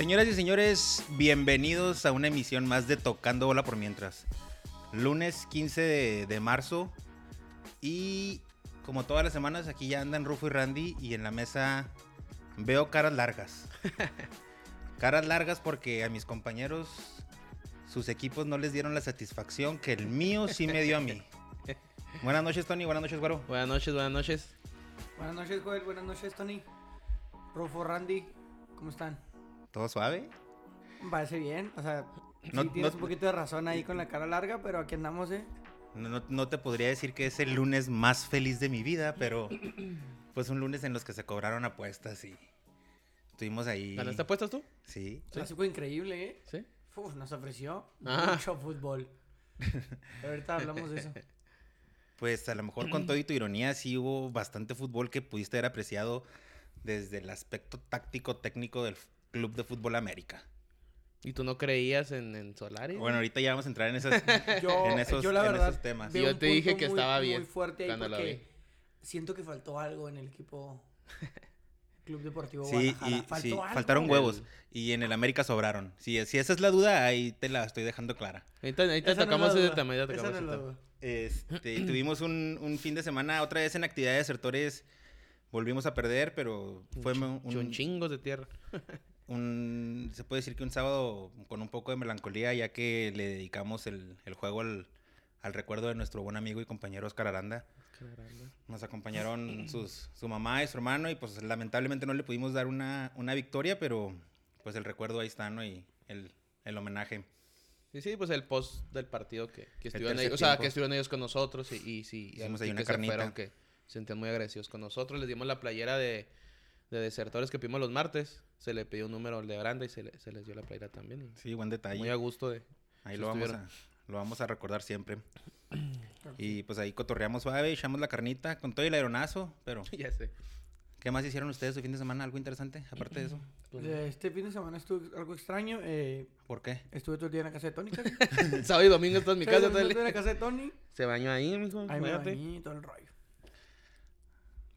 Señoras y señores, bienvenidos a una emisión más de Tocando Bola por Mientras. Lunes 15 de, de marzo y como todas las semanas aquí ya andan Rufo y Randy y en la mesa veo caras largas. caras largas porque a mis compañeros sus equipos no les dieron la satisfacción que el mío sí me dio a mí. Buenas noches, Tony. Buenas noches, Güero. Buenas noches, buenas noches. Buenas noches, Joel. Buenas noches, Tony. Rufo, Randy, ¿cómo están? ¿Todo suave? Parece bien. O sea, No- sí tienes no- un poquito de razón ahí con la cara larga, pero aquí andamos, ¿eh? No, no- no te podría decir que es el lunes más feliz de mi vida, pero pues un lunes en los que se cobraron apuestas y estuvimos ahí. ¿Ganaste apuestas tú? Sí. Clásico increíble, ¿eh? Sí. Uf, nos ofreció Ah. mucho fútbol. Ahorita hablamos de eso. Pues a lo mejor con todo y tu ironía sí hubo bastante fútbol que pudiste haber apreciado desde el aspecto táctico técnico del Club de Fútbol América. ¿Y tú no creías en, en Solari? Bueno, ahorita ya vamos a entrar en esas Yo, en esos, yo la en verdad, esos temas. Yo te dije que muy- estaba bien Muy fuerte ahí cuando lo porque siento que faltó algo en el equipo Club Deportivo Sí, Guadalajara. y Faltó sí, algo. faltaron huevos y en el América sobraron. Si, si esa es la duda, ahí te la estoy dejando clara. Ahorita, ahorita no tocamos ese tema, ya tocamos no. Este, y tuvimos un, un fin de semana otra vez en actividad de. Volvimos a perder, pero fue un, Un, un- chingos de tierra. Un- se puede decir que un sábado con un poco de melancolía, ya que le dedicamos el, el juego al, al recuerdo de nuestro buen amigo y compañero Oscar Aranda. Nos acompañaron sus, su mamá y su hermano y pues lamentablemente no le pudimos dar una, una victoria, pero pues el recuerdo ahí está, ¿no? Y el, el homenaje. Sí, sí, pues el post del partido que, que estuvieron ellos, o sea, que estuvieron ellos con nosotros y, y sí, y Hicimos ahí una que se carnita. fueron, que se sentían muy agradecidos con nosotros. Les dimos la playera de, de desertores que pedimos los martes. Se le pidió un número de Aranda y se, le- se les dio la playera también. Sí, buen detalle. Muy a gusto de... Ahí lo vamos, a, lo vamos a recordar siempre. Y pues ahí cotorreamos suave, echamos la carnita con todo el aeronazo, pero ya sé. ¿qué más hicieron ustedes su fin de semana? ¿Algo interesante aparte de eso? Eh, Este fin de semana estuvo algo extraño. eh, ¿Por qué? estuve todo el día en la casa de Tony. casi. Sábado y domingo estás en mi casa. Estuve en la casa de Tony. Se bañó ahí, mijo. Ahí me bañé todo el rollo.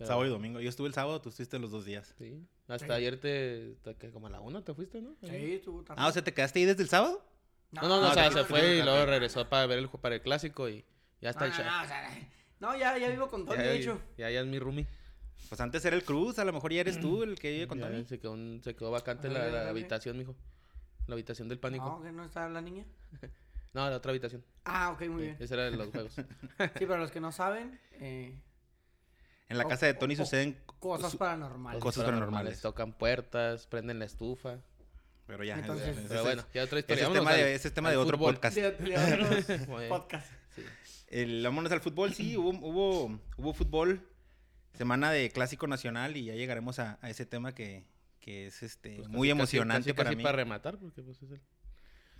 Pero- Sábado y domingo. Yo estuve el sábado, tú estuviste los dos días. Sí. Hasta Sí. ayer te, te- que como a la una te fuiste, ¿no? Sí, estuvo tarde. Ah, o sea, ¿te quedaste ahí desde el sábado? No, no, no, o sea, se fue y luego regresó para ver el ju- para el clásico y ya está No, el no, chat. no, o sea, no, ya, ya vivo con Tony, ya, de hecho. ya, ya es mi roomie. Pues antes era el Cruz, a lo mejor ya eres tú el que vive con Tony. se, quedó, un- se quedó vacante Órale, la, la habitación, mijo. La habitación del pánico. No, que no está la niña. No, la otra habitación. Ah, ok, muy Sí, bien. esa era de los juegos. Sí, para los que no saben, eh, En la O- casa de Tony o- suceden cosas paranormales. Cosas paranormales. Tocan puertas, prenden la estufa. Pero ya, Entonces- ese- ese- Pero bueno, ya otra ese historia. es Vámonos tema de, ese es tema de otro fútbol. podcast. De, de. Sí. El, vámonos al fútbol, sí, hubo, hubo, hubo fútbol, semana de clásico nacional y ya llegaremos a, a ese tema que, que es este Pues muy casi- emocionante casi- para casi mí. para rematar, porque pues es el...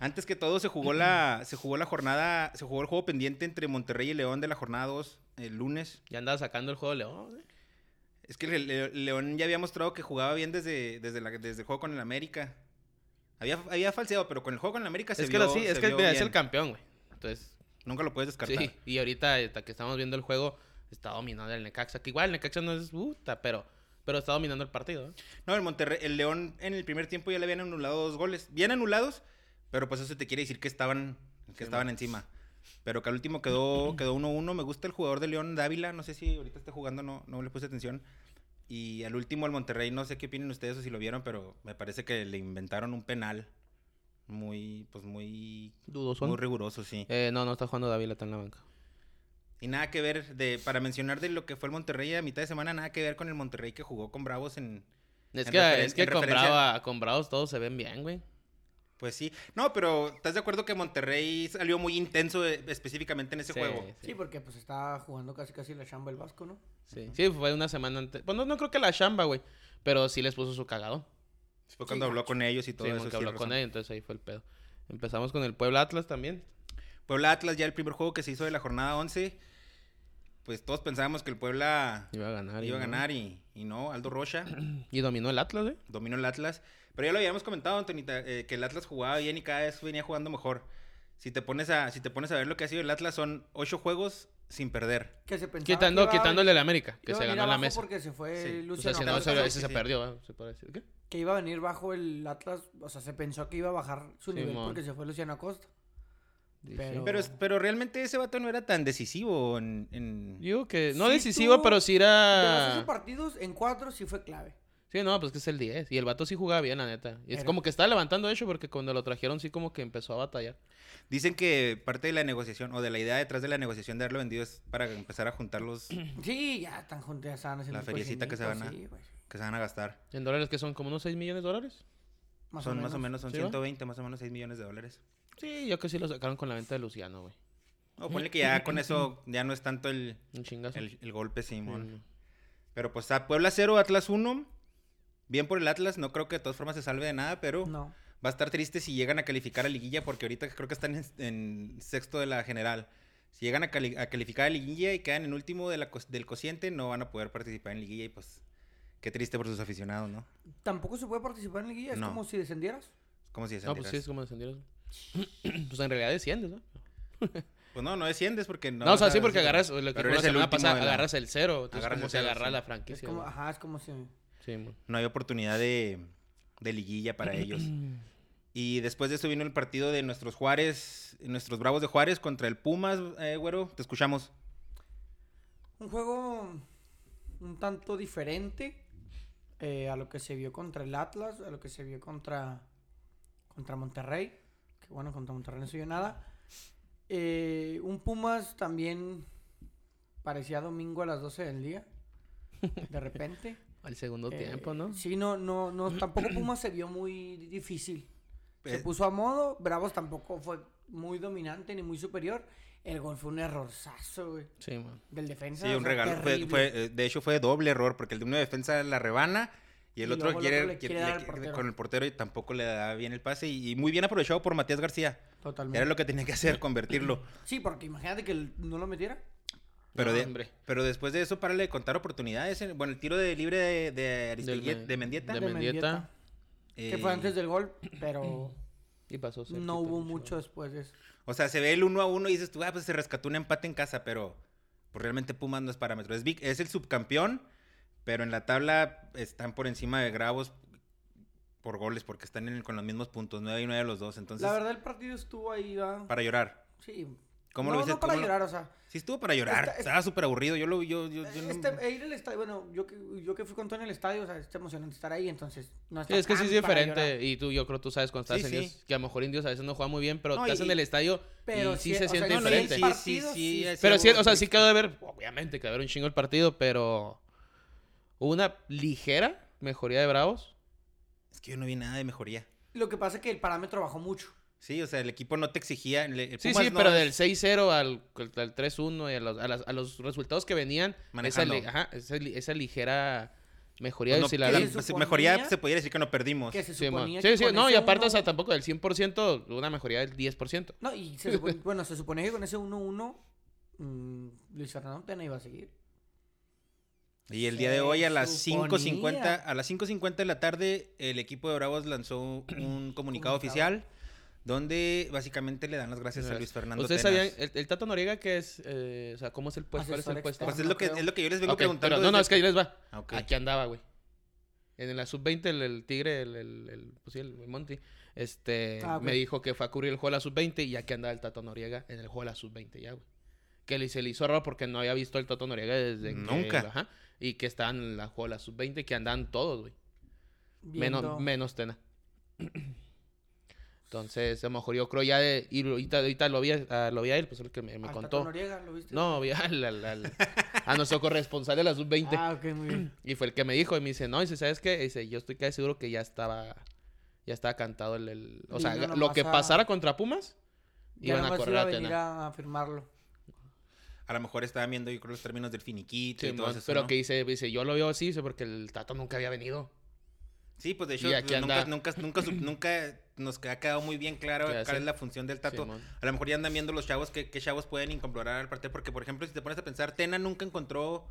Antes que todo se jugó la se jugó la jornada, se jugó el juego pendiente entre Monterrey y León de la jornada 2 el lunes. Ya andaba sacando el juego de León. ¿eh? Es que el, Le- León ya había mostrado que jugaba bien desde, desde, la- desde el juego con el América. Había, había falseado, pero con el juego con el América se Es que, vio, lo- sí, se es, que mira, es el campeón, güey. Entonces, Nunca lo puedes descartar. sí. Y ahorita, hasta que estamos viendo el juego, está dominando el Necaxa. Que igual el Necaxa no es puta, pero, pero está dominando el partido. ¿eh? No, el Monterrey, el León en el primer tiempo ya le habían anulado dos goles. Bien anulados, pero pues eso te quiere decir que estaban, que Sí, estaban man. encima. Pero que al último quedó quedó 1-1. Me gusta el jugador de León, Dávila. No sé si ahorita está jugando, no, no le puse atención. Y al último, el Monterrey, no sé qué opinan ustedes o si lo vieron, pero me parece que le inventaron un penal muy, pues muy, Dudoso. muy riguroso, sí. Eh, no, no está jugando David, está en la banca. Y nada que ver, de, para mencionar de lo que fue el Monterrey a mitad de semana, nada que ver con el Monterrey que jugó con Bravos en, Es En que, es que Brava- con Bravos todos se ven bien, güey. Pues sí. No, pero ¿estás de acuerdo que Monterrey salió muy intenso eh, específicamente en ese Sí, juego? Sí, Sí, porque pues estaba jugando casi casi la chamba el Vasco, ¿no? sí. Sí, fue una semana antes. Pues no, no creo que la chamba, güey. Pero sí les puso su cagado. Fue cuando Sí, habló con ellos y todo Sí, eso. sí, habló razón. con él, entonces ahí fue el pedo. Empezamos con el Puebla Atlas también. Puebla Atlas, ya el primer juego que se hizo de la jornada 11. Pues todos pensábamos que el Puebla Iba a ganar. y iba a no. ganar y, y no. Aldo Rocha Y dominó el Atlas, güey. dominó el Atlas. Pero ya lo habíamos comentado, Antonita, eh, que el Atlas jugaba bien y cada vez venía jugando mejor. Si te pones a, si te pones a ver lo que ha sido el Atlas, son ocho juegos sin perder. Que se Quitando, que iba a- quitándole el América, que iba a se venir ganó la mesa. Porque se fue Sí. O sea, Luciano si no, Castro. ese, sí, ese se sí. perdió, ¿eh? se puede decir. ¿Qué? que iba a venir bajo el Atlas, o sea, se pensó que iba a bajar su nivel porque se fue Luciano Acosta. Pero- Pero, realmente ese vato no era tan decisivo en... en- Digo que no Sí decisivo, pero sí De los era... ocho partidos, en cuatro sí fue clave. Sí, no, pues que es el 10. Y el vato sí jugaba bien, la neta. Y es Era. como que estaba levantando eso porque cuando lo trajeron sí como que empezó a batallar. Dicen que parte de la negociación, o de la idea detrás de la negociación de haberlo vendido es para empezar a juntar los que Sí, ya están juntos, ya estaban haciendo La feriecita que se van a- sí, güey, se van a gastar. En dólares que son como unos 6 millones de dólares. Más son más o menos, son ¿Sí va? 120, más o menos 6 millones de dólares. Sí, yo que sí lo sacaron con la venta de Luciano, güey. O ponle que ya con eso ya no es tanto el, Un chingazo. el, el golpe, Simón. Mm. Pero pues a Puebla 0, Atlas 1. Bien por el Atlas, no creo que de todas formas se salve de nada, pero No. va a estar triste si llegan a calificar a liguilla, porque ahorita creo que están en, en sexto de la general. Si llegan a, cali- a calificar a liguilla y quedan en último de la del cociente, no van a poder participar en liguilla y pues qué triste por sus aficionados, ¿no? Tampoco se puede participar en liguilla, es No. como si descendieras. Es como si No, pues sí, descendieras. es como descendieron. pues en realidad desciendes, ¿no? Pues no, no desciendes porque no. No, o sea, sí, porque agarras, lo que la semana pasada, agarras el cero. Entonces, Agarras como agarrar sí. la Es franquicia. como, güey. ajá, es como si... Sí. No hay oportunidad de, de liguilla para ellos. Y después de eso vino el partido de nuestros Juárez, nuestros Bravos de Juárez contra el Pumas, eh, güero. Te escuchamos. Un juego un tanto diferente eh, a lo que se vio contra el Atlas, a lo que se vio contra, contra Monterrey. Que bueno, contra Monterrey no se vio nada. Eh, un Pumas también parecía domingo a las 12 del día. De repente. Al segundo Eh, tiempo, ¿no? Sí, no, no, no, tampoco Pumas se vio muy difícil. Se Eh, puso a modo, Bravos tampoco fue muy dominante ni muy superior. El gol fue un errorzazo, güey, Sí, man. del defensa. Sí, o un sea, regalo. Fue, terrible. fue, eh, de hecho, fue doble error porque el de uno de defensa la rebana y el Y otro el quiere, otro le quiere- quiere le- con el portero y tampoco le da bien el pase. Y, y muy bien aprovechado por Matías García. Totalmente. Era lo que tenía que hacer, convertirlo. Sí, porque imagínate que no lo metiera. Pero, No, de- hombre. pero después de eso, párale de contar oportunidades. eh, Bueno, el tiro de libre de, de, Del de Mendieta. de Mendieta. Que fue eh, antes del gol, pero Y pasó cerquita, no hubo mucho. después de eso. O sea, se ve el uno a uno y dices tú, ah, pues se rescató un empate en casa, pero pues realmente Pumas no es parámetro. Es, es el subcampeón, pero en la tabla están por encima de Bravos por goles, porque están en- con los mismos puntos, 9 y 9 los dos. Entonces, La verdad, el partido estuvo ahí, va. para llorar. Sí. ¿Cómo no, lo viste? no para ¿Cómo lo- llorar, o sea. Sí, estuvo para llorar. Está- Estaba súper aburrido. Yo lo yo, yo, yo no- Este, ir al estadio, bueno, yo que, yo que fui con Tony al estadio, o sea, está emocionante estar ahí, entonces no Sí, está es que sí es diferente. Y tú, yo creo tú sabes cuando estás Sí, en sí. Indios, que a lo mejor Indios a veces no juega muy bien, pero No, estás y- en el estadio Pero y sí sí, se siente diferente. sí, sí, sí, sí sí, Pero sí, o sea, sí quedó de ver, obviamente que de ver un chingo el partido, pero hubo una ligera mejoría de Bravos. Es que yo no vi nada de mejoría. Lo que pasa es que el parámetro bajó mucho. Sí, o sea, el equipo no te exigía. Sí, sí, no pero es- del 6-0 al, al 3-1 y a los, a, las- a los resultados que venían, esa, Manejando. ajá, esa, esa ligera mejoría pues, de no, si la la- pues, mejoría se podría decir que no perdimos. Que se Sí, sí, que sí, con no, y aparte, o uno- sea, tampoco del 100%, una mejoría del 10%. No, y se supone- bueno, se suponía que con ese 1-1 mm, Luis Fernando Tena iba a seguir. Y el día de hoy a las suponía. 5.50 a las 5.50 de la tarde el equipo de Bravos lanzó un comunicado Comunicado. oficial donde básicamente le dan las gracias a Luis Fernando ¿Ustedes Tenas. sabían, el, el Tato Noriega qué es, eh, o sea, cómo es el puesto? ¿Cuál es el puesto? Pues es lo que es lo que yo les vengo Ok, preguntando. pero no, no, es que ahí les va. Ah, ok. Aquí andaba, güey. En la sub-20, el, el tigre, el, el, el- pues sí, el, Monty, este, Ah, me dijo que fue a cubrir el juego de la sub-20 y aquí andaba el Tato Noriega en el juego de la sub-20 ya, güey. Que le, se le hizo raro porque no había visto el Tato Noriega desde que- Nunca. ajá, y que estaban en la juego de la sub-20 que andaban todos, güey. Menos, menos Tena. Entonces, a lo mejor yo creo ya de... Y ahorita, ahorita lo, vi, a, lo vi a él, pues el que me, me al contó. Noriega, ¿lo viste? No, vi al, al- al- a nuestro corresponsal de la sub-20. Ah, ok, muy bien. Y fue el que me dijo, y me dice, no, dice, ¿sabes qué? Dice, yo estoy casi seguro que ya estaba, ya estaba cantado el, el- o sea, lo que a- pasara contra Pumas, Ya iban a correr iba a a venir Tena. a firmarlo. A lo mejor estaban viendo yo creo los términos del finiquito y Sí, todo mon, eso, pero ¿no? que dice, dice, yo lo veo así, dice, porque el Tato nunca había venido. Sí, pues de hecho pues, nunca, anda. nunca, nunca, nunca nos ha quedado muy bien claro ¿Qué cuál es la función del Tato. A lo mejor ya andan viendo los chavos que, qué chavos pueden incorporar al partido, porque por ejemplo, si te pones a pensar, Tena nunca encontró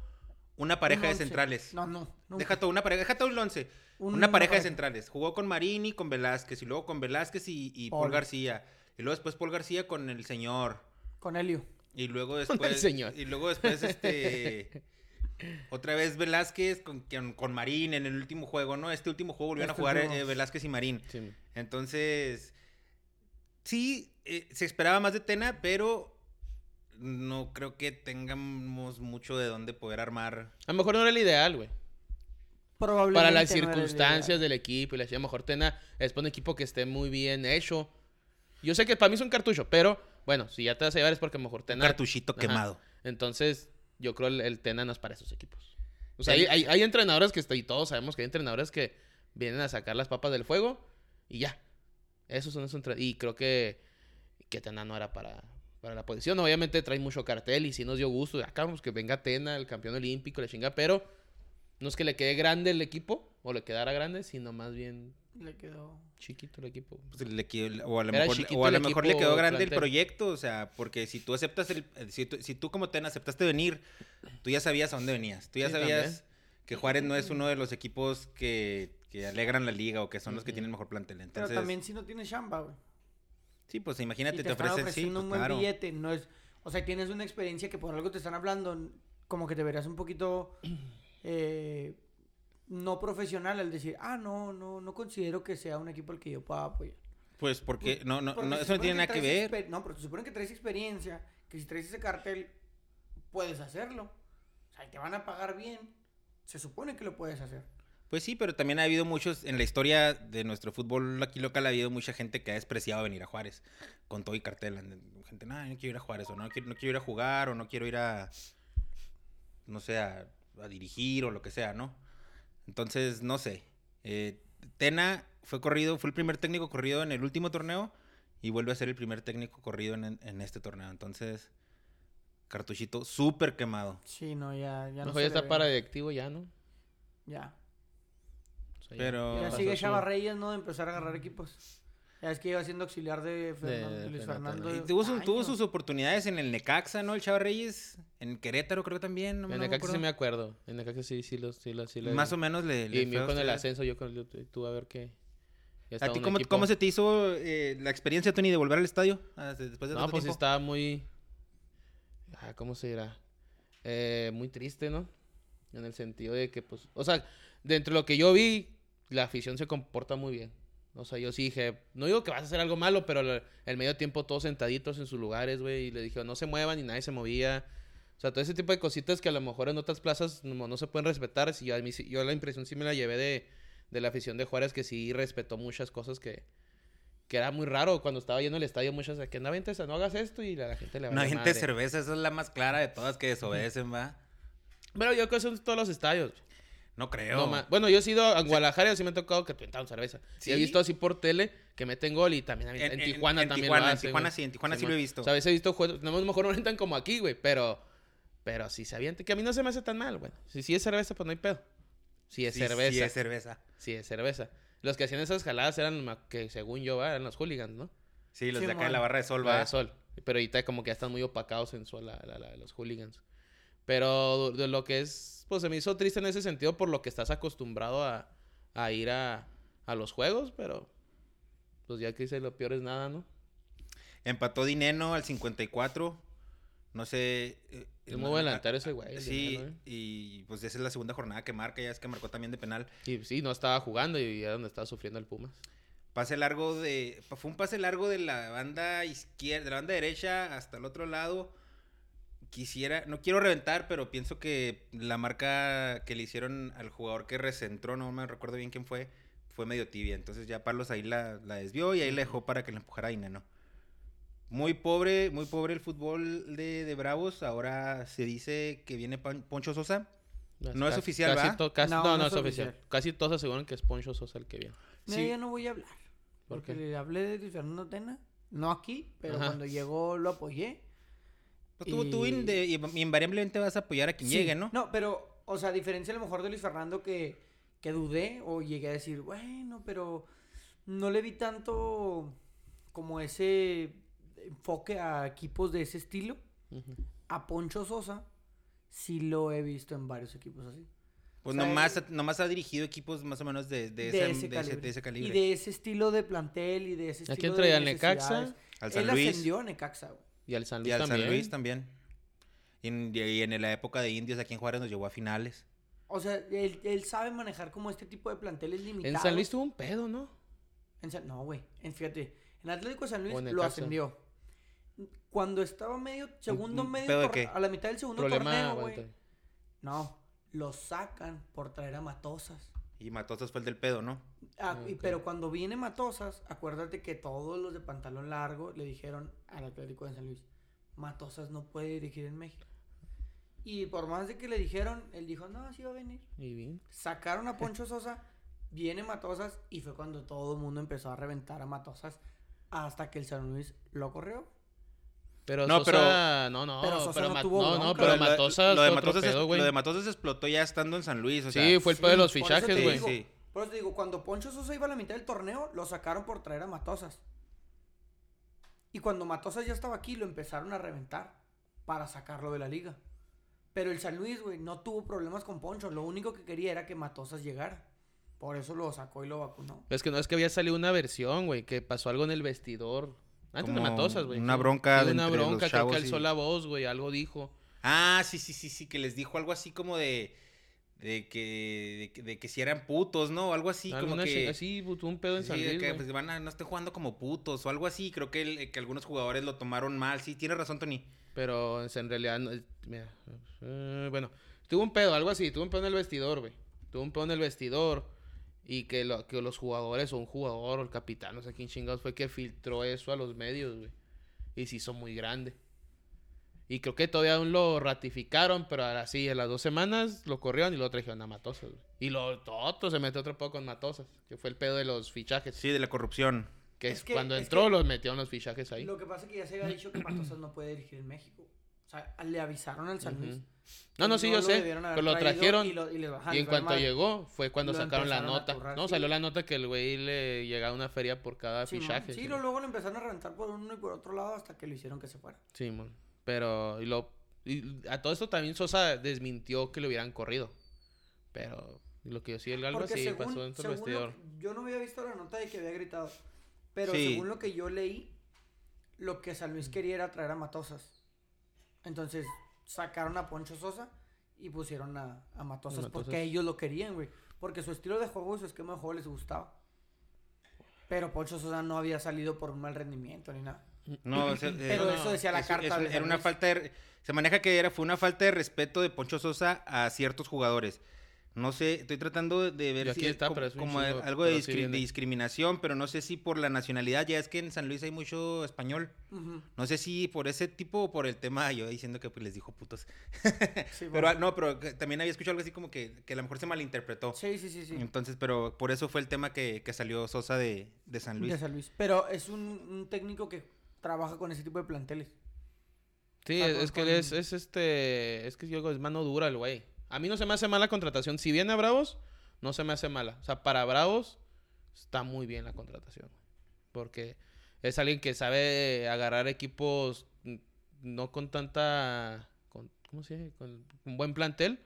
una pareja Un de centrales. No, no. nunca. Deja todo, una pareja, deja todo el once. Un- una pareja de centrales. Jugó con Marini, con Velázquez, y luego con Velázquez y, y Paul. García. Y luego después Paul García con el señor. Con Helio. Y luego el después. señor. Y luego después este. Otra vez Velázquez con, con, con Marín en el último juego, ¿no? Este último juego volvieron Este a jugar último. eh, Velázquez y Marín. Sí. Entonces, sí, eh, se esperaba más de Tena, pero no creo que tengamos mucho de dónde poder armar. A lo mejor no era el ideal, güey. Probablemente Para las no era el circunstancias ideal. del equipo y la a lo mejor Tena es para un equipo que esté muy bien hecho. Yo sé que para mí es un cartucho, pero bueno, si ya te vas a llevar es porque a lo mejor Un Tena. cartuchito Ajá. quemado. Entonces, yo creo el, el Tena no es para esos equipos. O sea, hay, hay, hay entrenadores que, y todos sabemos que hay entrenadores que vienen a sacar las papas del fuego y ya. Esos son esos entrenadores. Y creo que, que Tena no era para, para la posición. Obviamente trae mucho cartel y sí nos dio gusto. Acá vamos que venga Tena, el campeón olímpico, la chinga, pero no es que le quede grande el equipo o le quedara grande, sino más bien Le quedó. chiquito el equipo. Pues le quedó- o a lo Era mejor, chiquito o a el lo mejor le quedó grande el proyecto, o sea, porque si tú aceptas el, el- si, tú, si tú como Tena aceptaste venir, tú ya sabías a dónde venías, tú ya Sí, sabías también. que Juárez no es uno de los equipos que, que alegran la liga o que son los que tienen mejor plantel. Pero Entonces, también si no tienes chamba, güey. sí, pues Y imagínate, te, te, ofrecen, sí, pues, un buen claro. billete, no es... O sea, tienes una experiencia que por algo te están hablando, como que te verás un poquito eh, no profesional al decir, ah, no, no, no considero que sea un equipo al que yo pueda apoyar. Pues porque no, no, Porque no, se eso no tiene nada que ver. No, pero se supone que traes experiencia, que si traes ese cartel, puedes hacerlo. O sea, y te van a pagar bien. Se supone que lo puedes hacer. Pues sí, pero también ha habido muchos, en la historia de nuestro fútbol aquí local ha habido mucha gente que ha despreciado venir a Juárez con todo y cartel. Gente, no, no quiero ir a Juárez, o no quiero, no quiero ir a jugar, o no quiero ir a, no sé, a, a dirigir, o lo que sea, ¿no? Entonces, no sé. Eh, Tena fue corrido, fue el primer técnico corrido en el último torneo y vuelve a ser el primer técnico corrido en, en este torneo. Entonces, cartuchito súper quemado. Sí, no, ya, ya no mejor se ya está para directivo ya, ¿no? Ya. O sea, Pero- Ya pasó sigue Chava Reyes, ¿no? De empezar a agarrar equipos. Ya es que iba siendo auxiliar de, Fernando- de Luis Fernando Fernando. Y tuvo, su- tuvo sus oportunidades en el Necaxa, ¿no? El Chava Reyes. En Querétaro creo que también. No, En no me Necaxa sí me acuerdo. En Necaxa sí, sí, lo, sí, Más o menos le... le Y a con el ascenso, yo con yo- tú a ver qué. ¿A ti cómo, cómo se te hizo eh, la experiencia, Tony, de volver al estadio? Ah, de- Después de No, pues tiempo? estaba muy. Ah, ¿Cómo se dirá? Eh, muy triste, ¿no? En el sentido de que, pues. O sea, dentro de lo que yo vi, la afición se comporta muy bien. O sea, yo sí dije, no digo que vas a hacer algo malo, pero el, medio tiempo todos sentaditos en sus lugares, güey. Y le dije, no se muevan y nadie se movía. O sea, todo ese tipo de cositas que a lo mejor en otras plazas no, no se pueden respetar. Si yo, a mí yo la impresión sí me la llevé de, de la afición de Juárez, que sí respetó muchas cosas que, que era muy raro cuando estaba yendo al estadio. Muchas que no ventes, no hagas esto y la, la gente le No, vale gente madre. cerveza, esa es la más clara de todas que desobedecen, ¿va? Pero yo creo que son todos los estadios. No creo. No bueno, yo he ido a Guadalajara y sí me ha tocado que te inventaron cerveza. ¿Sí? Y he visto así por tele que meten gol y también en, En- en- Tijuana en también Tijuana, lo en Tijuana sí, en Tijuana sí lo he visto. O sea, a veces he visto juegos, no, a lo mejor no rentan como aquí, güey, pero pero sí se avienta, que a mí no se me hace tan mal, güey. Si sí es cerveza, pues no hay pedo. Si es Sí, cerveza. Sí, es cerveza. Sí es cerveza. Los que hacían esas jaladas eran, que según yo, va, eran los hooligans, ¿no? Sí, los Sí, de acá mon. la barra de sol, La va. de sol. Pero ahorita como que ya están muy opacados en sol la- la- la- los hooligans. Pero de lo que es, pues se me hizo triste en ese sentido por lo que estás acostumbrado a, a ir a, a los juegos, pero pues ya que hice lo peor es nada, ¿no? Empató Dineno al 54. No sé. eh, Es muy delantero ese güey. Sí, Dineno, ¿eh? y pues esa es la segunda jornada que marca, ya es que marcó también de penal. Y sí, no estaba jugando y ya donde estaba sufriendo el Pumas. Pase largo de. Fue un pase largo de la banda izquierda, de la banda derecha hasta el otro lado. Quisiera, no quiero reventar, pero pienso que la marca que le hicieron al jugador que recentró, no me recuerdo bien quién fue, fue medio tibia. Entonces ya Palos ahí la, la desvió y ahí la dejó para que la empujara a Dineno. Muy pobre, muy pobre el fútbol de, de Bravos. Ahora se dice que viene Pan- Poncho Sosa. No es Casi- oficial, casi ¿va? to- casi- No, no, no, no es es oficial. oficial. Casi todos aseguran que es Poncho Sosa el que viene. No, Sí. yo no voy a hablar. ¿Por Porque qué? le hablé de Fernando Tena. No aquí, pero Ajá. cuando llegó lo apoyé. Pues tú, tú Y- in- de- invariablemente vas a apoyar a quien Sí. llegue, ¿no? No, pero, o sea, a diferencia a lo mejor de Luis Fernando que, que dudé o llegué a decir, bueno, pero no le vi tanto como ese enfoque a equipos de ese estilo. A Poncho Sosa sí lo he visto en varios equipos así. Pues O sea, nomás, él- nomás ha dirigido equipos más o menos de, de, de, ese, ese de ese- calibre. de ese calibre. Y de ese estilo de plantel y de ese ¿A estilo quién de traía? ¿Al Necaxa? necesidades. Al San Él Luis ascendió a Necaxa, güey. Y al San y Luis al también. San Luis también. Y en, y en la época de Indios aquí en Juárez nos llevó a finales. O sea, él, él sabe manejar como este tipo de planteles limitados. En San Luis tuvo un pedo, ¿no? En San- no, güey. En, fíjate, en Atlético de San Luis lo ascendió. Cuando estaba medio, segundo un medio, a la mitad del segundo Problema. torneo, güey. No, lo sacan por traer a Matosas. Y Matosas fue el del pedo, ¿no? Ah, y- Ok. pero cuando viene Matosas, acuérdate que todos los de pantalón largo le dijeron al Atlético de San Luis, Matosas no puede dirigir en México. Y por más de que le dijeron, él dijo, no, sí va a venir. Y bien. Sacaron a Poncho Sosa, viene Matosas y fue cuando todo el mundo empezó a reventar a Matosas hasta que el San Luis lo corrió. Pero No, Sosa, no, no, pero pero, Sosa no tuvo no, no, pero lo de- Matosas lo de Matosas, es- pedo, güey. lo de Matosas explotó ya estando en San Luis, o sea. Sí, fue el pedo de los fichajes, güey. Sí. Por eso te digo, cuando Poncho Sosa iba a la mitad del torneo, lo sacaron por traer a Matosas. Y cuando Matosas ya estaba aquí, lo empezaron a reventar para sacarlo de la liga. Pero el San Luis, güey, no tuvo problemas con Poncho. Lo único que quería era que Matosas llegara. Por eso lo sacó y lo vacunó. Es que no, es que había salido una versión, güey, que pasó algo en el vestidor. Antes de Matosas, güey. una bronca de una entre los bronca, chavos que y- alzó la voz, güey, algo dijo. Ah, sí, sí, sí, sí, que les dijo algo así como de. De que, de, que- de que si eran putos, ¿no? Algo así, como que... Así, un pedo en Sí, San de que pues, van a, no estén jugando como putos o algo así. Creo que, el- que algunos jugadores lo tomaron mal. Sí, tienes razón, Tony. Pero en realidad, no, mira, eh, bueno, tuvo un pedo, algo así, tuvo un pedo en el vestidor, güey. Tuvo un pedo en el vestidor y que, lo- que los jugadores o un jugador o el capitán, no sé quién chingados fue que filtró eso a los medios, güey. Y se hizo muy grande. Y creo que todavía aún lo ratificaron, pero ahora sí, en las dos semanas lo corrieron y lo trajeron a Matosas, güey. Y lo Toto se metió otro poco con Matosas, que fue el pedo de los fichajes. Sí, de la corrupción. Que Es es que- cuando es entró que- los metieron los fichajes ahí. Lo que pasa es que ya se había dicho que Matosas no puede dirigir en México. Sea, le avisaron al San. Luis. No, no, sí, yo sé. Pero lo trajeron. Y, lo- y bajaron, Y en cuanto llegó, fue cuando sacaron la nota. no, sí. salió la nota que el güey le llegaba una feria por cada fichaje. Sí, Sí, luego lo empezaron a reventar por uno y por otro lado hasta que lo hicieron que se fuera. Simón. Pero, y lo, y a todo esto también Sosa desmintió que lo hubieran corrido. Pero, lo que yo sí, algo Porque así según, pasó dentro del lo vestidor. yo no había visto la nota de que había gritado. Pero Sí. según lo que yo leí, lo que San Luis quería era traer a Matosas. Entonces sacaron a Poncho Sosa y pusieron a, a Matosas, porque ellos lo querían, güey. Porque su estilo de juego y su esquema de juego les gustaba. Pero Poncho Sosa no había salido por un mal rendimiento ni nada. No, o sea, Pero no, eso decía la eso- carta eso de era una falta de... Se maneja que era, fue una falta de respeto de Poncho Sosa a ciertos jugadores. No sé, estoy tratando de ver si está, es como algo de, pero sí discri- de viene. discriminación, pero no sé si por la nacionalidad, ya es que en San Luis hay mucho español. No sé si por ese tipo o por el tema, yo diciendo que pues, les dijo putos. Sí, Pero bueno. no, pero también había escuchado algo así como que, que a lo mejor se malinterpretó. sí, sí, sí, sí. Entonces, pero por eso fue el tema que, que salió Sosa de, de San Luis. De San Luis. Pero es un, un técnico que trabaja con ese tipo de planteles. Sí, es, que él es, es este. Es que yo digo, es mano dura el güey. A mí no se me hace mala contratación. Si viene a Bravos, no se me hace mala. O sea, para Bravos está muy bien la contratación. Porque es alguien que sabe agarrar equipos mm, no con tanta. Con, ¿Cómo se dice? Con un buen plantel.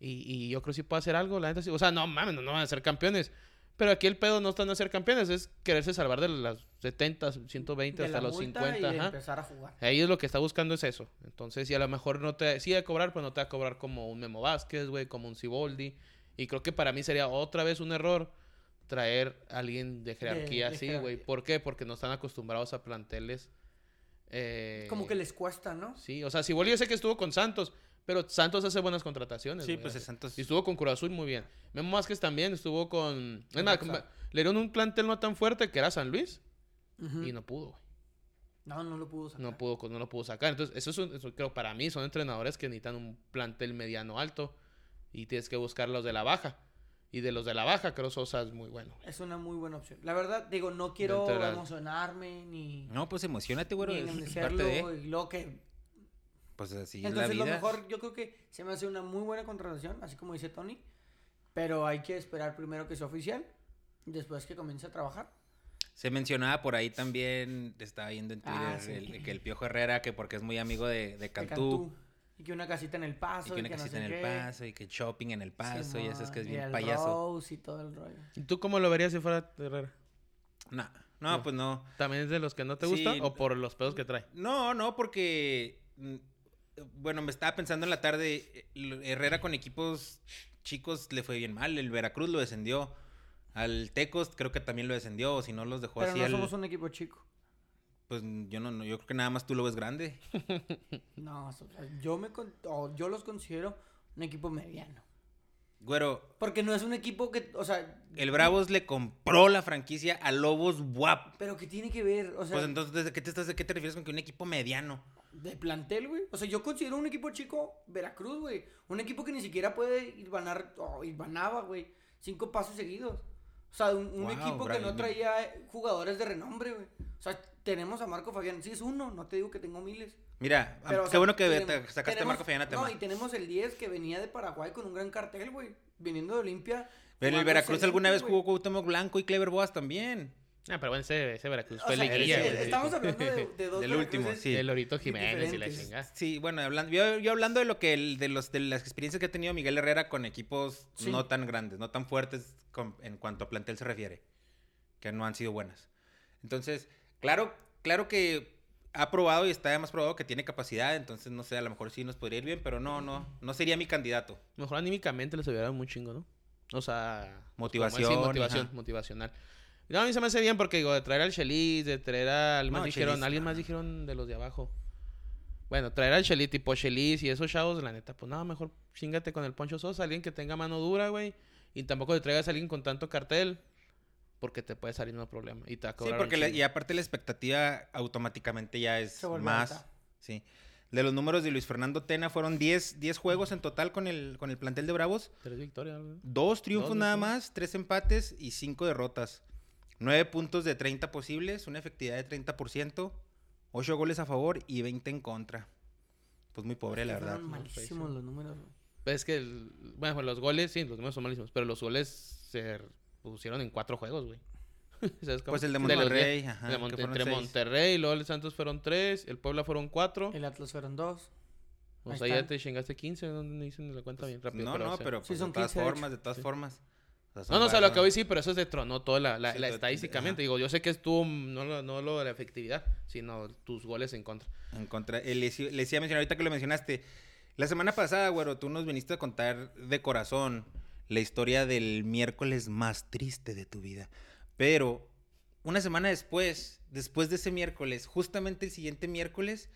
Y, yo creo que sí puede hacer algo. La sí. O sea, no mames, no, no van a ser campeones. Pero aquí el pedo no está en ser campeones, es quererse salvar de las 70, 120 de hasta los multa 50. y ajá. empezar a jugar. Ahí es lo que está buscando es eso. Entonces, y a lo mejor no te... Sí, a cobrar, pero no te va a cobrar como un Memo Vázquez, güey, como un Ciboldi. Y creo que para mí sería otra vez un error traer a alguien de jerarquía de así, güey. ¿Por qué? Porque no están acostumbrados a planteles. eh, Como que les cuesta, ¿no? Sí, o sea, Ciboldi yo sé que estuvo con Santos, pero Santos hace buenas contrataciones. Sí, güey. pues es Santos. Y estuvo con Cruz Azul muy bien. Memo Vázquez también estuvo con... Es más, le dieron un plantel no tan fuerte que era San Luis y no pudo, güey. No, no lo pudo sacar. No pudo, no lo pudo sacar. Entonces, eso, es un- eso creo para mí son entrenadores que necesitan un plantel mediano alto y tienes que buscar los de la baja. Y de los de la baja, creo Sosa es muy bueno. güey. Es una muy buena opción. La verdad, digo, no quiero emocionarme ni, No, pues emocionate, güey. ni Es parte de. y luego que... Pues así es la Entonces, lo vida. mejor, yo creo que se me hace una muy buena contratación, así como dice Tony. Pero hay que esperar primero que sea oficial, después que comience a trabajar. Se mencionaba por ahí también, estaba viendo en Twitter, Ah, sí. el- que el Piojo Herrera, que porque es muy amigo de, de de Cantú, Y que una casita en el y paso. que una no casita sé en el qué. paso, y que shopping en el paso, y eso es que es y bien el payaso. Rose y todo el rollo. ¿Y tú cómo lo verías si fuera Herrera? No, no, No. pues no. ¿También es de los que no te Sí, gusta o por los pedos que trae? No, no, porque mm, bueno, me estaba pensando en la tarde, eh, Herrera con equipos chicos le fue bien mal, el Veracruz lo descendió, al Tecos creo que también lo descendió, o si no los dejó Pero así no al- somos un equipo chico. Pues yo no, no, yo creo que nada más tú lo ves grande. No, yo, me con- yo los considero un equipo mediano. Güero, Porque no es un equipo que, o sea... el Bravos le compró la franquicia a Lobos WAP. Pero que tiene que ver, o sea, Pues entonces, ¿de qué te, estás, ¿de qué te refieres con que un equipo mediano? De plantel, güey. O sea, yo considero un equipo chico Veracruz, güey. Un equipo que ni siquiera puede ir ganar, o ganaba, güey. Cinco pasos seguidos. O sea, un, un Wow, equipo que no traía jugadores de renombre, güey. O sea, tenemos a Marco Fabián. Sí, es uno, no te digo que tengo miles. Mira, Pero, o qué sea, bueno que tenemos- te sacaste a Marco Fabián a tema. No, y tenemos el 10 que venía de Paraguay con un gran cartel, güey. Viniendo de Olimpia. Pero el Veracruz alguna vez jugó güey. Cuauhtémoc Blanco y Clever Boas también. Ah, pero bueno, ese, ese Veracruz O fue sea, liguilla, es-. Estamos hablando de, de dos Del último, sí. El Lorito Jiménez y la chingada. Sí, bueno, hablando, yo, yo hablando de lo que el- de los de las experiencias que ha tenido Miguel Herrera con equipos Sí. no tan grandes, no tan fuertes con- en cuanto a plantel se refiere, que no han sido buenas. Entonces, claro, claro que ha probado y está además probado que tiene capacidad, entonces no sé, a lo mejor sí nos podría ir bien, pero no, no, no sería mi candidato. Mejor anímicamente les ayudaron muy chingo, ¿no? O sea... Motivación, decir, motivación, ajá. motivacional. No, a mí se me hace bien porque digo, de traer al Chelis, de traer al... más No, dijeron, Chelis, alguien ah. más dijeron de los de abajo. Bueno, traer al Chelis tipo Chelis y esos chavos, la neta, pues nada, mejor chingate con el Poncho Sosa, alguien que tenga mano dura, güey. Y tampoco te traigas a alguien con tanto cartel, porque te puede salir un problema. Y te va a Sí, cobrar porque y aparte la expectativa automáticamente ya es Se vuelve más. alta. Sí. De los números de Luis Fernando Tena fueron 10, 10 juegos en total con el, con el plantel de Bravos. Tres victorias, güey. Dos triunfos Dos, nada ¿no? más, tres empates y cinco derrotas. Nueve puntos de 30 posibles, una efectividad de 30%, ocho goles a favor y 20 en contra. Pues muy pobre, la verdad. Malísimos los números, güey. Es que, el- bueno, pues los goles, sí, los números son malísimos, pero los goles se pusieron en cuatro juegos, güey. ¿Sabes cómo? Pues el de Monterrey, diez. ajá, De fueron entre seis. Monterrey y luego el Santos fueron tres, el Puebla fueron cuatro. El Atlas fueron dos. O ahí sea, ya te chingaste 15, no no dicen la cuenta bien rápido. No, pero, no, o sea, pero Sí, pues, son de todas 15 de hecho. formas, de todas Sí. formas. O sea, son No, no, o sea, lo que hoy sí, pero eso detronó toda la, la, Sí, la estadísticamente. ajá. Digo, yo sé que estuvo no lo, no lo de la efectividad, sino tus goles en contra. En contra. eh, les, les decía mencionar ahorita que lo mencionaste. La semana pasada, güero, tú nos viniste a contar de corazón la historia del miércoles más triste de tu vida. Pero una semana después, después de ese miércoles, justamente el siguiente miércoles,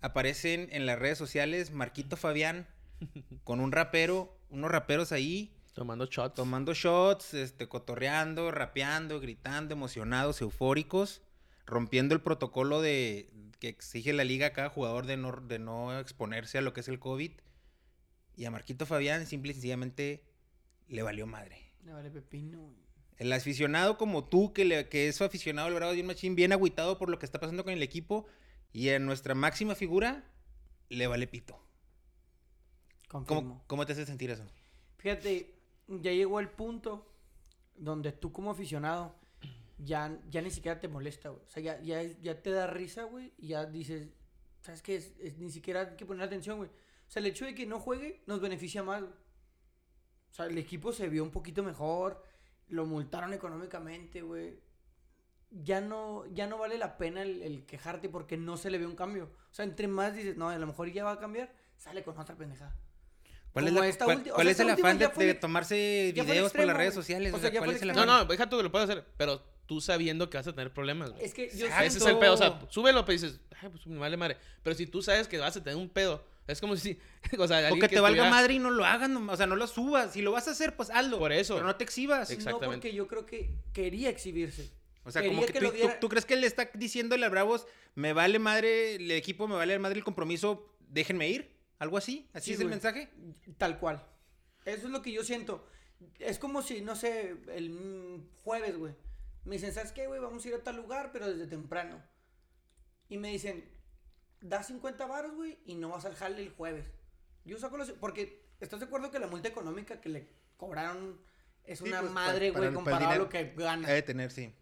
aparecen en las redes sociales Marquito Fabián con un rapero, unos raperos ahí Tomando shots. tomando shots, este, cotorreando, rapeando, gritando, emocionados, eufóricos, rompiendo el protocolo de que exige la liga a cada jugador de no, de no exponerse a lo que es el COVID. Y a Marquito Fabián simple y sencillamente le valió madre. Le vale pepino. El aficionado como tú, que, le, que es aficionado al Bravo de un Machín, bien agüitado por lo que está pasando con el equipo. Y a nuestra máxima figura, le vale pito. ¿Cómo, cómo te hace sentir eso? Fíjate, ya llegó el punto donde tú como aficionado ya, ya ni siquiera te molesta, güey. O sea, ya, ya, ya te da risa, güey, y ya dices, ¿sabes qué? Es, ni siquiera hay que poner atención, güey. O sea, el hecho de que no juegue nos beneficia más. O sea, el equipo se vio un poquito mejor, lo multaron económicamente, güey. Ya no, ya no vale la pena el, el quejarte porque no se le ve un cambio. O sea, entre más dices, no, a lo mejor ya va a cambiar, sale con otra pendejada. ¿Cuál, es, la- esta cuál- es el afán de, fue tomarse videos por las redes sociales? O O sea, sea, ya ¿cuál es el No, no, deja tú que lo puedes hacer, pero tú sabiendo que vas a tener problemas, güey. Es que yo Ah, ese es el siento- pedo, o sea, súbelo, pero dices, ay, pues me vale madre. Pero si tú sabes que vas a tener un pedo, es como si, o sea, O alguien que te valga estuviera- madre y no lo hagan, no- o sea, no lo subas. Si lo vas a hacer, pues hazlo. Por eso. Pero no te exhibas. Exactamente. No, porque yo creo que quería exhibirse. O sea, Quería como que, que tú, tú- tú crees que él está diciéndole a Bravos, me vale madre el equipo, me vale madre el compromiso, déjenme ir. ¿Algo así? ¿Así Sí, es el güey. mensaje? Tal cual. Eso es lo que yo siento. Es como si, no sé, el jueves, güey. Me dicen, ¿sabes qué, güey? Vamos a ir a tal lugar, pero desde temprano. Y me dicen, da 50 baros, güey, y no vas al jale el jueves. Yo saco los... Porque, ¿estás de acuerdo que la multa económica que le cobraron es Sí, una pues, madre, güey, comparado a lo que gana? Ha de tener, sí.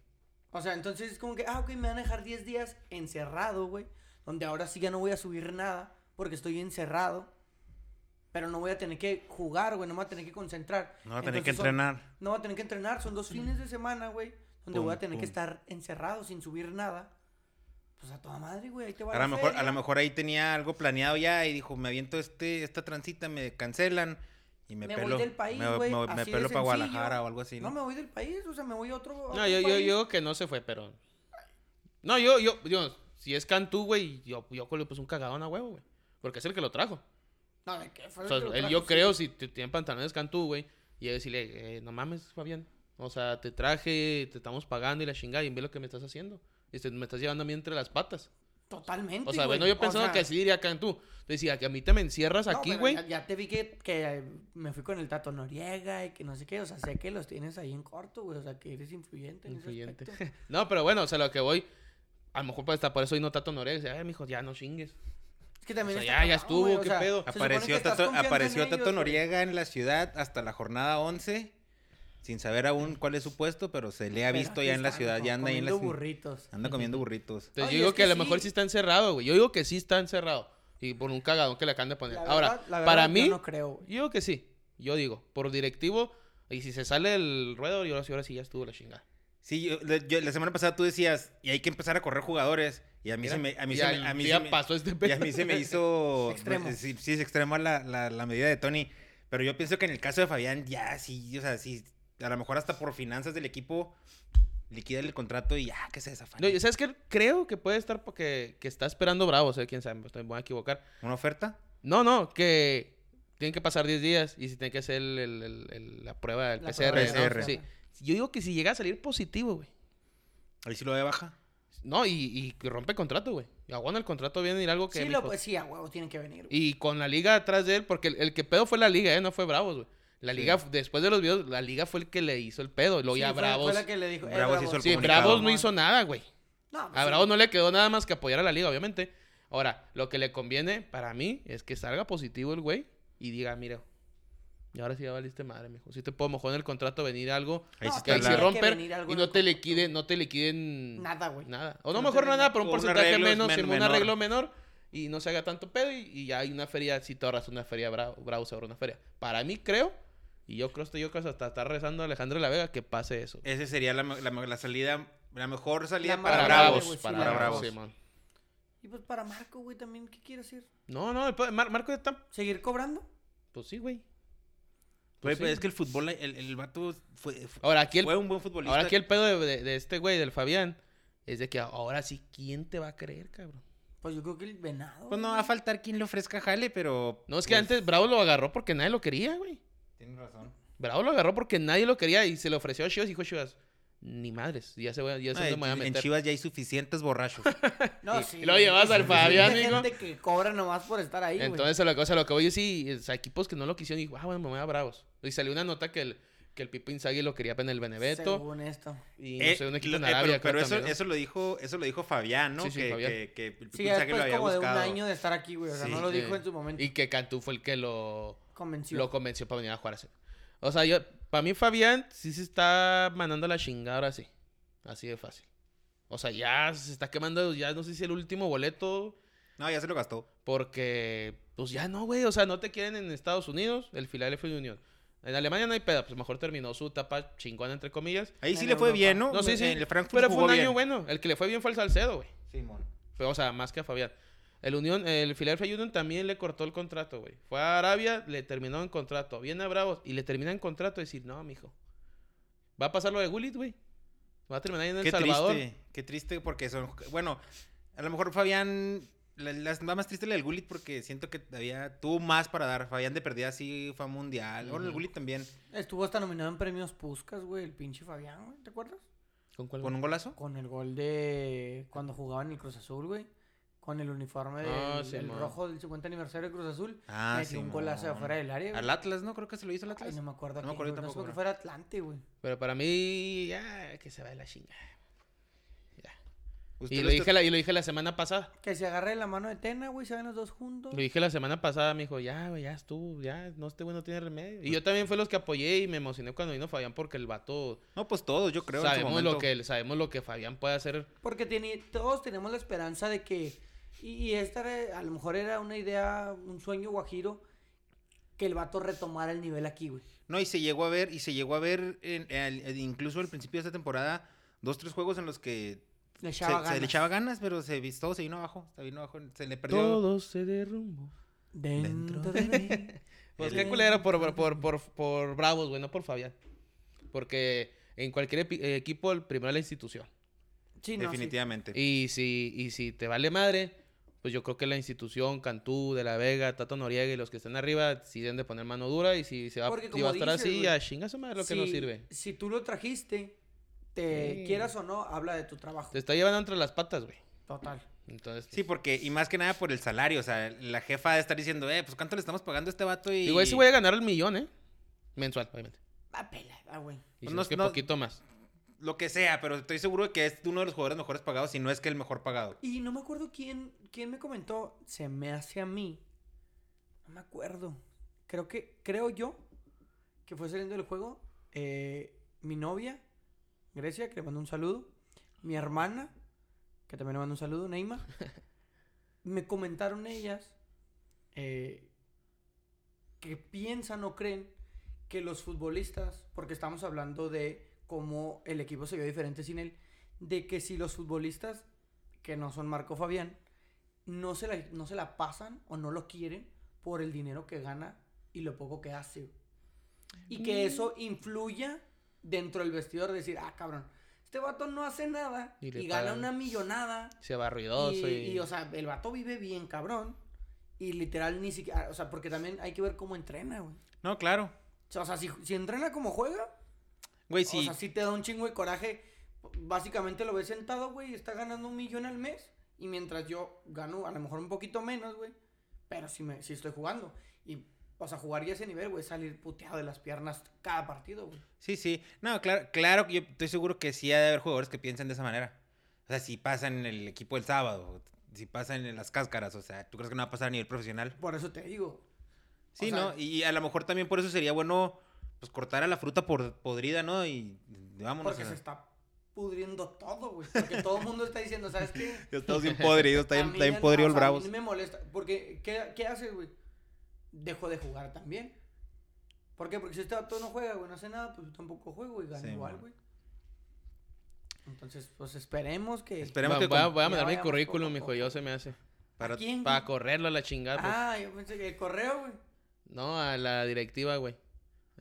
O sea, entonces es como que, ah, ok, me van a dejar 10 días encerrado, güey. Donde ahora sí ya no voy a subir nada porque estoy encerrado. Pero no voy a tener que jugar, güey, no me voy a tener que concentrar. No va a tener que Entonces son- entrenar. no voy a tener que entrenar, son dos fines de semana, güey. Donde Pum, voy a tener que estar encerrado sin subir nada. pues a toda madre, güey, ahí te va A la lo, mejor, a lo mejor ahí tenía algo planeado ya y dijo, me aviento este, esta transita, me cancelan y me, Me voy pelo. del país, me, güey, me- me pelo para sencillo. Guadalajara o algo así, No ¿no? me voy del país, o sea, me voy a otro. a No, otro yo, yo, país. yo digo que no se fue, pero. No, yo, yo, yo, si es Cantú, güey, yo, yo le puse un cagadón a huevo, güey. Porque es el que lo trajo. No, ¿de qué? Fue O el sea, que lo él, trajo, yo sí. creo, si te tienen pantalones Cantú, güey, y decirle, eh, no mames, Fabián. O sea, te traje, te estamos pagando y la chingada, y ve lo que me estás haciendo. Y te- me estás llevando a mí entre las patas. Totalmente. O sea, güey. bueno, yo pensaba O sea, que así diría Cantú. Decía que a mí te me encierras no, aquí, güey. Ya, ya te vi que, que me fui con el Tato Noriega y que no sé qué. O sea, sé que los tienes ahí en corto, güey. O sea, que eres influyente en Influyente. ese no, pero bueno, o sea, lo que voy. A lo mejor pues, hasta por eso hoy no Tato Noriega. Dice, ay, mijo, ya no chingues. Es que también O sea, está ya- ya estuvo, güey, o ¿qué sea, pedo? Apareció, Tato, apareció ellos, Tato güey. Noriega en la ciudad hasta la jornada 11, sin saber aún cuál es su puesto, pero se le ha visto ya en la ciudad, ya anda ahí en la comiendo ciudad. burritos. Anda comiendo burritos. Entonces Oye, yo digo es que, que a lo mejor sí. está encerrado, güey. Yo digo que sí está encerrado. Y por un cagadón que le acaban de poner. La Ahora, verdad- la verdad, para yo mí, no creo, güey. yo digo que sí. Yo digo, por directivo, y si se sale el ruedo, yo ahora sí, ahora sí ya estuvo la chingada. Sí, yo, la semana pasada tú decías, y hay que empezar a correr jugadores, y a mí Mira, se me... A mí y se al me, a mí se me- pasó este y a mí se me hizo... Extremo. Sí, sí, es extremo la, la, la medida de Tony, pero yo pienso que en el caso de Fabián, ya, sí, o sea, sí, a lo mejor hasta por finanzas del equipo, liquida el contrato y ya, que se desafane. No, ¿Sabes qué? Creo que puede estar porque que está esperando Bravos, eh, quién sabe, me voy a equivocar. ¿Una oferta? No, no, que tienen que pasar 10 días y si tienen que hacer el- el- el- el- la prueba del La PCR. prueba ¿no? PCR. Sí. Yo digo que si llega a salir positivo, güey. Ahí sí lo de baja. No, y, y rompe contrato, güey. Y aguanta el contrato viene a ir algo que. Sí, lo, pues, sí, a huevos tienen que venir. güey. Y con la liga atrás de él, porque el, el que pedo fue la liga, ¿eh? No fue Bravos, güey. La Sí. liga, después de los videos, la liga fue el que le hizo el pedo. Y luego Sí, ya fue- Bravos. Fue la que le dijo, eh, Bravos hizo el Sí. Bravos no hizo nada, güey. No, pues A sí. Bravos no le quedó nada más que apoyar a la liga, obviamente. Ahora, lo que le conviene para mí es que salga positivo el güey y diga, mira, y ahora sí ya valiste madre, mijo. Si te puedo mejor en el contrato venir algo Ahí No, sí que ahí la- sí que romper y en no te liquiden, no te liquiden Nada, güey. nada. O no, No mejor nada, pero un porcentaje menos, men- sino un arreglo menor y no se haga tanto pedo y, y ya hay una feria, si te ahorras una feria bravo, bravo sobre una feria. Para mí creo, y yo creo, estoy yo creo que hasta está rezando a Alejandro de la Vega que pase eso. Ese sería la, la, la salida, la mejor salida La para, para Bravos. Sí, para para Bravos, Bravos. Simón. Y pues para Marco, güey, también, ¿qué quiere decir? No, no, Mar- Marco ya está, ¿Seguir cobrando? pues sí, güey. Güey, Pues pero sí. es que el fútbol, el, el vato fue, fue, Ahora aquí el fue un buen futbolista. Ahora aquí el pedo de, de- de este güey, del Fabián, es de que ahora sí, ¿quién te va a creer, cabrón? Pues yo creo que el venado. Pues no va a faltar quien le ofrezca jale, pero... No, es que pues, antes Bravo lo agarró porque nadie lo quería, güey. Tienes razón. Bravo lo agarró porque nadie lo quería y se le ofreció a Chivas y dijo Chivas, ni madres, ya se, voy, ya se Ay, me voy a en meter. Chivas ya hay suficientes borrachos. No, sí. y luego llevas al Sí, Fabián, hay gente que cobra nomás por estar ahí. Entonces, a lo, o sea, lo que voy a decir, o sea, equipos que no lo quisieron y dijo, ah, bueno, me voy a Bravos. Y salió una nota que el, que el Pipo Inzaghi lo quería en el Beneveto Según esto. y no Eh, sé, un equipo lo- en eh, Arabia. pero eso, también, ¿no? eso lo dijo, eso lo dijo Fabián, ¿no? Sí, sí, que, Fabián. que, que el Pipo Sí, Inzaghi después lo había como de un buscado. año de estar aquí, güey. O sea, Sí, no lo sí. dijo en su momento. Y que Cantú fue el que lo, Convenció. lo convenció para venir a jugar así. O sea, yo, para mí Fabián sí se está mandando la chingada ahora sí. Así de fácil. O sea, ya se está quemando, ya no sé si el último boleto, No, ya se lo gastó. porque pues ya no, güey. O sea, no te quieren en Estados Unidos, el Philadelphia Union. En Alemania no hay pedo, pues mejor terminó su etapa chingona, entre comillas. Ahí sí En le fue Europa. bien, ¿no? No, sí, sí. El Frankfurt Pero fue jugó un año bien. bueno. El que le fue bien fue el Salcedo, güey. Simón. Pero, o sea, más que a Fabián. El Unión, el Philadelphia Union también le cortó el contrato, güey. Fue a Arabia, le terminó en contrato. Viene a Bravos y le termina en contrato y decir, no, mijo. Va a pasar lo de Gullit, güey. Va a terminar ahí en El Qué Salvador. triste, qué triste porque son... Bueno, a lo mejor Fabián... La, la- más triste la del Gullit porque siento que todavía tuvo más para dar. Fabián de perdida sí fue mundial. Bueno, el. Gullit también. Estuvo hasta nominado en premios Puskas, güey, el pinche Fabián, güey. ¿Te acuerdas? ¿Con cuál? ¿Con un golazo? Con el gol de cuando jugaba en el Cruz Azul, güey. Con el uniforme del Ah, el rojo del 50 aniversario de Cruz Azul. Ah, metió un golazo de afuera del área, güey. Al Atlas, ¿no? Creo que se lo hizo al Ay, Atlas. no me acuerdo. No me acuerdo no tampoco, por qué bro. fuera Atlante, güey. Pero para mí, ya, que se va de la chinga. Y lo dije la, y lo dije la semana pasada. Que se agarre la mano de Tena, güey, se ven los dos juntos. Lo dije la semana pasada, me dijo, ya, güey, ya estuvo, ya, no, este güey no tiene remedio. Y yo también fue los que apoyé y me emocioné cuando vino Fabián porque el vato, No, pues todos, yo creo. en su sabemos momento. lo que, sabemos lo que Fabián puede hacer. Porque tiene, todos tenemos la esperanza de que. Y, y esta a lo mejor era una idea, un sueño guajiro, que el vato retomara el nivel aquí, güey. No, y se llegó a ver, y se llegó a ver en- en- en- incluso al principio de esta temporada, dos, tres juegos en los que Le Se, echaba se ganas. le echaba ganas, pero se, todo se vino abajo. Se vino abajo. Se le perdió. Todo se derrumbó. Dentro de mí. Pues El- qué culero por, por, por, por, por Bravos, güey, no por Fabián. Porque en cualquier eh, equipo, el primero es la institución. Sí, no, sí. Definitivamente. Y si, y si te vale madre, pues yo creo que la institución, Cantú, De La Vega, Tato Noriega y los que están arriba, sí deben de poner mano dura. Y si se va, si va a estar así, a chinga su madre lo que nos Si- sirve. Si tú lo trajiste, te Sí. quieras o no, habla de tu trabajo. Te está llevando entre las patas, güey. Total. Entonces, pues, Sí, porque, y más que nada por el salario. O sea, la jefa de estar diciendo, eh, pues cuánto le estamos pagando a este vato y. Digo, ese voy a ganar el millón, ¿eh? Mensual, obviamente. Va pela, va, güey. Y Pues si no- no es que no- poquito más. Lo que sea, pero estoy seguro de que es uno de los jugadores mejores pagados, si no es que el mejor pagado. Y no me acuerdo quién, quién me comentó, se me hace a mí. No me acuerdo. Creo que, creo yo, que fue saliendo del juego, eh, mi novia, Grecia, que le mando un saludo, mi hermana, que también le mando un saludo, Neima, me comentaron ellas eh, que piensan o creen que los futbolistas, porque estamos hablando de cómo el equipo se vio diferente sin él, de que si los futbolistas que no son Marco Fabián no se la, no se la pasan o no lo quieren por el dinero que gana y lo poco que hace. Y que eso influya dentro del vestidor de decir, ah, cabrón, este vato no hace nada Y gana una millonada. Se va ruidoso Y, y... y, o sea, el vato vive bien, cabrón. Y literal ni siquiera, o sea, porque también hay que ver cómo entrena, güey. No, claro. O sea, si, si entrena como juega, Güey, o sí. sea, sí te da un chingo de coraje. Básicamente lo ves sentado, güey, y está ganando un millón al mes. Y mientras yo gano a lo mejor un poquito menos, güey. Pero sí, me, sí estoy jugando. Y, o sea, jugar ya ese nivel, güey, salir puteado de las piernas cada partido, güey. Sí, sí. No, claro, claro que yo estoy seguro que sí ha de haber jugadores que piensan de esa manera. O sea, si pasan en el equipo el sábado, si pasan en las cáscaras, o sea, ¿tú crees que no va a pasar a nivel profesional? Por eso te digo. Sí, O sea- ¿no? Y a lo mejor también por eso sería bueno, pues, cortar a la fruta por, podrida, ¿no? Y vámonos. Porque a- se está pudriendo todo, güey. Porque todo el mundo está diciendo, ¿sabes qué? Ya estamos bien podridos, está bien, podrido el sea, a mí Bravos. me molesta. Porque, ¿qué, qué haces, güey? Dejo de jugar también. ¿Por qué? Porque si este vato no juega, güey, no hace nada, pues yo tampoco juego y gano Sí, igual, güey. Entonces, pues esperemos que. Esperemos Va- que voy, a, con- voy a ya mandar mi currículum, mijo, yo se me hace. para- ¿A quién, Para güey? correrlo a la chingada, pues. Ah, yo pensé que el correo, güey. No, a la directiva, güey.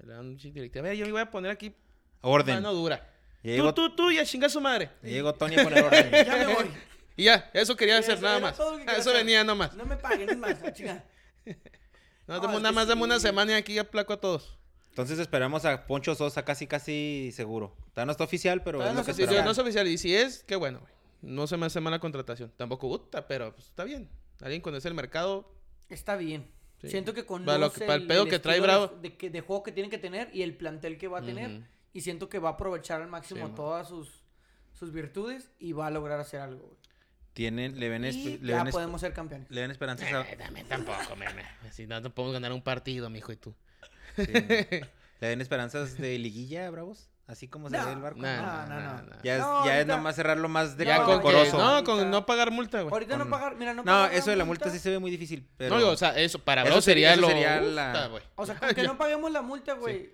A la directiva. A ver, yo me voy a poner aquí Orden. mano dura. Ya llegó, Tú, tú, tú, y a chingar su madre. ya llegó Tony a poner orden. Ya me voy. Y ya, eso quería Y hacer eso nada más. todo que Eso hacer. venía nomás. No me paguen, es más, a chingar. No, No, nada más, dame una sí. semana y aquí ya placo a todos. Entonces esperamos a Poncho Sosa casi, casi seguro. Todavía no está oficial, pero es no lo que está Sí, oficial. no es oficial. Y si es, qué bueno, güey. No se me hace mala contratación. Tampoco gusta, pero pues, está bien. Alguien conoce el mercado. Está bien. Sí. Siento que con Para lo que- para el pedo que trae Bravo. De, que- de juego que tiene que tener y el plantel que va a tener. Ujú. Y siento que va a aprovechar al máximo Sí, todas sus, sus virtudes y va a lograr hacer algo, güey. Tienen, le ven, Y le, ya ven podemos ser campeones. le ven esperanzas a... Eh, dame tampoco, meme. Si no, no podemos ganar un partido, mijo, y tú. sí, ¿Le ven esperanzas de liguilla, Bravos? Así como se No, ve el barco. No, no, no. Ya, es, No, ya es nomás cerrarlo más de No, Ya No, con que, no, con no pagar multa, güey. Ahorita no pagar, mira, no No, pagar eso de la multa multa sí se ve muy difícil, pero... No, digo, o sea, eso para Eso sería- lo. sería la- ta, güey. O sea, con que no paguemos la multa, güey.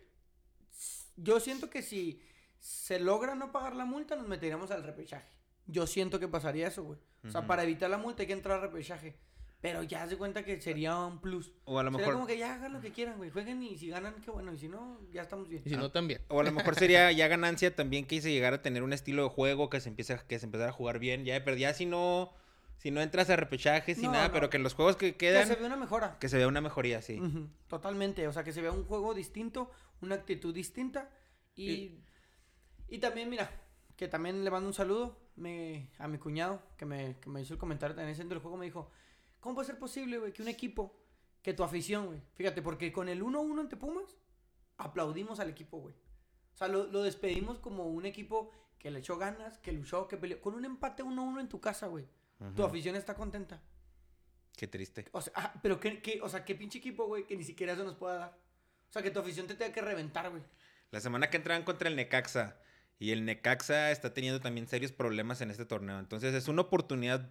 Yo siento que si se logra no pagar la multa, nos meteríamos al repechaje. Yo siento que pasaría eso, güey. O sea, para evitar la multa hay que entrar al repechaje. Pero ya se cuenta que sería un plus. O a lo Sería mejor... como que ya hagan lo que quieran, güey. Jueguen y si ganan, qué bueno. Y si no, ya estamos bien. Y si no, también. O a lo mejor sería ya ganancia también que se llegara a tener un estilo de juego que se empiece a- que se empezara a jugar bien. Ya, pero ya si no si no entras a repechajes y No, nada, no. pero que en los juegos que Que quedan se vea una mejora. que se vea una mejoría, sí. Ujú, Totalmente. O sea, que se vea un juego distinto, una actitud distinta. Y, y también, mira, que también le mando un saludo me, a mi cuñado, que me, que me hizo el comentario también centro del juego. Me dijo, ¿cómo puede ser posible, güey, que un equipo, que tu afición, güey? Fíjate, porque con el 1-1 ante Pumas, aplaudimos al equipo, güey. O sea, lo, lo despedimos como un equipo que le echó ganas, que luchó, que peleó. Con un empate 1-1 en tu casa, güey. Tu afición está contenta. Qué triste. O sea, ah, pero qué, qué- o sea, qué pinche equipo, güey, que ni siquiera eso nos pueda dar. O sea, que tu afición te tenga que reventar, güey. La semana que entraban contra el Necaxa y el Necaxa está teniendo también serios problemas en este torneo. Entonces es una oportunidad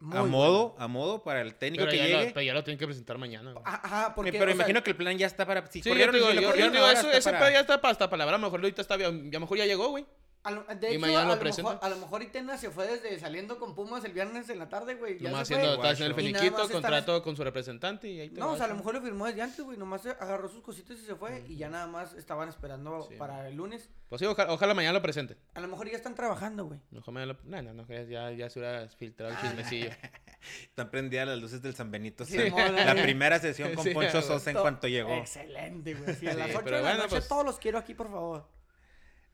Muy a bueno. modo, a modo para el técnico Pero que ya, llegue. lo, pero ya lo tienen que presentar mañana, güey. Ah, Ajá, porque. pero o sea, imagino que el plan ya está para. Si Sí, yo corrieron, te digo, si yo, yo digo, eso, está ese para- ya está para, hasta palabra. A lo mejor ahorita está, a lo mejor ya llegó, güey. A lo, de hecho, mañana a, lo lo presenta. mejor, a lo mejor Itena se fue desde saliendo con Pumas el viernes en la tarde, güey. Ya Nomás se haciendo, fue. haciendo el Y finiquito, contrato con su representante y ahí te No, o sea, a lo ¿no? mejor lo firmó desde antes, güey. Nomás agarró sus cositas y se fue. Y ya nada más estaban esperando Sí, para el lunes. Pues sí, ojalá, ojalá mañana lo presente. A lo mejor ya están trabajando, güey. Mejor mañana lo... No, no, no, ya- ya, se hubiera filtrado el chismecillo. Están prendidas las luces del San Benito. Sí, la- primera sesión con Sí, Poncho. Sosa en To- cuanto llegó. Excelente, güey. Sí, a las 8 pero de la noche pues- todos los quiero aquí, por favor.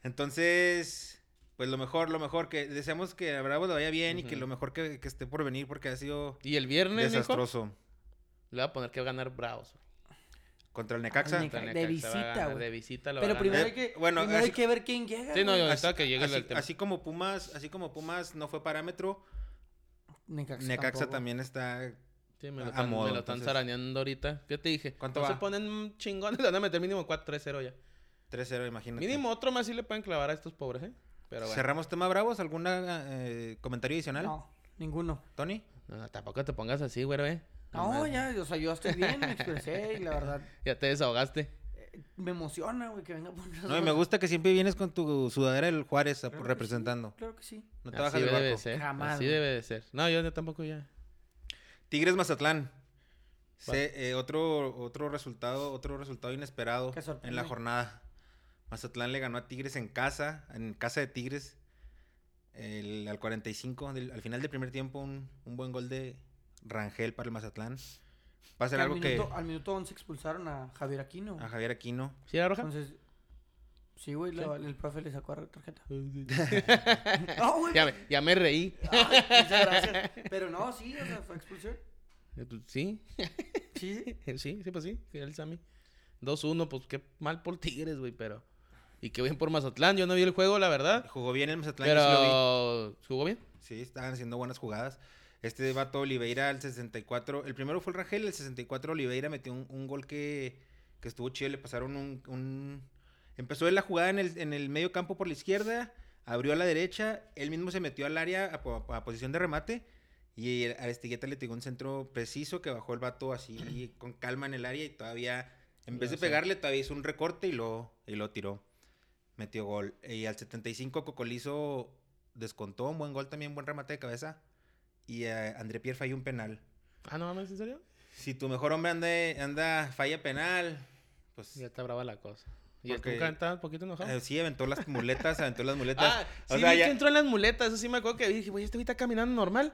Entonces, pues lo mejor, lo mejor que deseamos que a Bravo le vaya bien y que lo mejor que, que esté por venir porque ha sido Y el viernes, desastroso. le va a poner que va a ganar Bravos. Contra el Necaxa. Neca- Contra de Necaxa a visita, ganar, güey. De visita lo Pero va a primero ganar. hay que, bueno, primero hay que ver quién llega. Sí, no, Así, que llegue el tema. así como Pumas, así como Pumas no fue parámetro, Necaxa, Necaxa también está Sí, me a lo están, modo, me lo están entonces. zaraneando ahorita. ¿Qué te dije? ¿Cuánto no va? se ponen chingones, le van a meter mínimo 4-3-0 ya. 3-0, imagínate. Mínimo otro más sí le pueden clavar a estos pobres, ¿eh? Pero bueno. Cerramos tema Bravos, ¿algún comentario adicional? No, ninguno. Tony. No, tampoco te pongas así, güey, ¿eh? No, ya, o sea, yo estoy bien, me expresé y la verdad Ya te desahogaste. eh, me emociona, güey, que venga por No, y me gusta que siempre vienes con tu sudadera del Juárez Claro representando. sí, Claro que sí. No te así bajas del debe de barco. ser. Jamás, Así güey. debe de ser. No, yo, yo tampoco ya. Tigres Mazatlán. Se- eh, otro, otro resultado, otro resultado inesperado en la jornada. Mazatlán le ganó a Tigres en casa, en casa de Tigres. el- al 45, del- al final del primer tiempo, un, un buen gol de Rangel para el Mazatlán. Va a ser algo que minuto, al minuto 11 expulsaron a Javier Aquino. a Javier Aquino. ¿Sí era roja? Entonces, sí, güey, el profe le sacó la tarjeta. No, güey. ya, me, ya me reí. Ay, muchas gracias. Pero no, sí, o sea, fue expulsión. Eh, pues, Sí, Sí, sí. sí, sí, pues sí. sí, el Sammy. 2-1, pues qué mal por Tigres, güey, pero. Y qué bien por Mazatlán. Yo no vi el juego, la verdad. Jugó bien el Mazatlán, yo sí lo vi. Pero. ¿Jugó bien? Sí, estaban haciendo buenas jugadas. Este vato Oliveira al 64. El primero fue el Rangel, el 64 Oliveira metió un, un gol que, que estuvo chido. Le pasaron un, un- Empezó la jugada en el, en el medio campo por la izquierda, abrió a la derecha, él mismo se metió al área a, po- a posición de remate. Y a Aristigueta le tiró un centro preciso que bajó el vato así con calma en el área y todavía, en vez de pegarle, todavía hizo un recorte y lo, y lo tiró. Metió gol. Y al 75 Cocolizo descontó un buen gol también, buen remate de cabeza. Y eh, André Pierre falló un penal. Ah, no mames, ¿en serio? Si tu mejor hombre anda, anda falla penal, pues Ya está brava la cosa. Y el Porque- Tuca estaba un poquito enojado. eh, sí aventó las muletas, aventó las muletas. Ah, o sí, sea, vi ya- que entró en las muletas. Eso sí me acuerdo que dije, güey, este güey está caminando normal.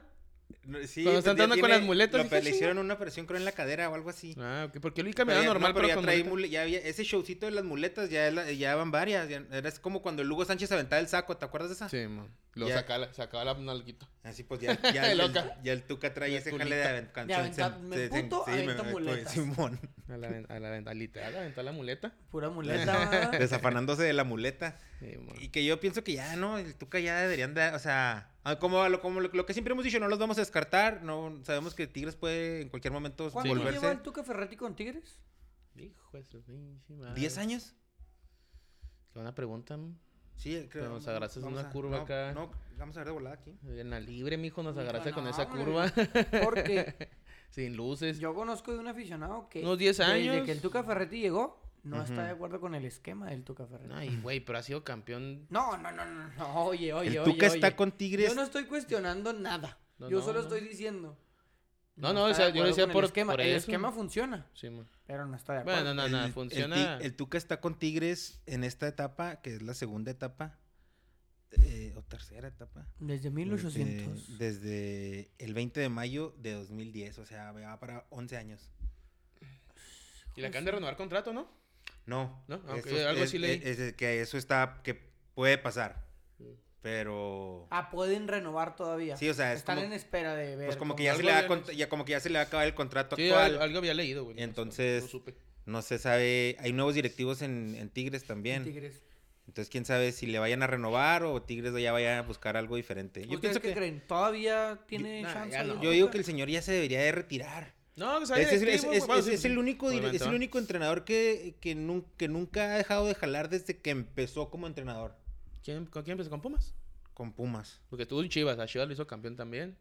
Sí, Cuando está pues, ya entrando con las muletas, lo- le hicieron una operación creo en la cadera o algo así. Ah, ok, porque no, normal, pero pero, ya con traí muleta. mule- ya había ese showcito de las muletas, ya, la- ya van varias. ya- era como cuando el Hugo Sánchez aventaba el saco, ¿te acuerdas de esa? Sí, man. Lo sacaba, sacaba la nalguita. Así pues ya, ya, el, Loca. ya el Tuca trae Ya ese jale de aventar. De aventar- me puto, avento muletas. Simón. A la, a la, literal, aventó la muleta. Pura muleta. Desafanándose de la muleta. Sí. Y que yo pienso que ya, ¿no? El Tuca ya deberían de, o sea, ah, como, lo, como lo, lo que siempre hemos dicho, no los vamos a descartar, no sabemos que Tigres puede en cualquier momento ¿Cuánto lleva volverse. el Tuca Ferretti con Tigres? Hijo de su pinche madre. ¿10 años? Qué buena pregunta, man. Sí, creo. Pero nos agarraste en una a- curva no, acá. No, vamos a ver de volada aquí. En la libre, mijo, nos agarraste con no, esa hombre. curva. Porque Sin luces. yo conozco de un aficionado que. Unos 10 Desde años. que el Tuca Ferretti llegó, no está de acuerdo con el esquema del Tuca Ferretti. Ay, güey, pero ha sido campeón. No, no, no, no, no. Oye, oye, el oye. Tuca está con Tigres. Yo no estoy cuestionando nada. No, yo no, solo no. estoy diciendo. No, no, o sea, yo decía por- el esquema. por el eso. esquema funciona, Sí, man. pero no está de acuerdo. Bueno, no, no, el funciona. El Tuca está con Tigres en esta etapa, que es la segunda etapa. eh, o tercera etapa. Desde Desde, 1800. desde el 20 de mayo de 2010, o sea, va para 11 años. Y le acaban de renovar contrato, ¿no? No, ¿No? Ah, eso algo es- así leí. es- es que eso está, que puede pasar, pero... Ah, pueden renovar todavía. Sí, o sea, es Están como, en espera de ver. pues como cómo- que ya se, le va a había cont- ya como que ya se le va a acabar el contrato Sí, actual. al- algo había leído, güey. Entonces, no supe. No se sabe, hay nuevos directivos en, en Tigres también. Tigres. Entonces, quién sabe si le vayan a renovar o Tigres ya vaya a buscar algo diferente. Yo ¿Ustedes pienso qué que... creen? ¿Todavía tiene Nah, chance? no. Yo digo que el señor ya se debería de retirar. No, Es, es- es- es- el único, es el único entrenador que, que, nun- que nunca ha dejado de jalar desde que empezó como entrenador ¿Quién, ¿Con quién empezó? ¿Con Pumas? con Pumas. Porque estuvo en Chivas. A Chivas lo hizo campeón también.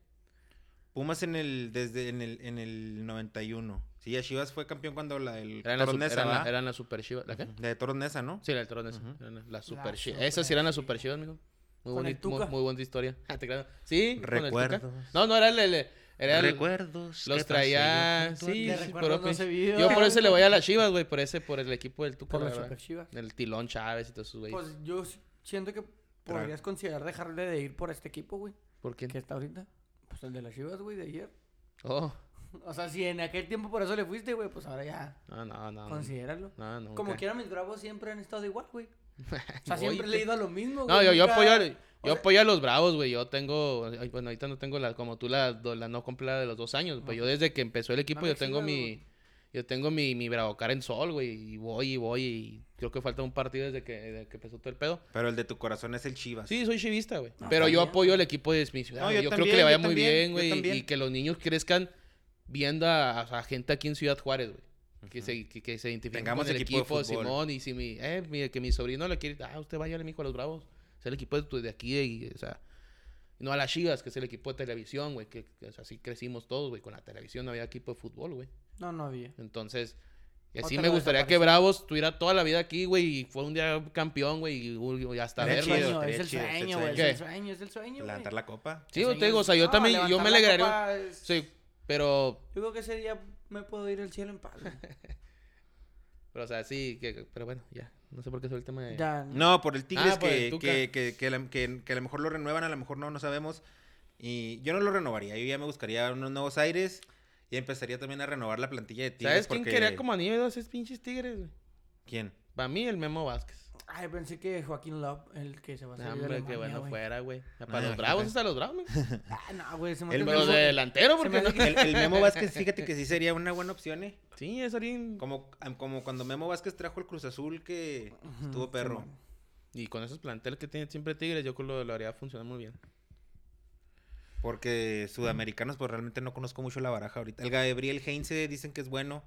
Pumas en el, desde en el, en el 91. Sí, a Chivas fue campeón cuando la, el Eran la- eran las super chivas. ¿La qué? De Toros Neza, ¿no? Sí, la del Toros. Eran la- super La chivas. Esas sí eran las super chivas, mijo. Muy, bonito, muy, buena historia. Ah. Sí. Recuerdos. No, no, era el... el- era el- Recuerdos. los traía... Sí, no se vio. Yo por eso le voy a las chivas, güey. Por ese, por el equipo del Tuca. Por la las super chivas. El Tilón Chávez y todos esos güeyes. Pues yo siento que podrías considerar dejarle de ir por este equipo, güey. ¿Por qué? Que está ahorita. Pues el de las chivas, güey, de ayer. Oh, O sea, si en aquel tiempo por eso le fuiste, güey, pues ahora ya, no, no, no. considéralo. No, no. Como quiera, mis bravos siempre han estado igual, güey. O sea, siempre he leído a lo mismo, No, güey, yo, yo nunca- apoyo, a- o yo sea- apoyo a los bravos, güey. Yo tengo, bueno, ahorita no tengo la, como tú la, no completa de los dos años. Pues yo desde que empezó el equipo, yo tengo mi, yo tengo mi, mi Bravocar en sol, güey. Y voy y voy y creo que falta un partido desde que, desde que empezó todo el pedo. Pero el de tu corazón es el Chivas. Sí, soy chivista, güey. No, Pero yo bien. apoyo al equipo de mi ciudad. No, yo yo creo que le vaya yo muy también, bien, yo güey. Y que los niños crezcan viendo a, a gente aquí en Ciudad Juárez, güey. Que se, que, que se identifiquen Tengamos con el equipo de equipo. Simón. Y si mi, eh, mi- que mi sobrino le quiere, ah, usted vaya mijo a los bravos. Es el equipo de, tu- de aquí, y, o sea, no a las Chivas, que es el equipo de televisión, güey. Que, que, o sea, así crecimos todos, güey. Con la televisión no había equipo de fútbol, güey. No, no había. Entonces, y así me gustaría que. Bravos tuviera toda la vida aquí, güey. Y fue un día campeón, güey. Y, y hasta verlo. es el chido, es el sueño, güey. Es el sueño, es el sueño, güey. Levantar la copa. Sí, yo te digo, o sea, yo No, también, yo me alegraría. es- Sí, pero, Yo creo que ese día me puedo ir al cielo en paz. pero, o sea, sí, que, pero bueno, ya. No sé por qué soy el tema de... Ya. No, por el Tigres Ah, por el que, que, que, que, la- que- que a lo mejor lo renuevan, a lo mejor no, no sabemos. Y yo no lo renovaría. Yo ya me buscaría unos nuevos aires. Y empezaría también a renovar la plantilla de Tigres. ¿Sabes quién quería como anillo de esos pinches tigres, güey? ¿Quién? Para mí, el Memo Vázquez. Ay, pensé que Joaquín Love, el que se va a salir hombre, qué bueno fuera, güey. Para Ah, los fíjate. bravos, hasta los bravos, güey. Ah, no, güey, se me El Memo- de el- delantero, porque no. El, el Memo Vázquez, fíjate que sí sería una buena opción, ¿eh? Sí, es alguien... Como, como cuando Memo Vázquez trajo el Cruz Azul que Ujú, estuvo perro. Y con esos planteles que tiene siempre Tigres, yo creo que lo, lo haría funcionar muy bien. Porque sudamericanos, pues realmente no conozco mucho la baraja ahorita. El Gabriel Heinze dicen que es bueno.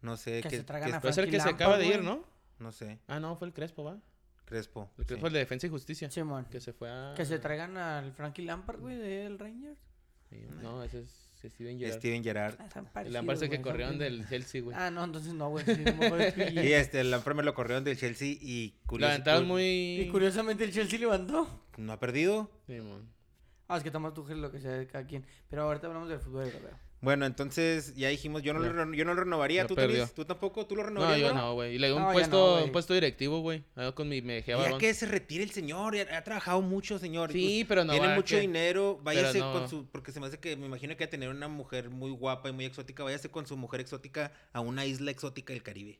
No sé, Que que, se tragan que- a Puede ser que se acaba de ir. ¿no? No sé, Ah, no, fue el Crespo, ¿va? Crespo. El Crespo sí. el de Defensa y Justicia. Simón. Que se fue a... Que se traigan al Frankie Lampard, güey, del Rangers. Sí, No, ese es Steven Gerrard. Steven Gerrard. Ah, El Lampard que corrieron del Chelsea, güey. Ah, no, entonces no, güey. sí. Sí, este, el Lampard me lo corrieron del Chelsea y La curioso. ventaja es cu- muy... Y curiosamente el Chelsea levantó. No ha perdido. Sí, mon. Ah, es que Tomás Tuchel lo que sea de cada quien. Pero ahorita hablamos del fútbol europeo. Bueno, entonces ya dijimos, yo no, Ya. lo, yo no lo renovaría. Ya ¿Tú. Tonis? ¿Tú tampoco? ¿Tú lo No, renovarías? yo no, güey. Y le doy un No, puesto, no, un puesto directivo, güey. Con mi me dejé Ya que se retire el señor, ya ha trabajado mucho, señor. Sí, pero no Tiene va, mucho dinero, váyase no. con su... Porque se me hace que, me imagino que va a tener una mujer muy guapa y muy exótica, váyase con su mujer exótica a una isla exótica del Caribe.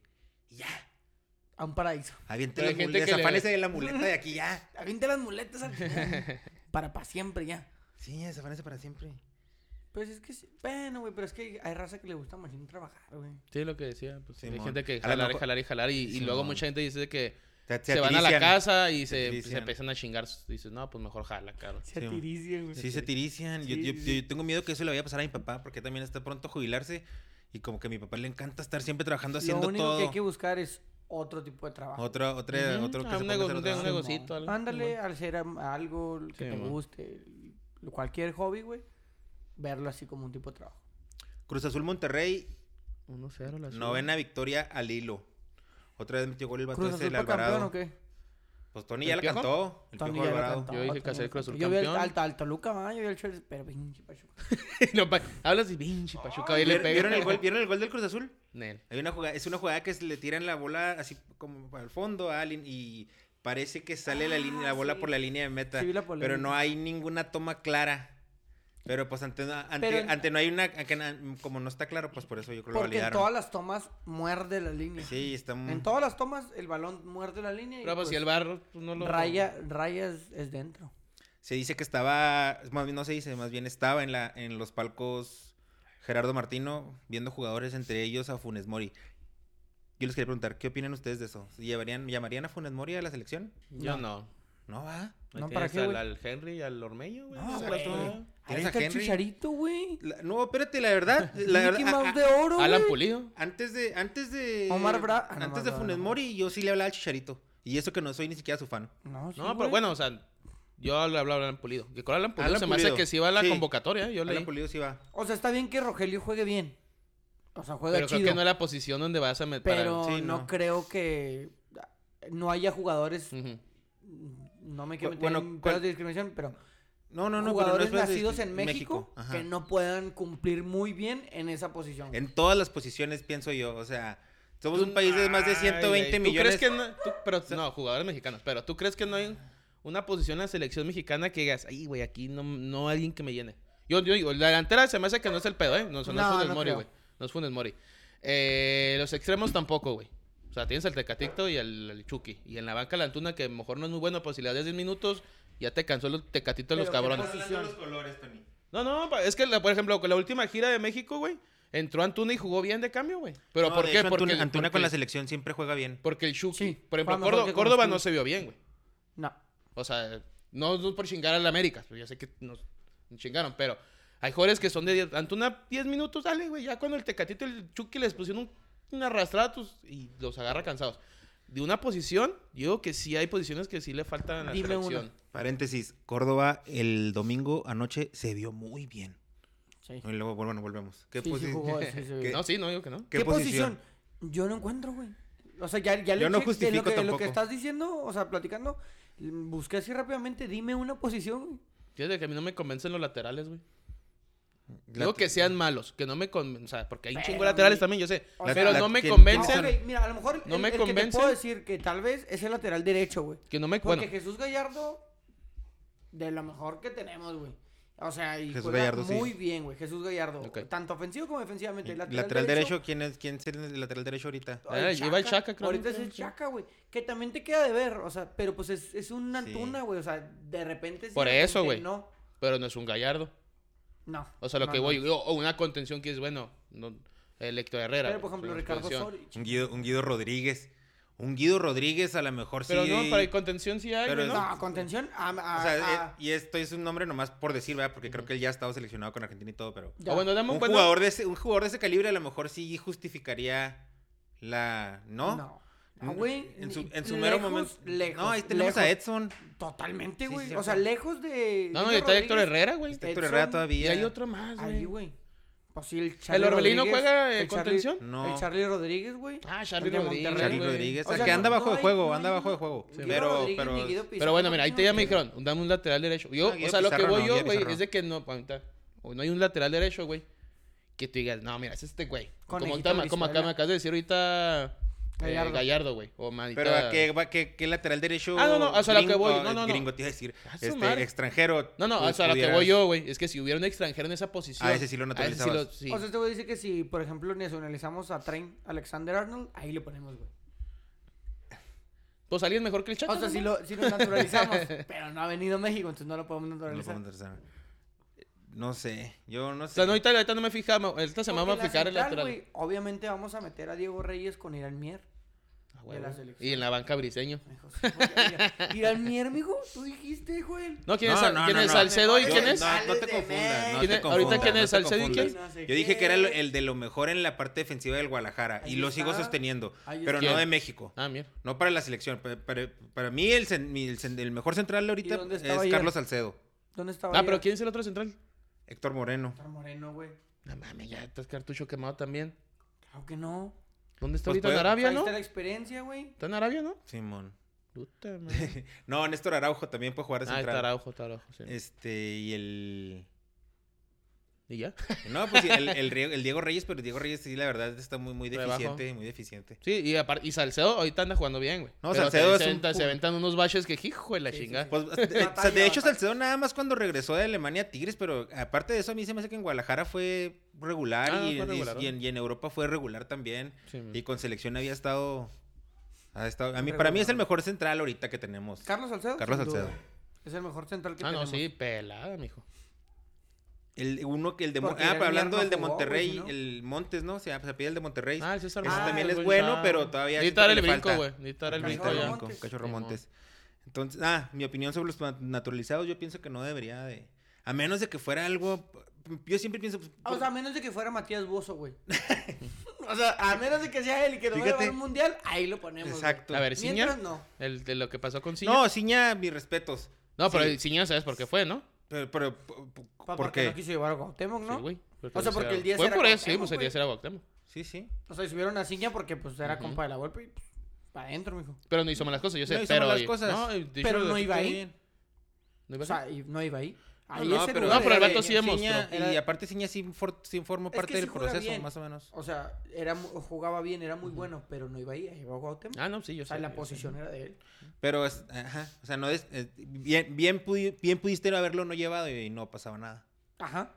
Y ya, A un paraíso. aviente Pero la hay gente muleta, que le- afánese de la muleta de aquí ya. Aviente las muletas al Para pa' siempre ya. Sí, afánese para siempre. Pues es que sí. Bueno, güey, pero es que hay raza que le gusta más bien trabajar, güey. Sí, lo que decía. Pues, hay Simón. gente que jalar y mejor- jalar y jalar. Y, y luego mucha gente dice que Se, se, van a la atirician. casa y Se se, atirician. empiezan a chingar. Dices, no, pues mejor jala, claro. Se Sí, atirician, güey. Sí, se tirician. Yo, Sí, yo- sí, sí. yo tengo miedo que eso le vaya a pasar a mi papá porque también está pronto a jubilarse. Y como que a mi papá le encanta estar siempre trabajando, haciendo Lo único todo. que hay que buscar es otro tipo de trabajo. Otra, otra, Ujú, otro que ah, se un nego- hacer un negocito. Ándale al ser am- algo que Sí, te guste. Cualquier hobby, güey. Verlo así como un tipo de trabajo. Cruz Azul Monterrey, 1-0 la novena victoria al hilo. Otra vez metió gol el ¿Cruz ese, Azul el fue campeón Alvarado. o qué? Pues Tony ¿El ya la Piojo? cantó. El Tony Piojo ya Alvarado. cantó, Yo dije que hacer Cruz. Azul Yo vi al, campeón. al, al Toluca, ma, yo vi al Chelsea, pero pinche Pachuca. no, pa- hablas y pinche Pachuca. Ahí le ¿Vieron, pega. vieron el gol, ¿Vieron el gol del Cruz Azul? Nel. Hay una jugada, es una jugada que se le tiran la bola así como al fondo a alguien y parece que sale la, línea, la Ah, bola sí. por la línea de meta. Sí, vi la pero no hay ninguna toma clara. Pero pues ante, ante, Pero- ante no hay una, como no está claro, pues por eso yo creo que lo Porque en validaron. todas las tomas muerde la línea. Sí, está muy... En todas las tomas el balón muerde la línea y Pero pues, si el barro pues, no lo. raya, raya es, es dentro. Se dice que estaba, más bien no se dice, más bien estaba en la en los palcos Gerardo Martino viendo jugadores, entre ellos a Funes Mori. Yo les quería preguntar, ¿qué opinan ustedes de eso? ¿Llevarían, ¿Llamarían a Funes Mori a la selección? Yo No. no. No, va. No, ¿para qué, al, Henry y al Ormeño, güey. No, güey. Ahí ¿Tienes a está el chicharito, güey. La- no, espérate, la verdad, la Mickey verdad, a- Mouse a- de oro, Alan güey. Pulido. antes de, antes de, Omar Bra- ah, no, antes de Funes no. Mori, yo sí le hablaba al Chicharito. Y eso que no soy ni siquiera su fan. No, sí, No, pero bueno, o sea, yo le hablaba a Alan Pulido. Que con Alan Pulido Alan se me hace que sí va a la Sí. convocatoria, yo leí. Alan Pulido sí va. O sea, está bien que Rogelio juegue bien. O sea, juega Pero creo chido. que no es la posición donde vas a meter. pero sí, no. no. creo que no haya jugadores. No me quiero meter bueno, en ¿cuál- pedos de discriminación, pero No, no, no. pero no jugadores es- es- nacidos en México, que no puedan cumplir muy bien en esa posición. En todas las posiciones, pienso yo. O sea, somos un país de más de Ay, 120 güey, millones. ¿Tú crees que no? tú- pero, no, jugadores mexicanos. Pero ¿tú crees que no hay una posición en la selección mexicana que digas, ay, güey, aquí no, no hay alguien que me llene? Yo, yo digo, la delantera se me hace que no es el pedo, ¿eh? No, no, No, es Funes no Mori, güey. No es Funes Mori. Eh, los extremos tampoco, güey. O sea, tienes el Tecatito y el, el Chucky. Y en la banca la Antuna, que a lo mejor no es muy bueno, pero si le das 10 minutos, ya te cansó el Tecatito de los Pero, ¿qué cabrones. los colores, Tony. No, no, es que, la- por ejemplo, con la última gira de México, güey, entró Antuna y jugó bien de cambio, güey. ¿Pero No, por qué? hecho, porque, Antuna, Antuna porque- con la selección siempre juega bien. porque el Chucky, Sí, por ejemplo, Córdoba, no se vio bien, güey. No. O sea, no, no por chingar al América, pues ya sé que nos chingaron, pero hay jugadores que son de 10, Antuna 10 minutos, dale, güey, ya cuando el Tecatito y el Chucky les pusieron un- una arrastrada pues, y los agarra cansados. De una posición, yo digo que sí hay posiciones que sí le faltan a la Dime selección. una. Paréntesis, Córdoba el domingo anoche se vio muy bien. Sí. Y luego, bueno, volvemos. ¿Qué Sí, sí posi- jugó, sí se vio. ¿Qué- No, sí, no digo que no. ¿Qué, ¿Qué, posición? posición? Yo no encuentro, güey. O sea, ya, ya le Yo no chequé de justifico lo que, lo tampoco. que estás diciendo, o sea, platicando, busqué así rápidamente, dime una posición, güey. Fíjate que a mí no me convencen los laterales, güey. Digo que sean malos, que no me convencen. O sea, porque hay un chingo de laterales también, yo sé. o pero no me ¿quién- convencen. Ah, ok, mira, a lo mejor No el, me el que te convencen. puedo decir que tal vez es el lateral derecho, güey. Que no me. Porque Bueno, Jesús Gallardo, de lo mejor que tenemos, güey. O sea, y Jesús juega Gallardo, sí. muy bien, güey. Jesús Gallardo. Tanto ofensivo como defensivamente. Lateral, Lateral, derecho, ¿quién es, quién es el lateral derecho ahorita? Ay, Ah, lleva el Chaca, creo, Ahorita es el. Chaca, güey. Que también te queda de ver, o sea, pero pues es, es una Sí. Antuna, güey. O sea, de repente Por de eso, güey. No, pero no es un gallardo. No. O sea, lo no, que voy. O o una contención que es bueno. No, el Héctor Herrera. Pero, por güey, ejemplo, Ricardo posición. Sori. Un Guido, un Guido Rodríguez. Un Guido Rodríguez a lo mejor Pero sí. no, para contención sí hay, Pero ¿no? No, contención. a- a- O sea, a- eh, y esto es un nombre nomás por decir, ¿verdad? Porque creo que él ya ha estado seleccionado con Argentina y todo, pero... ya. O bueno, dame un, Un bueno- jugador, de ese, un jugador de ese calibre a lo mejor sí justificaría la... ¿No? No. No, güey. En su, en su mero lejos, momento. Lejos, no, ahí tenemos a. Edson. Totalmente, güey. sí, o sea, lejos de. No, no, y está Héctor Herrera, güey. Está Héctor Herrera Y todavía. hay otro más, Ahí, güey. güey. Pues sí, el ¿El Charlie Orbelino juega eh, el Charlie- contención? No. El Charlie Rodríguez, güey. Ah, Charlie Rodríguez. Charlie güey. Rodríguez. O sea, que no- anda no bajo de juego, no anda bajo de juego. Sí, pero, pero... Pero bueno, mira, ahí te ya me dijeron, dame un lateral derecho. Yo, Guido o sea, lo que voy yo, güey, es de que no, no hay un lateral derecho, güey, que tú digas, no, mira, es este güey. Como, como acá me acabas de decir ahorita Gallardo. Gallardo, güey, o manita. Pero ¿a qué, va- qué, qué lateral derecho? Ah, no, no, o sea, lo que voy, no, no, no. Gringo te iba a decir. Ah, Este, madre. extranjero. No, no, o sea, lo que voy yo, güey, es que si hubiera un extranjero en esa posición. Ah, ese sí lo naturalizabas. sí. O sea, te voy a decir que si, por ejemplo, nacionalizamos a Train Alexander Arnold, ahí le ponemos, güey. Pues alguien mejor que el Chaca. O sea, ¿no? si lo, si lo naturalizamos, pero no ha venido a México, entonces no lo podemos No, lo naturalizar. interesar. No sé, yo no O sé. sea, no, ahorita, ahorita no me fijaba, esta semana vamos a fijar el lateral. obviamente vamos a meter a Diego Reyes con Irán Mier. De huevo. la selección. Y en la banca briseño. Porque- Irán Mier, mijo, tú dijiste, Joel. No, ¿quién es, No, no, quién no, es no. Salcedo y quién es? No, te confundas. No ¿Quién te ahorita quién no es Salcedo y quién? Yo dije que era el, de lo mejor en la parte defensiva del Guadalajara. Ahí y lo sigo sosteniendo. Pero no de México. Ah, mira. No para la selección. Para, para- para mí, el, mi- el mejor central ahorita ¿Y es ayer? Carlos Salcedo. ¿Dónde estaba? Ah, ayer? pero ¿quién es el otro central? Héctor Moreno. Héctor Moreno, güey. No mames, ya estás cartucho quemado también. Claro que no. ¿Dónde está Pues ahorita? puede- ¿En Arabia, Ahí no? está la experiencia, güey. ¿Está en Arabia, no? Simón. Puta. No, Néstor Araujo también puede jugar de Ah, está central. Araujo, está Araujo, sí. Este, y el. ¿Y ya? No, pues el, el, Rie- el Diego Reyes, pero Diego Reyes sí, la verdad, está muy, muy Rebajo. deficiente, muy deficiente. Sí, y, apar- y Salcedo ahorita anda jugando bien, güey. No, Pero Salcedo se, es un se aventan unos baches que, hijo de la Sí, sí, chingada. sí. Pues, de, Batalla, o sea, de hecho. Salcedo nada más cuando regresó de Alemania a Tigres, pero aparte de eso, a mí se me hace que en Guadalajara fue regular, Ah, y, fue y- regular, y en, y en Europa fue regular también. Y con selección había estado. ha estado- a mí, Regular. para mí es el mejor central ahorita que tenemos. Carlos Salcedo. Carlos. Salcedo. Es el mejor central que Ah, no, tenemos. sí, pelada, mijo. El, uno que el de Mon- ah, pero hablando del de jugó, Monterrey, no. el Montes, ¿no? Se, se pide el de Monterrey. Ah, el César Ese Montes. también es bueno, ah. pero todavía Necesita dar el brinco, güey. Necesita dar el Cachorro brinco ya. Montes. Cachorro. Montes. Entonces, ah, mi opinión sobre los nat- naturalizados, yo pienso que no debería de. A menos de que fuera algo. Yo siempre pienso. pues, O sea, a menos de que fuera Matías Bozo, güey. o sea, a menos de que sea él y que no vaya a un mundial, ahí lo ponemos. güey. Exacto. A ver, Ciña. Mientras no. El de lo que pasó con Ciña. No, Ciña, mis respetos. No, pero sí. el Ciña, ¿sabes por qué fue, no? Pero, pero, ¿por ¿por porque qué? no quiso llevar a Cuauhtémoc, ¿no? Sí, güey. O sea, porque el 10 Fue era por eso, sí, pues el güey. 10 era Cuauhtémoc. Sí, sí. O sea, y subieron a Ciña porque pues era Ujú. compa de la golpe y pues, para adentro, mijo. Pero no hizo malas cosas, yo sé, No hizo pero... malas cosas. No, de Pero no iba ahí. bien. ¿No iba O sea, y no iba ahí. Ahí no, pero- No, pero el vato sí demostró. Y aparte Ciña sí, for- sí formó Es parte del proceso, bien. más o menos. O sea, era, jugaba bien, era muy bueno, pero no iba ahí. Iba Cuauhtémoc. Ah, no, sí, yo o sea, sé. la sé. posición era de él. Pero, es, ajá, o sea, no es, eh, bien, bien, pudi- bien pudiste haberlo no llevado y no pasaba nada. Ajá.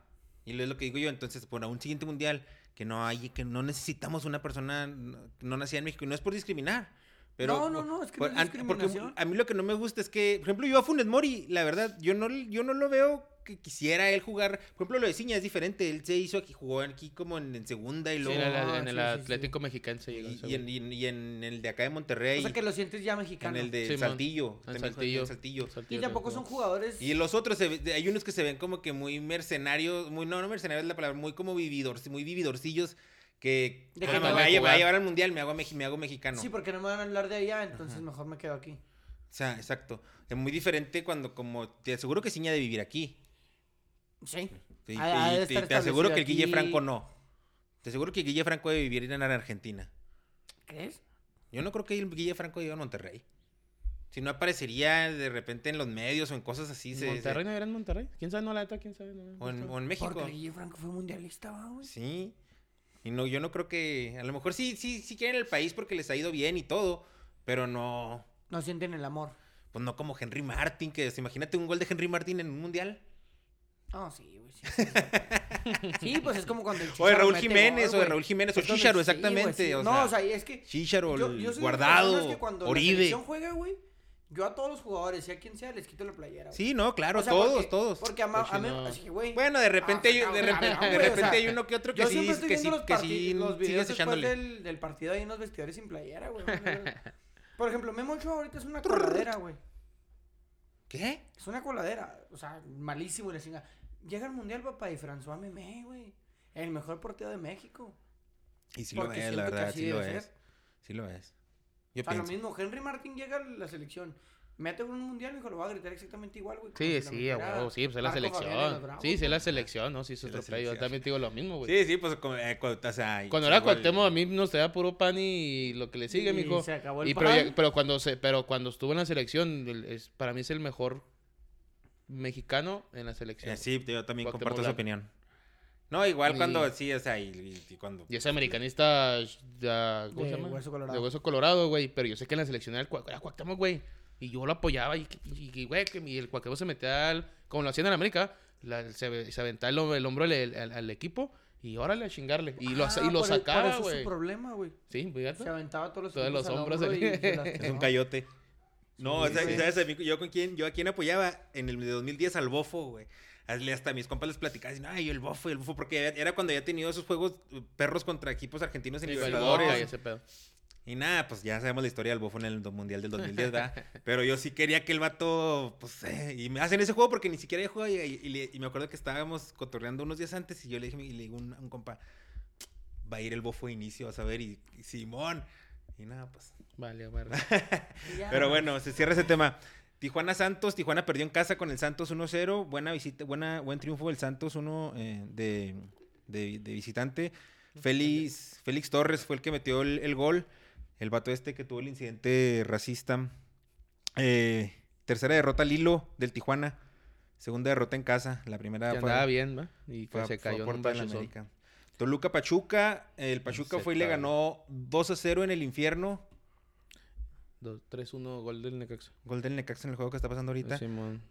Y es lo que digo yo, entonces, por un siguiente mundial, que no hay, que no necesitamos una persona no, no nacida en México, y no es por discriminar. Pero, No, no, no, es que no por- es an- porque discriminación. a mí lo que no me gusta es que, por ejemplo, yo a Funes Mori, la verdad, yo no, yo no lo veo que quisiera él jugar. Por ejemplo, lo de Ciña es diferente. Él se hizo aquí, jugó aquí como en, en segunda y Sí, luego. en el, Ah, en el sí, sí, sí. Atlético Mexicano se llegó. y, y en, y en- y en el de acá de Monterrey. O sea, que lo sientes ya mexicano. en el de. Saltillo. En también juega Saltillo. en Saltillo. Y tampoco son jugadores. Y los otros, se ve- hay unos que se ven como que muy mercenarios, muy, no, no mercenarios es la palabra, muy como vividor, muy vividorcillos, que De "Ah, que me, no voy a, llevar- voy a jugar". llevar al mundial, me hago, me hago mexicano. Sí, porque no me van a hablar de allá, entonces mejor me quedo aquí. O sea, exacto. Es muy diferente cuando, como, te aseguro que Ciña de vivir aquí. Sí. Te aseguro que el Guille aquí. Franco no. Te aseguro que Guille Franco debe vivir en Argentina. ¿Crees? Yo no creo que el Guille Franco viva en Monterrey. Si no aparecería de repente en los medios o en cosas así. se- ¿Monterrey no era en Monterrey? ¿Quién sabe? No, la neta, ¿quién sabe? No, o, en, o en México. Porque Guille Franco fue mundialista, ¿va, güey. Sí. Y no, yo no creo que. A lo mejor sí, sí, sí quieren el país porque les ha ido bien y todo. Pero no. No sienten el amor. Pues no como Henry Martin, que es- imagínate un gol de Henry Martin en un mundial. No, sí, güey. Sí, sí, sí. Sí, pues es como cuando el O de Raúl Jiménez, gol, o de. Raúl Jiménez, o Es Chicharo, exactamente. sí. o no, sea, o sea, es que Chicharo, yo, yo Guardado, personas que cuando la Oribe. selección juega, güey, yo a todos los jugadores, sea quien sea, les quito la playera. güey. Sí, no, claro, O sea, todos, porque- todos. Porque a, ma- Pues a mí, no- así, güey. Bueno, de repente, Ah, hay, de repente, de o sea, hay uno que otro que yo sí, siempre estoy que viendo sí, los, que sí los videos después echándole. del, del partido ahí en los vestidores sin playera, güey. Por ejemplo, Memo Ochoa ahorita es una coladera, güey. ¿Qué? Es una coladera. O sea, malísimo y la chinga. Llega al mundial, papá, y François Memé, güey. El mejor portero de México. Y sí lo es, la que verdad, sí lo es. Sí lo es. Yo O sea, lo mismo, Henry Martin llega a la selección. Mete un mundial, hijo, lo va a gritar exactamente igual, güey. Sí, sí, a metiera huevo, sí, pues es la selección. Bravos, Sí, sí, es la selección, ¿no? Sí, es otro pedo. Yo también te digo lo mismo, güey. Sí, sí, pues eh, cuando, o sea, Cuando era Cuauhtémoc, a mí nos traía puro pan y lo que le sigue, Y mijo. se acabó el Y pero, pan. pero cuando se, pero cuando estuvo en la selección, el- es, para mí es el mejor mexicano en la selección. Eh, sí, yo también Cuauhtémoc comparto Blanco. opinión. No, igual Y- cuando, sí, o sea, y, cuando... Y ese americanista ya, ¿cómo De se llama? hueso colorado. De hueso colorado, güey. Pero yo sé que en la selección era, el Cua- era Cuauhtémoc, güey. Y yo lo apoyaba y, y, y, güey, que mi- el Cuauhtémoc se metía al... Como lo hacían en América, la- se, se aventaba el, hom- el hombro al, al- al equipo y órale a chingarle. Y lo, Ah, y lo por sacaba, eso es güey. su problema, güey. Sí, fíjate. Se aventaba todos los, Todos los hombros hombro y Es un cayote. No, Sí, ¿sabes, güey. sabes a mí- yo con quién, yo a quién apoyaba en el de 2010 al Bofo, güey. Hasta mis compas les platicaba, dicen, ay, el Bofo, el Bofo, porque era cuando ya tenido esos juegos eh, perros contra equipos argentinos en Sí, Libertadores. Y ese pedo. Y nada, pues ya sabemos la historia del Bofo en el Mundial del 2010, ¿verdad? Pero yo sí quería que el vato, pues, eh, y me hacen ese juego porque ni siquiera he jugado. Y, y- y me acuerdo que estábamos cotorreando unos días antes y yo le dije, y le digo a un, a un compa, va a ir el Bofo de inicio, vas a ver, y, Simón. Y nada, pues. Vale, vale. Pero bueno, se cierra ese tema. Tijuana Santos, Tijuana perdió en casa con el Santos 1-0. Buena visita, buena, buen triunfo del Santos 1 eh, de, de- de visitante. Félix, Félix Torres fue el que metió el, el gol. El vato este que tuvo el incidente racista. Eh, tercera derrota al hilo del Tijuana. Segunda derrota en casa. La primera Que fue, andaba bien, ¿va? Y que fue a- se a cayó en un. América. Toluca Pachuca. El Pachuca Se fue y le ganó 2 0 en el infierno. Dos, 3-1, gol del Necaxa. Gol del Necaxa en el juego que está pasando ahorita. Simón.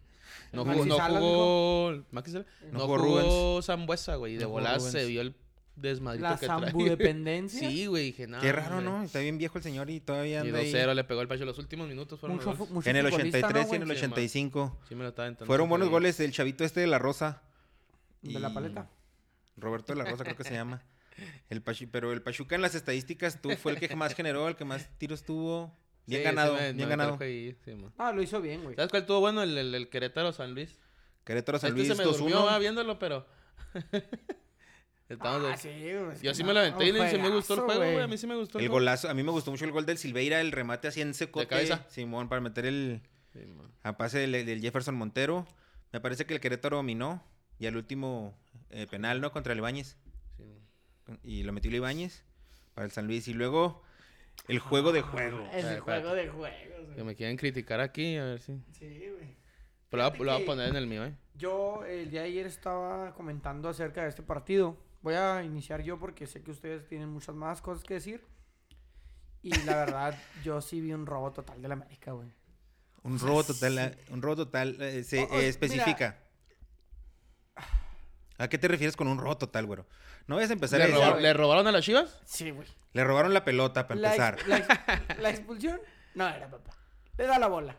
No jugó, no jugó. No No jugó Zambuesa, güey. y De volada se vio el desmadrito La que trae. zambudependencia. Sí, güey, dije, no. Qué raro. ¿no? Está bien viejo el señor y todavía Y anda ahí. 2-0 le pegó el pacho. Los últimos minutos fueron Mucho, los fu- goles. mucho En el futbolista, 83 ¿no, y en el güey? Sí, man. 85. Sí me lo estaba entrando. Fueron buenos goles del chavito este de La Rosa. De la y- paleta. Roberto de la Rosa creo que se llama. El Pachu- pero el Pachuca en las estadísticas tú fue el que más generó, el que más tiros tuvo. Bien ganado, bien ganado. Ah, lo hizo bien, güey. ¿Sabes cuál estuvo bueno? El, el, el Querétaro San Luis. Querétaro San Este Luis se me durmió 2-1. va, viéndolo, pero. Estamos de- Ah, sí, güey. Yo sí no, me lo aventé y sí me gustó el juego, güey. A mí sí me gustó El gol. golazo, a mí me gustó mucho el gol del Silveira, el remate así en cabeza? Simón, para meter el a pase del, del Jefferson Montero. Me parece que el Querétaro dominó. Y al último eh, penal, ¿no? Contra el Ibáñez. Y lo metió el Ibáñez. para el San Luis. Y luego el juego de juego. Es el juego de juegos, Que güey. me quieren criticar aquí, a ver si. Sí, güey. Pero lo voy a- Fíjate lo voy a que- poner en el mío, ¿eh? Yo el día de ayer estaba comentando acerca de este partido. Voy a iniciar yo porque sé que ustedes tienen muchas más cosas que decir. Y la verdad, yo sí vi un robo total del América, güey. Un robo total, eh, un robo total eh, se Oh, oh, eh, especifica. ¿A qué te refieres con un robo total, güero? No vayas a empezar a ¿Le, decir, roba- ¿Le robaron a las chivas? Sí, güey. le robaron la pelota para La, empezar. ex- la ex- la expulsión no era, papá. Le da la bola.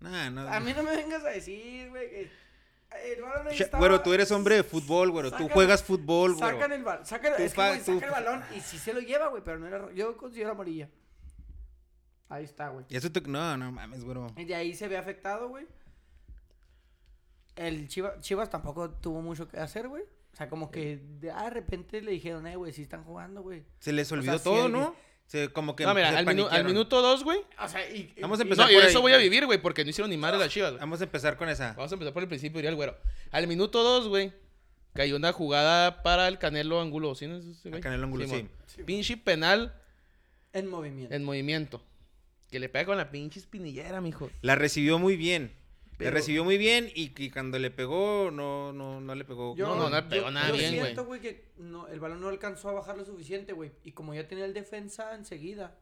Nah, no. A mí no me vengas a decir, güey, que el balón ahí Cha- estaba- Güero, tú eres hombre de fútbol, güero. Tú juegas fútbol, güero. Sacan el balón. Sacan, Tú es que, güey, tú- saca el balón y sí se lo lleva, güey, pero no era. ro- Yo considero amarilla. Ahí está, güey. Y eso te- No, no mames, güero. Y de ahí se ve afectado, güey. El Chivas, Chivas tampoco tuvo mucho que hacer, güey. O sea, como que de, ah, de repente le dijeron, eh, güey, sí están jugando, güey. Se les olvidó todo, el- ¿no? Se, como que No, mira, se al, minu- al minuto dos, güey. O sea, y. y- Vamos a y- empezar No, y por eso voy a vivir, güey, porque no hicieron ni madre las chivas. Vamos a empezar con esa. Vamos a empezar por el principio, diría el güero. Al minuto dos, güey, cayó una jugada para el Canelo Angulo. ¿Sí no es ese, güey? Canelo Angulo, sí. Pinche penal En movimiento. en movimiento. Que le pega con la pinche espinillera, mijo. La recibió muy bien. Pero- La recibió muy bien y, y cuando le pegó, no, no, no le pegó. No, no, no le pegó nada yo bien, güey. siento, güey, que no, el balón no alcanzó a bajar lo suficiente, güey. Y como ya tenía el defensa enseguida,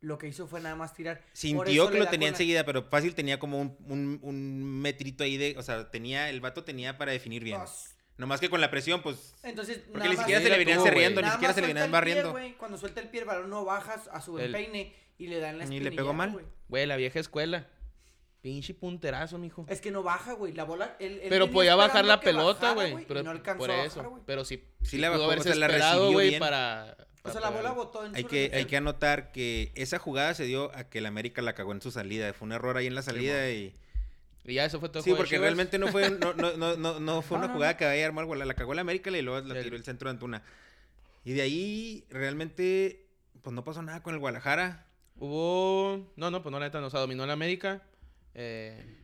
lo que hizo fue nada más tirar. Sintió que le lo tenía la- enseguida, pero fácil tenía como un, un, un metrito ahí de. O sea, tenía. El vato tenía para definir bien. Dos. Nomás que con la presión, pues. Entonces, Porque nada ni siquiera se le venían cerriendo, ni siquiera se le venían pie, barriendo. güey, Cuando suelta el pie, el balón no baja a su El- empeine y le da en la Ni le pegó mal. güey. Güey, la vieja escuela. Pinche punterazo, mijo. Es que no baja, güey. La bola. él- él Pero podía bajar la pelota, güey. y Pero no alcanzó por a eso. bajar, güey. pero sí, Sí la pudo bajó, haberse o sea, la esperado, güey, bien. para, O sea, la bola botó en Hay su que, hay que anotar que esa jugada se dio a que el América la cagó en su salida. Fue un error ahí en la salida y. Y ya eso fue todo. el Sí, porque realmente no fue, no, no, no, no, no fue No, una no, jugada no. que vaya a armar, güey, la cagó el América y luego la El- tiró el centro de Antuna. Y de ahí realmente, pues no pasó nada con el Guadalajara. Hubo. No, no, pues no, la neta, no se dominó la América. Eh,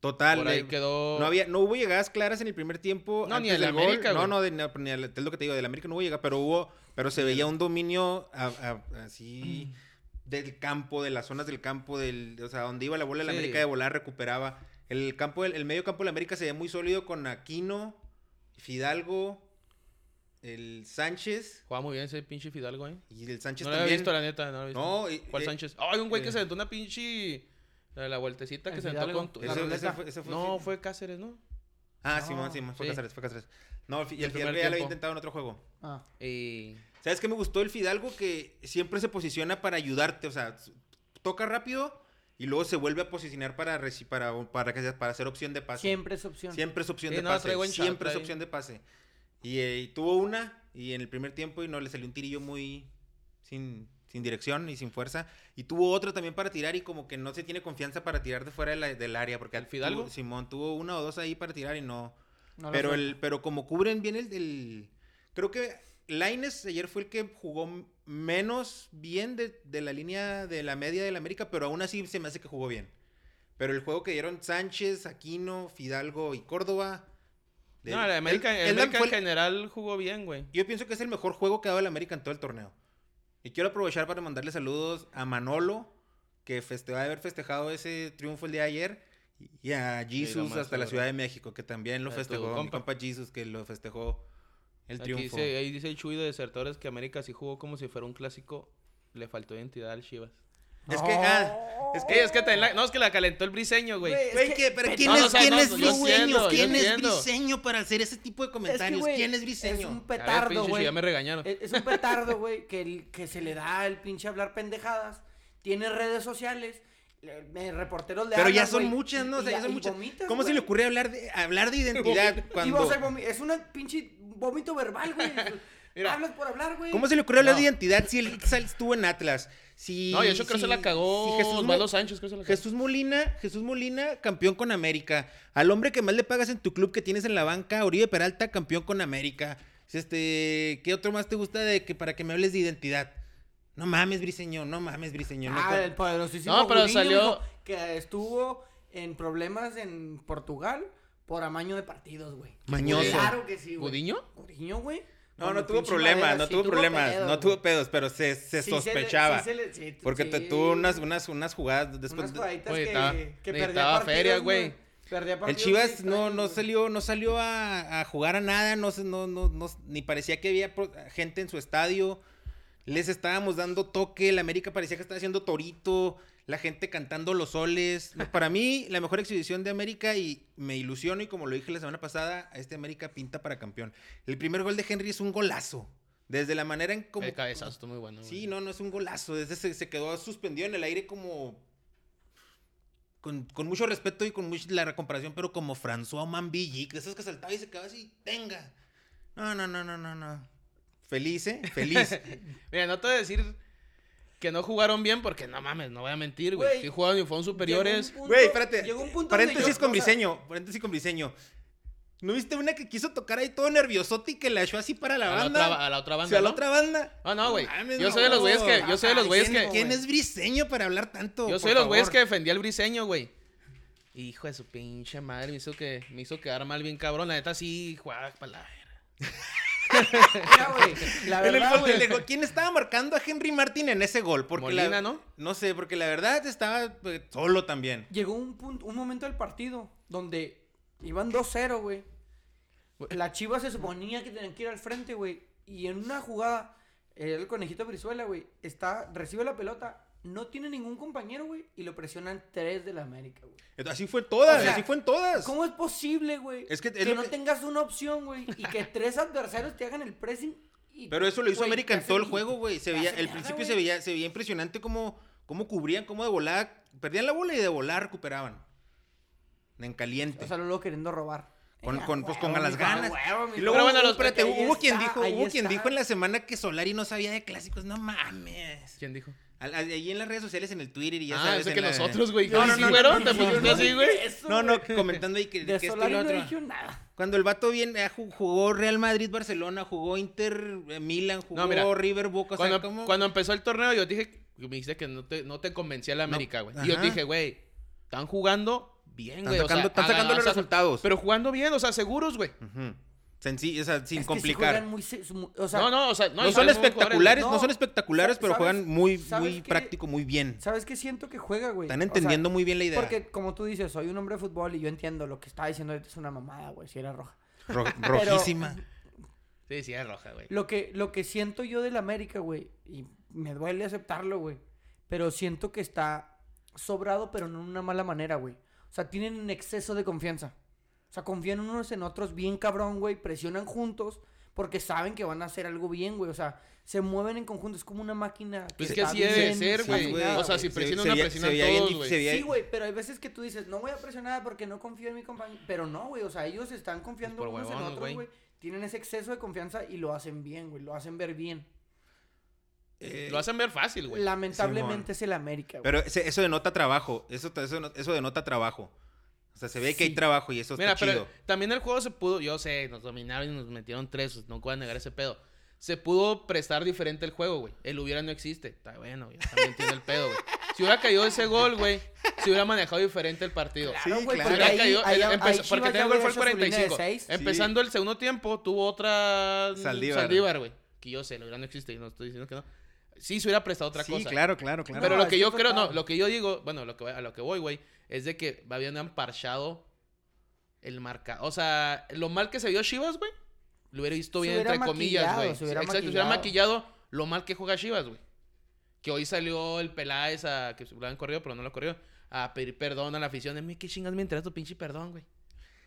Total, por ahí quedó. no había, no hubo llegadas claras en el primer tiempo. No, ni el del gol. América, No, güey. no, de- no, ni el- es lo que te digo, del América no hubo llegada, pero hubo, pero se veía un dominio a- a- así del campo, de las zonas del campo, del, o sea, donde iba la bola de la Sí. América de volar recuperaba. El campo, el, el medio campo de la América se veía muy sólido con Aquino, Fidalgo, el Sánchez Jugaba muy bien ese pinche Fidalgo, ¿eh? y el Sánchez No lo había también. visto, la neta. No, lo había visto. No, ¿Cuál eh, Sánchez? Ay, un güey que eh. se aventó una pinche. La, la vueltecita que se aventó con. La ese- ese ruleta. fue- ese fue No, fue Cáceres, ¿no? Ah, No, Simón, Simón, fue sí. Cáceres, fue Cáceres. No, el, El Fidalgo primer ya lo había intentado en otro juego. Ah. Y. ¿Sabes qué me gustó el Fidalgo? Que siempre se posiciona para ayudarte, o sea, toca rápido y luego se vuelve a posicionar para, reci- para, para, que sea- para hacer opción de pase. Siempre es opción. Siempre es opción Sí, de no, pase. Siempre es opción de pase. Y, eh, y tuvo una y en el primer tiempo y no le salió un tirillo muy sin, sin dirección y sin fuerza. Y tuvo otra también para tirar y como que no se tiene confianza para tirar de fuera de la- del área. Porque ¿El Fidalgo? tuvo- Simón tuvo una o dos ahí para tirar y no... Pero, el, pero como cubren bien el, el- Creo que Laines ayer fue el que jugó menos bien de, de la línea de la media del América, pero aún así se me hace que jugó bien. Pero el juego que dieron Sánchez, Aquino, Fidalgo y Córdoba. No, la América, el- el el- América en el- general jugó bien, güey. yo pienso que es el mejor juego que ha dado el América en todo el torneo. Y quiero aprovechar para mandarle saludos a Manolo, que festejó haber festejado ese triunfo el día de ayer, y a Jesus hasta la. Ciudad de México, que también lo A festejó. Mi compa. compa Jesus, que lo festejó el Aquí triunfo. dice, ahí dice el Chuy de desertores que América sí jugó como si fuera un clásico. Le faltó identidad al Chivas. Es que, ah, es Es que, es que la- no, es que la calentó el briseño, güey. Güey, Güey, es que- que- pero pe- ¿quién no, es, o sea, quién no, es yo briseño? entiendo, yo ¿Quién es entiendo. briseño para hacer ese tipo de comentarios? güey, ¿Quién es Es briseño? un A ver, petardo, pinche güey. ya me regañaron. Es, es un petardo, güey, que, el- que se le da el pinche hablar pendejadas. Tiene redes sociales. le- me- reporteros le Pero ya hablan, son güey, muchas, ¿no? O y- sea, y- ya son y muchas. vomitas, ¿Cómo se güey. le ocurre hablar de, hablar de identidad Y, cuando... o sea, vomi- es una pinche vómito verbal, güey. Mira. Hablas por hablar, güey. ¿Cómo se le hablar No. de identidad si él estuvo en Atlas? Si, No, y eso creo que si- se la cagó si Jesús, Sánchez, creo que se la cagó. Jesús Molina, Jesús Molina, campeón con América. Al hombre que más le pagas en tu club que tienes en la banca, Oribe Peralta, campeón con América. Este, ¿qué otro más te gusta de que para que me hables de identidad? No mames, Briseño, no mames, Briseño. no Ah, el poderosísimo No, pero Gudiño, salió- que estuvo en problemas en Portugal por amaño de partidos, güey. Mañoso. Claro que sí, güey. ¿Gudiño? Gudiño, güey. No, no tuvo problemas, Madera, no sí tuvo problemas, pedos, no tuvo pedos, pero se, se Sí le- sospechaba. sí se le- sí, porque te- sí. tuvo unas, unas, unas jugadas después. Unas jugaditas Güey, que, estaba- que perdía feria, güey. El Chivas no, no salió, no salió a, a jugar a nada, no, se- no, no, no- ni parecía que había gente en su estadio. Les estábamos dando toque, el América parecía que estaba haciendo torito, la gente cantando los soles. Para mí, la mejor exhibición de América y me ilusiono y como lo dije la semana pasada, este América pinta para campeón. El primer gol de Henry es un golazo. Desde la manera en como... El cabezazo estuvo muy bueno. Sí, güey. no, no es un golazo. Desde se, se quedó suspendido en el aire como. Con, con mucho respeto y con mucha la comparación, pero como François Mambillic, de esos que saltaba y se quedaba así, tenga. No, no, no, no, no, no. Feliz, ¿eh? Feliz. Mira, no te voy a decir que no jugaron bien porque no mames, no voy a mentir, güey. Sí jugaron y fueron superiores. Güey, espérate. llegó un punto donde Paréntesis yo- con o sea, Briseño. Paréntesis con Briseño. ¿No viste una que quiso tocar ahí todo nerviosote y que la echó así para la a, la banda? otra, a la otra O banda. sea, a la otra banda. Ah, no, güey. Yo soy de los güeyes que. Yo soy de los güeyes ¿Quién, que. quién es Briseño para hablar tanto? Yo soy de los güeyes que defendía al briseño, güey. Hijo de su pinche madre, me hizo que me hizo quedar mal bien cabrón. La neta sí, juega para la verga. Mira, güey, la verdad, güey, gol. ¿Quién estaba marcando a Henry Martin en ese gol? Porque Molina, la- ¿no? No sé, porque la verdad estaba pues, solo también. llegó un punto, un momento del partido donde iban 2-0, güey. La Chivas se suponía que tenían que ir al frente, güey. Y en una jugada, el conejito Brizuela, güey, está, recibe la pelota, no tiene ningún compañero, güey, y lo presionan tres de la América, güey. Así fue en todas, O sea, así fue en todas. ¿Cómo es posible, güey? Es que es que lo no que- tengas una opción, güey, y que tres adversarios te hagan el pressing. y- Pero eso lo hizo América en todo el juego, güey. Se veía, el principio se veía, se veía impresionante cómo, cómo cubrían, cómo de volar. Perdían la bola y de volar recuperaban. En caliente. O sea, luego queriendo robar. Con- Eh, con- pues, huevo, con las ganas. huevo, Y luego, Pero bueno, hubo- los- espérate, hubo quien está, dijo, hubo quien dijo en la semana que Solari no sabía de clásicos. No mames. ¿Quién dijo? Al- al- Allí en las redes sociales, en el Twitter y ya ah, sabes. que la- nosotros, güey. No, no, ¿Sí no, fueron? no, ¿Te no, pusiste no, así, no, güey? eso, No, no, güey. comentando ahí que, De que esto y Solari lo no otro. dijo nada. Cuando el vato bien eh, ju- jugó Real Madrid, Barcelona, jugó Inter, eh, Milan, jugó No, mira, River, Boca, o sea, Cuando, ¿cómo? cuando empezó el torneo, yo dije, me dijiste que no te, no te convencía la América, güey. y yo dije, güey, están jugando bien, Están güey. o sea, sacando, están sacando los o sea, resultados. Pero jugando bien, o sea, seguros, güey. Sencillo, o sea, sin Es que complicar. juegan muy o sea, no, no, o sea, no, No, y son espectaculares, no, No, son espectaculares, pero ¿sabes- juegan muy, muy práctico, muy bien. ¿Sabes qué siento que juega, güey? Están O sea, entendiendo muy bien la idea. Porque, como tú dices, soy un hombre de fútbol y yo entiendo lo que está diciendo ahorita es una mamada, güey, si era roja. Ro- rojísima. Sí, sí, es roja, güey. Lo que, lo que siento yo del América, güey, y me duele aceptarlo, güey, pero siento que está sobrado, pero no en una mala manera, güey. O sea, tienen un exceso de confianza. O sea, confían unos en otros bien cabrón, güey, presionan juntos porque saben que van a hacer algo bien, güey. O sea, se mueven en conjunto, es como una máquina. Pues es que que está así debe bien ser, güey. O sea, si presiona Se- una, bien todos, güey. Sí, güey, pero hay veces que tú dices, no voy a presionar porque no confío en mi compañero. Pero no, güey, o sea, ellos están confiando Pues unos en otros, güey. Tienen ese exceso de confianza y lo hacen bien, güey. Lo hacen ver bien. Eh, Lo hacen ver fácil, güey. Lamentablemente es el América, güey. Pero ese- eso denota trabajo. Eso, eso, eso denota trabajo. O sea, se ve que hay trabajo y eso Mira, está pero chido. también el juego se pudo, yo sé, nos dominaron y nos metieron tres, no puedo negar ese pedo. Se pudo prestar diferente el juego, güey. El hubiera no existe. Está bueno, ya también entiendo el pedo, güey. Si hubiera caído ese gol, güey, se hubiera manejado diferente el partido. Claro, Sí, güey, claro. porque Hubiera ahí- caído- ahí- el- ahí porque el gol fue el había hecho su línea de 45. seis. Empezando el segundo tiempo, tuvo otra Saldívar. Saldívar, güey. Que yo sé, el hubiera no existe y no estoy diciendo que no. Sí, se hubiera prestado otra sí, cosa. claro, claro, claro. Pero No, lo que yo creo, no, lo que yo digo, bueno, lo que, a lo que voy, güey, es de que habían parchado el marca. O sea, lo mal que se vio Chivas, güey, lo hubiera visto bien, hubiera entre comillas, maquillado, güey. se hubiera Exacto, se hubiera maquillado lo mal que juega Chivas, güey. Que hoy salió el Peláez a, que se lo han corrido, pero no lo corrió, a pedir perdón a la afición. De mí, ¿qué chingas me interesa tu pinche perdón, güey?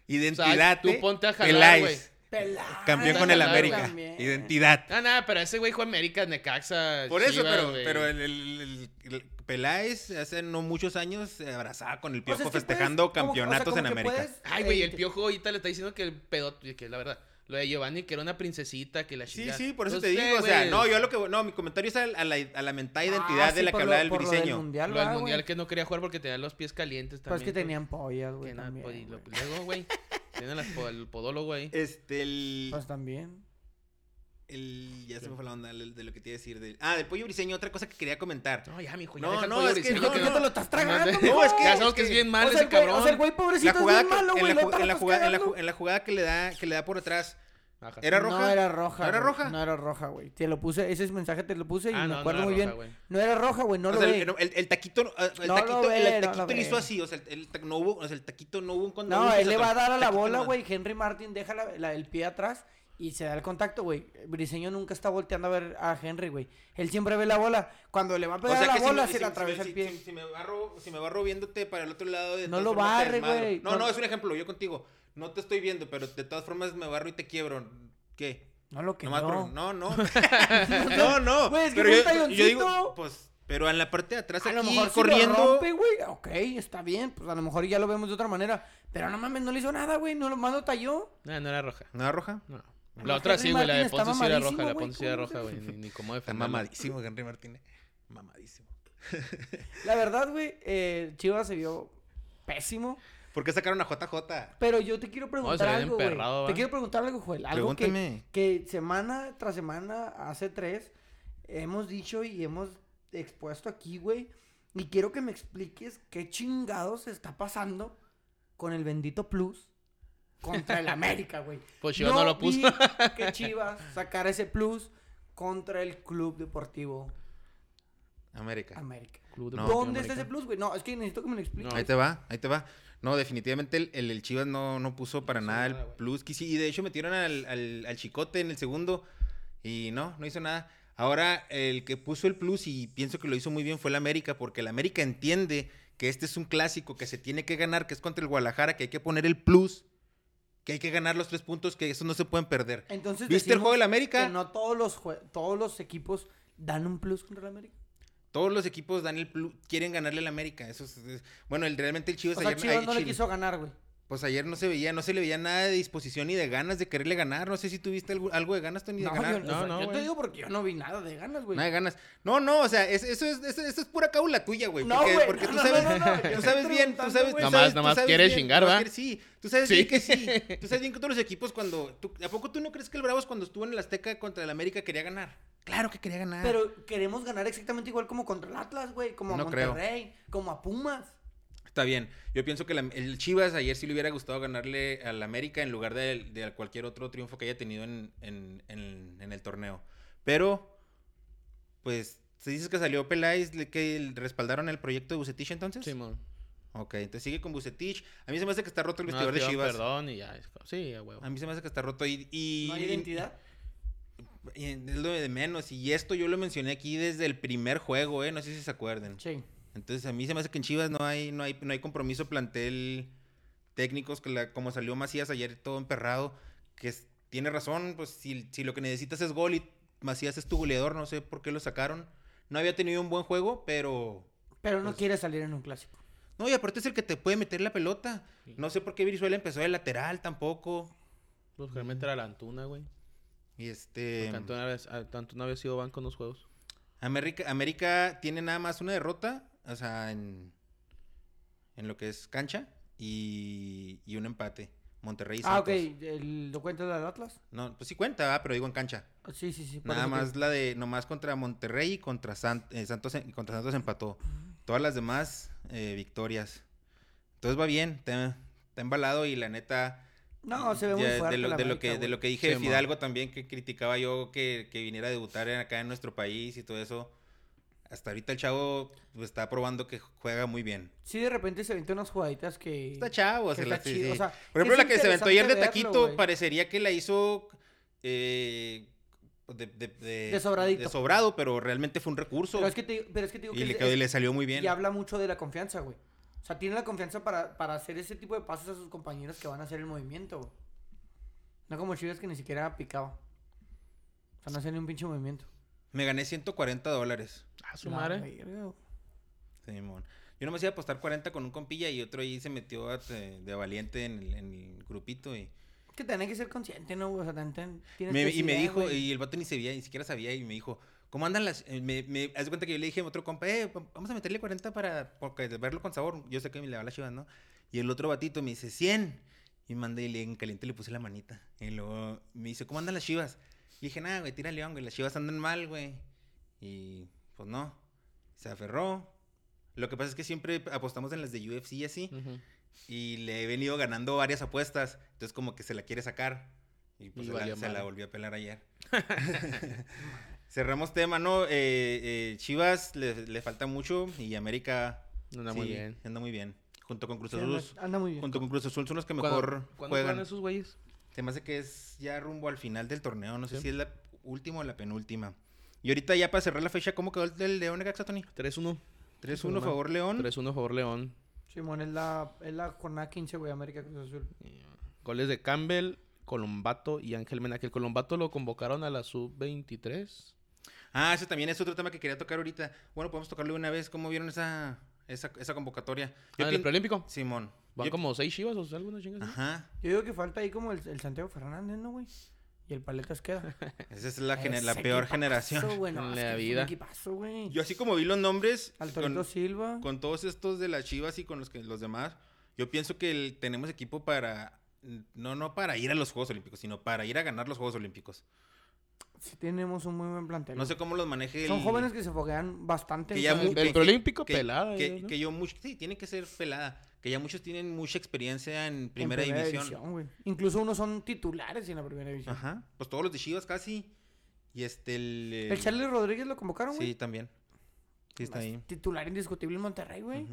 Identidad. tú ¿eh? ponte a jalar, Peláez. güey. Pelada, Campeón con el América. también. Identidad. Ah, nada, pero ese güey juega América, Necaxa, Por eso, Chivas, pero, güey. pero el, el- el- el Peláez hace no muchos años se abrazaba con el O sea, piojo es que festejando puedes- como- o sea, campeonatos como en que América. puedes, Ay, güey, eh, el piojo ahorita le está diciendo que el pedo, que la verdad, lo de Giovanni, que era una princesita, que la Sí, chingada. sí, por eso Pues, te eh, digo, o sea, güey, no, yo lo que, no, mi comentario es a, a la, a la mentada identidad Ah, de sí, la por que lo- hablaba del por lo del briseño. mundial, Lo del va, güey. mundial que no quería jugar porque tenía los pies calientes Pero es también. que tenían pollas, güey, también. pues, y lo- güey. luego, güey, tiene las po- el podólogo ahí. Este, el, Pues también. el, ya se me fue la onda de lo que te iba a decir. del- ah, del pollo briseño, otra cosa que quería comentar. No, ya, mijo, ya No, deja no, pollo es que briseño, no, que no te lo estás tragando, No, es que- ya es sabemos que es bien mal o sea, ese güey- cabrón. O sea, el güey La pobrecito jugada, es bien que, malo, güey. la, en, la jugada, la, en la jugada que le da que le da por atrás, Ajá. ¿Era roja? No era roja. ¿No era güey. roja? No era roja, güey. Te lo puse, ese mensaje te lo puse y Ah, me no, acuerdo muy roja, bien. güey. No era roja, güey, no o lo sea, ve. el, el- el taquito, el No taquito, ve, el taquito lo le hizo ve. así, o sea, el, no hubo, o sea, el taquito no hubo un. No, él le va a dar a la bola, güey. Henry Martin deja la- la- el pie atrás y se da el contacto, güey. Briseño nunca está volteando a ver a Henry, güey. Él siempre ve la bola. Cuando le va a O pegar sea la si bola, me- se si- le si- atraviesa si- el pie. Si, si me barro, si me barro viéndote para el otro lado de No lo barre, güey. No, No- no, es un ejemplo, yo contigo. No te estoy viendo, pero de todas formas me barro y te quiebro. ¿Qué? No lo que no. no, no. no, no. Güey, es que pero fue un yo, yo digo, pues, pero en la parte de atrás A lo aquí mejor si corriendo. lo rompe, güey. Ok, está bien. Pues a lo mejor ya lo vemos de otra manera. Pero no mames, no le hizo nada, güey. No lo más lo talló. No, no era roja. ¿Nada roja? No. La otra Henry sí, güey. La de está Ponce sí era roja. La güey, Ponce sí era ¿cómo roja, güey. Ni, ni cómo Está defenderla. mamadísimo Henry Martínez. Mamadísimo. La verdad, güey, eh, Chivas se vio pésimo. ¿Por qué sacaron a JJ? Pero yo te quiero preguntar algo, güey. Te quiero preguntar algo, Joel. Algo que, que semana tras semana, hace tres, hemos dicho y hemos expuesto aquí, güey. Y quiero que me expliques qué chingados está pasando con el bendito Plus contra el América, güey. Pues Chivas no lo puso. vi que Chivas sacara ese Plus contra el Club Deportivo América. América. Club No. ¿Dónde está ese. Plus, güey? No, es que necesito que me lo expliques. No. Ahí te va, ahí te va. No, definitivamente el, el, el Chivas no, no puso para nada el nada, güey. plus. Y de hecho metieron al, al, al Chicote en el segundo y no, no hizo nada. Ahora, el que puso el plus y pienso que lo hizo muy bien fue el América, porque el América entiende que este es un clásico que se tiene que ganar, que es contra el Guadalajara, que hay que poner el plus, que hay que ganar los tres puntos, que esos no se pueden perder. Entonces, ¿Viste el juego del América? Que no todos los, todos los equipos dan un plus contra el América. Todos los equipos dan el plus, quieren ganarle al América. Eso es- es- bueno, el, realmente el Chivas O sea, ayer, Chivas no le Chile. quiso ganar, güey. Pues ayer no se veía, no se le veía nada de disposición ni de ganas de quererle ganar. No sé si tuviste algo, algo de ganas, Tony, de No, ganar. yo, No, o sea, no, yo te digo porque yo no vi nada de ganas, güey. Nada de ganas. No, no, o sea, es- eso, es, eso, eso es pura cábula tuya, güey. No, porque, güey, porque no, tú no, sabes, tú sabes bien, tú sabes, sabes, tú nomás sabes quieres bien, chingar, ¿va? quieres- sí, tú sabes Sí. bien que sí. Tú sabes bien que todos los equipos cuando... tú- ¿A poco tú no crees que el Bravos cuando estuvo en el Azteca contra el América quería ganar? Claro que quería ganar. Pero queremos ganar exactamente igual como contra el Atlas, güey. Como a No creo. Monterrey, como a Pumas. Está bien. Yo pienso que la- el Chivas ayer sí le hubiera gustado ganarle al América en lugar de, de cualquier otro triunfo que haya tenido en, en- en- en el torneo. Pero, pues, ¿se dices que salió Peláez, que respaldaron el proyecto de Bucetich entonces? Simón. Ok, entonces sigue con Bucetich. A mí se me hace que está roto el No, vestidor de Chivas. perdón y ya. Sí, a huevo. A mí se me hace que está roto y... y- No hay y- identidad. y es lo de menos. Y esto yo lo mencioné aquí desde el primer juego, ¿eh? No sé si se acuerden. Sí. Entonces a mí se me hace que en Chivas no hay, no hay, no hay compromiso plantel técnicos, que la, como salió Macías ayer todo emperrado, que es- tiene razón, pues si, si lo que necesitas es gol y Macías es tu goleador, no sé por qué lo sacaron. No había tenido un buen juego, pero... Pero no Pues- quiere salir en un clásico. No, y aparte es el que te puede meter la pelota. Sí. No sé por qué Brizuela empezó de lateral tampoco. Pues realmente era la Antuna, güey. Y este... Porque Antuna había, Antuna había sido banco en los juegos. América, América tiene nada más una derrota, o sea, en, en lo que es cancha y, y un empate. Monterrey y Ah, Santos. ok. ¿El, ¿Lo cuentas del Atlas? No, pues sí cuenta, ¿verdad? pero digo en cancha. Sí, sí, sí. por Nada más la de, nomás contra Monterrey y contra San- eh, Santos, en- contra Santos empató. Todas las demás, eh, victorias. Entonces va bien, está, embalado y la neta... No, se ve muy fuerte de lo, la de lo América, que de lo que dije Sí. Fidalgo también que criticaba yo que, que viniera a debutar acá en nuestro país y todo eso hasta ahorita el chavo pues, está probando que juega muy bien Sí, de repente se vente unas jugaditas que... está chavo que se está chido, sí. o sea, por ejemplo la que se aventó ayer de taquito parecería que la hizo eh, de, de, de- De sobradito. de sobrado pero realmente fue un recurso Pero es que te, pero es que te digo y que le, es- salió muy bien Y habla mucho de la confianza, güey. O sea, tiene la confianza para, para hacer ese tipo de pases a sus compañeros que van a hacer el movimiento, güey. No como Chivas que ni siquiera picaba. O sea, no hacía ni un pinche movimiento. Me gané 140 dólares Ah, su madre. güey. Simón. Yo nomás iba a apostar 40 con un compilla y otro ahí se metió a- de, de valiente en el, en el grupito y, Que tenés que ser consciente, ¿no? O sea, ten- ten- tienes me- que y me dijo, güey. y el vato ni sabía, ni siquiera sabía, y me dijo, ¿cómo andan las...? eh, Me, me, haz de cuenta que yo le dije a otro compa, eh, va- vamos a meterle 40 para porque, verlo con sabor. Yo sé que me le va la chivas, ¿no? Y el otro batito me dice, 100. Y mandé y le, en caliente le puse la manita. Y luego me dice, ¿cómo andan las chivas? Y dije, nada, güey, tira león, güey, las chivas andan mal, güey. Y pues no, se aferró. Lo que pasa es que siempre apostamos en las de UFC y así. Y le he venido ganando varias apuestas. Entonces como que se la quiere sacar. Y pues Y se, la, se volvió a pelar ayer. Cerramos tema, ¿no? Eh, eh, Chivas le, le falta mucho y América Anda sí, muy bien. anda muy bien. Junto con Cruz Sí, Azul. anda, anda muy bien. Junto con Cruz Azul son los que ¿Cuándo- mejor ¿Cuándo juegan. juegan esos güeyes? Se me hace que es ya rumbo al final del torneo. No sé Sí. si es la última o la penúltima. Y ahorita ya para cerrar la fecha, ¿cómo quedó el del León Necaxa, Tony? 3-1. 3-1 normal. favor León. 3-1 favor León. Simón, es la, es la jornada 15, güey, América Cruz Azul. Goles de Campbell, Colombato y Ángel Mena. Que el Colombato lo convocaron a la sub-23. Ah, ese también es otro tema que quería tocar ahorita. Bueno, podemos tocarlo de una vez. ¿Cómo vieron esa, esa, esa convocatoria? Ah, ¿el preolímpico? Simón. Van Yo- como seis chivas o alguna chingada. Ajá. Yo digo que falta ahí como el, el Santiago Fernández, ¿no, güey? Y el Paletas queda. Esa es la, gener- la peor equipazo, generación. güey, no, En es la vida. Yo así como vi los nombres Al Torito con, Silva. con todos estos de las Chivas y con los que los demás, yo pienso que el- tenemos equipo para no no para ir a los Juegos Olímpicos, sino para ir a ganar los Juegos Olímpicos. Sí tenemos un muy buen plantel. No sé cómo los maneje Son el- jóvenes que se foguean bastante. Que ya. El que- preolímpico, pelada. que, ¿no? que yo mucho sí, tiene que ser pelada, que ya muchos tienen mucha experiencia en En primera, división. güey. Incluso unos son titulares en la primera división. Ajá. Pues todos los de Chivas casi. Y este el, El Charlie Rodríguez lo convocaron, güey. Sí, también. Sí está Es ahí. Titular indiscutible en Monterrey, güey.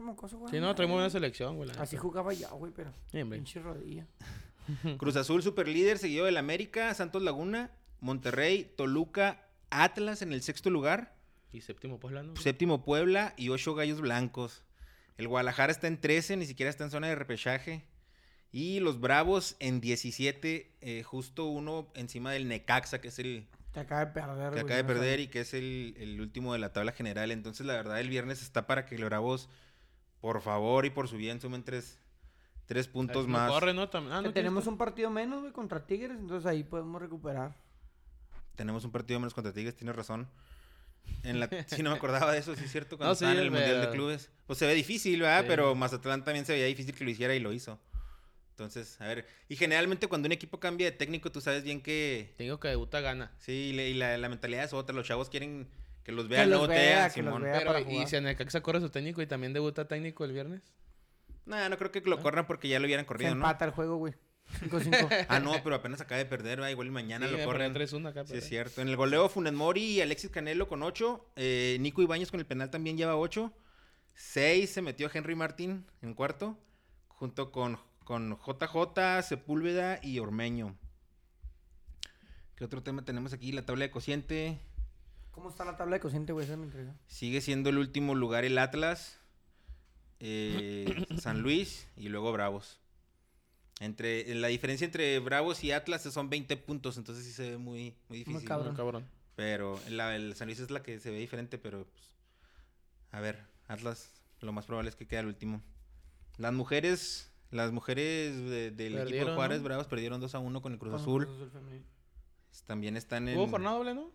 Mocoso, güey. Sí, no, trae muy buena selección, güey. Así jugaba ya, güey, pero. Hombre. Pinche rodilla. Cruz Azul super líder, seguido del América, Santos Laguna, Monterrey, Toluca, Atlas en el sexto lugar, Y séptimo Puebla, ¿no? séptimo Puebla y ocho Gallos Blancos. El Guadalajara está en 13, ni siquiera está en zona de repechaje. Y los Bravos en 17, eh, justo uno encima del Necaxa, que es el acaba de perder, que güey, acaba de no perder sabes. y que es el, el último de la tabla general. Entonces, la verdad, el viernes está para que los Bravos, por favor y por su bien, sumen tres, tres puntos más. corre, ¿no? Tam- ah, no, tenemos ¿quién un partido menos, güey, contra Tigres, entonces ahí podemos recuperar. Tenemos un partido menos contra Tigres, tienes razón. En la, sí, no me acordaba de eso, sí es cierto, cuando No, sí, en el Mundial de Clubes. Pues se ve difícil, ¿verdad? Sí. Pero Mazatlán también se veía difícil que lo hiciera y lo hizo. Entonces, a ver. Y generalmente cuando un equipo cambia de técnico, tú sabes bien que... Tengo que debuta gana. Sí, y la, y la- la mentalidad es otra. Los chavos quieren que los vean, no vea, Simón. vea. Pero, ¿y si Necaxa corre su técnico y también debuta técnico el viernes? No, no creo que lo corran porque ya lo hubieran Se corrido, ¿no? empata el juego, güey. 5-5. Ah, no, pero apenas acaba de perder, ¿verdad? igual y mañana Sí, lo corren. ponían 3-1 acá. Sí, es cierto. En el goleo, Funes Mori y Alexis Canelo con 8. Nico Ibáñez con el penal también lleva 8. 6 se metió Henry Martín en cuarto. Junto con, con JJ, Sepúlveda y Ormeño. ¿Qué otro tema tenemos aquí? La tabla de cociente. ¿Cómo está la tabla de cociente, güey? Esa me. Sigue siendo el último lugar el Atlas. eh, San Luis y luego Bravos. Entre, la diferencia entre Bravos y Atlas son 20 puntos, entonces sí se ve muy, muy difícil. cabrón. Muy cabrón. Pero la, el San Luis es la que se ve diferente, pero pues, a ver, Atlas lo más probable es que quede al último. Las mujeres, las mujeres de- del equipo de Juárez ¿no? Bravos perdieron 2 a 1 con el Cruz Con Azul. Cruz Azul femenil. También están en ¿Hubo jornada doble, no?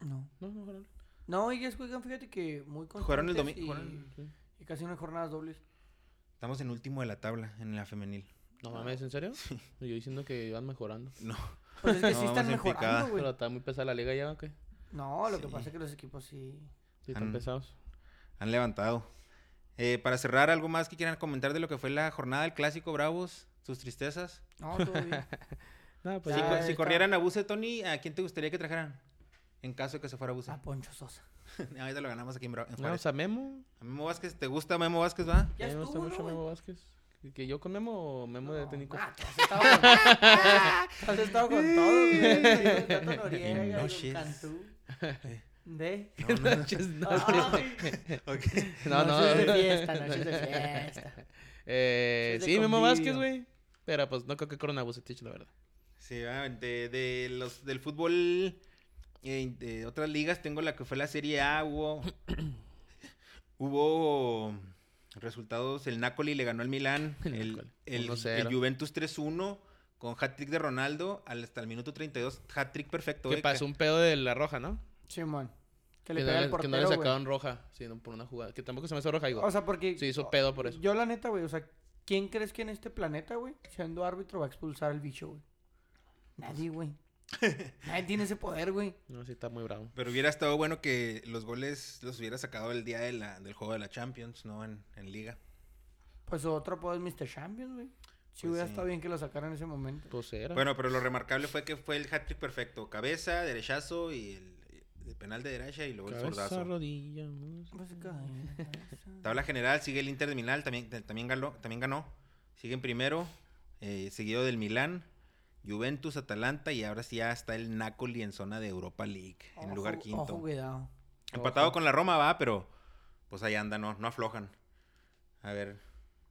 No. No, no, jornada. No, ellas juegan, fíjate que muy Jugaron el constantes domi- y- Sí. Y casi no hay jornadas dobles. Estamos en último de la tabla en la femenil. No mames, ¿en serio? Yo diciendo que iban mejorando. No, Pues es que No, sí están vamos mejorando, güey. Pero está muy pesada la liga ya, ¿o qué? No, lo que pasa es que los equipos sí. Sí, están Han- pesados. han levantado. Eh, para cerrar, ¿algo más que quieran comentar de lo que fue la jornada del Clásico Bravos? ¿Sus tristezas? No, todo bien. No, pues si, Ya si corrieran a Buse, Tony, ¿a quién te gustaría que trajeran? En caso de que se fuera Buse. A Poncho Sosa. Ahorita lo ganamos aquí en, Bra- en No, Juárez. o sea, Memo. A Memo Vázquez, ¿te gusta Memo Vázquez, va? Ya a mí me gusta mucho. Memo Vázquez. ¿Que- ¿Que yo con Memo o Memo de técnico? ah, has estado con, has estado con todo, güey. Tato Noriega, noches. Cantú. Eh. De. No, no, no. Noches. No, no. Noches de fiesta, noches de fiesta. Eh, Noches de sí, Memo. Vázquez, güey. Pero pues no creo que corran a Bucetich, la verdad. Sí, de, de los, del fútbol eh, de otras ligas, tengo la que fue la Serie A, hubo, hubo resultados, el Napoli le ganó al Milán, El el, Napoli, el, 1-0. el Juventus 3-1 con hat-trick de Ronaldo al- hasta el minuto 32, hat-trick perfecto. Que eh, pasó un pedo de la roja, ¿no? Simón. Que Que, le no, pega al le, que portero, no le sacaron roja, sino por una jugada. Que tampoco se me hizo roja, digo. O sea, porque... Se hizo pedo por eso. Yo la neta, güey, o sea, ¿quién crees que en este planeta, güey, siendo árbitro va a expulsar al bicho, güey? Nadie, güey. Nadie tiene ese poder, güey. No, sí, está muy bravo. Pero hubiera estado bueno que los goles los hubiera sacado el día de la, del juego de la Champions, no en, en liga. Pues otro apodo es Mr. Champions, güey. Sí, Pues hubiera sí. estado bien que lo sacaran en ese momento. Pues era. Bueno, pero lo remarcable fue que fue el hat-trick perfecto. Cabeza, derechazo y el, el penal de derecha y luego el Cabeza, zurdazo. rodilla. música. Pues, Tabla general sigue el Inter de Milán, también, también, ganó, también ganó. Sigue en primero, eh, seguido del Milán, Juventus, Atalanta y ahora sí ya está el Napoli en zona de Europa League, en lugar quinto. Ojo, cuidado. Empatado Ojo. con la Roma va, pero pues ahí anda, no, no aflojan. A ver,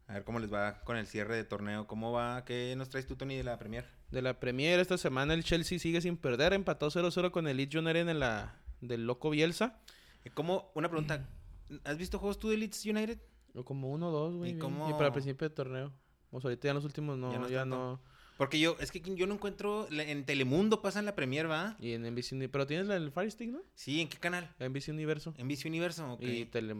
a ver cómo les va con el cierre de torneo. ¿Cómo va? ¿Qué nos traes tú, Tony, de la Premier? De la Premier esta semana el Chelsea sigue sin perder. Empató 0-0 con el Leeds United en la del loco Bielsa. Eh, ¿Cómo? Una pregunta. ¿Has visto juegos tú de Leeds United? O como 1-2, güey. ¿Y cómo? Y para principio de torneo. O sea, ahorita ya en los últimos no, Ya ya no. Porque yo, es que yo no encuentro, en Telemundo pasan la Premier, ¿va? Y en NBC Pero tienes la del Fire Stick, ¿no? Sí, ¿en qué canal? NBC Universo. En Vicio Universo, ok. Y tele...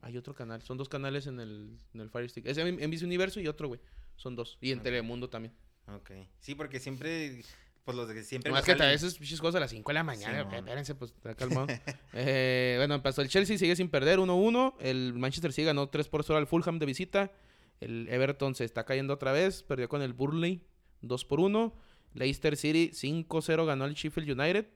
Hay otro canal. Son dos canales en el, en el Fire Stick. Es en NBC Universo y otro, güey. Son dos. Y en. Telemundo también. Ok. Sí, porque siempre, pues los de que siempre... Es que a veces pinches cosas a las 5 de la mañana. Simón. espérense, pues, está calmado. eh, bueno, pasó el Chelsea, sigue sin perder 1-1. El Manchester City ganó 3 por 0 al Fulham de visita. El Everton se está cayendo otra vez. Perdió con el Burnley 2 por 1. Leicester City 5-0 ganó el Sheffield United.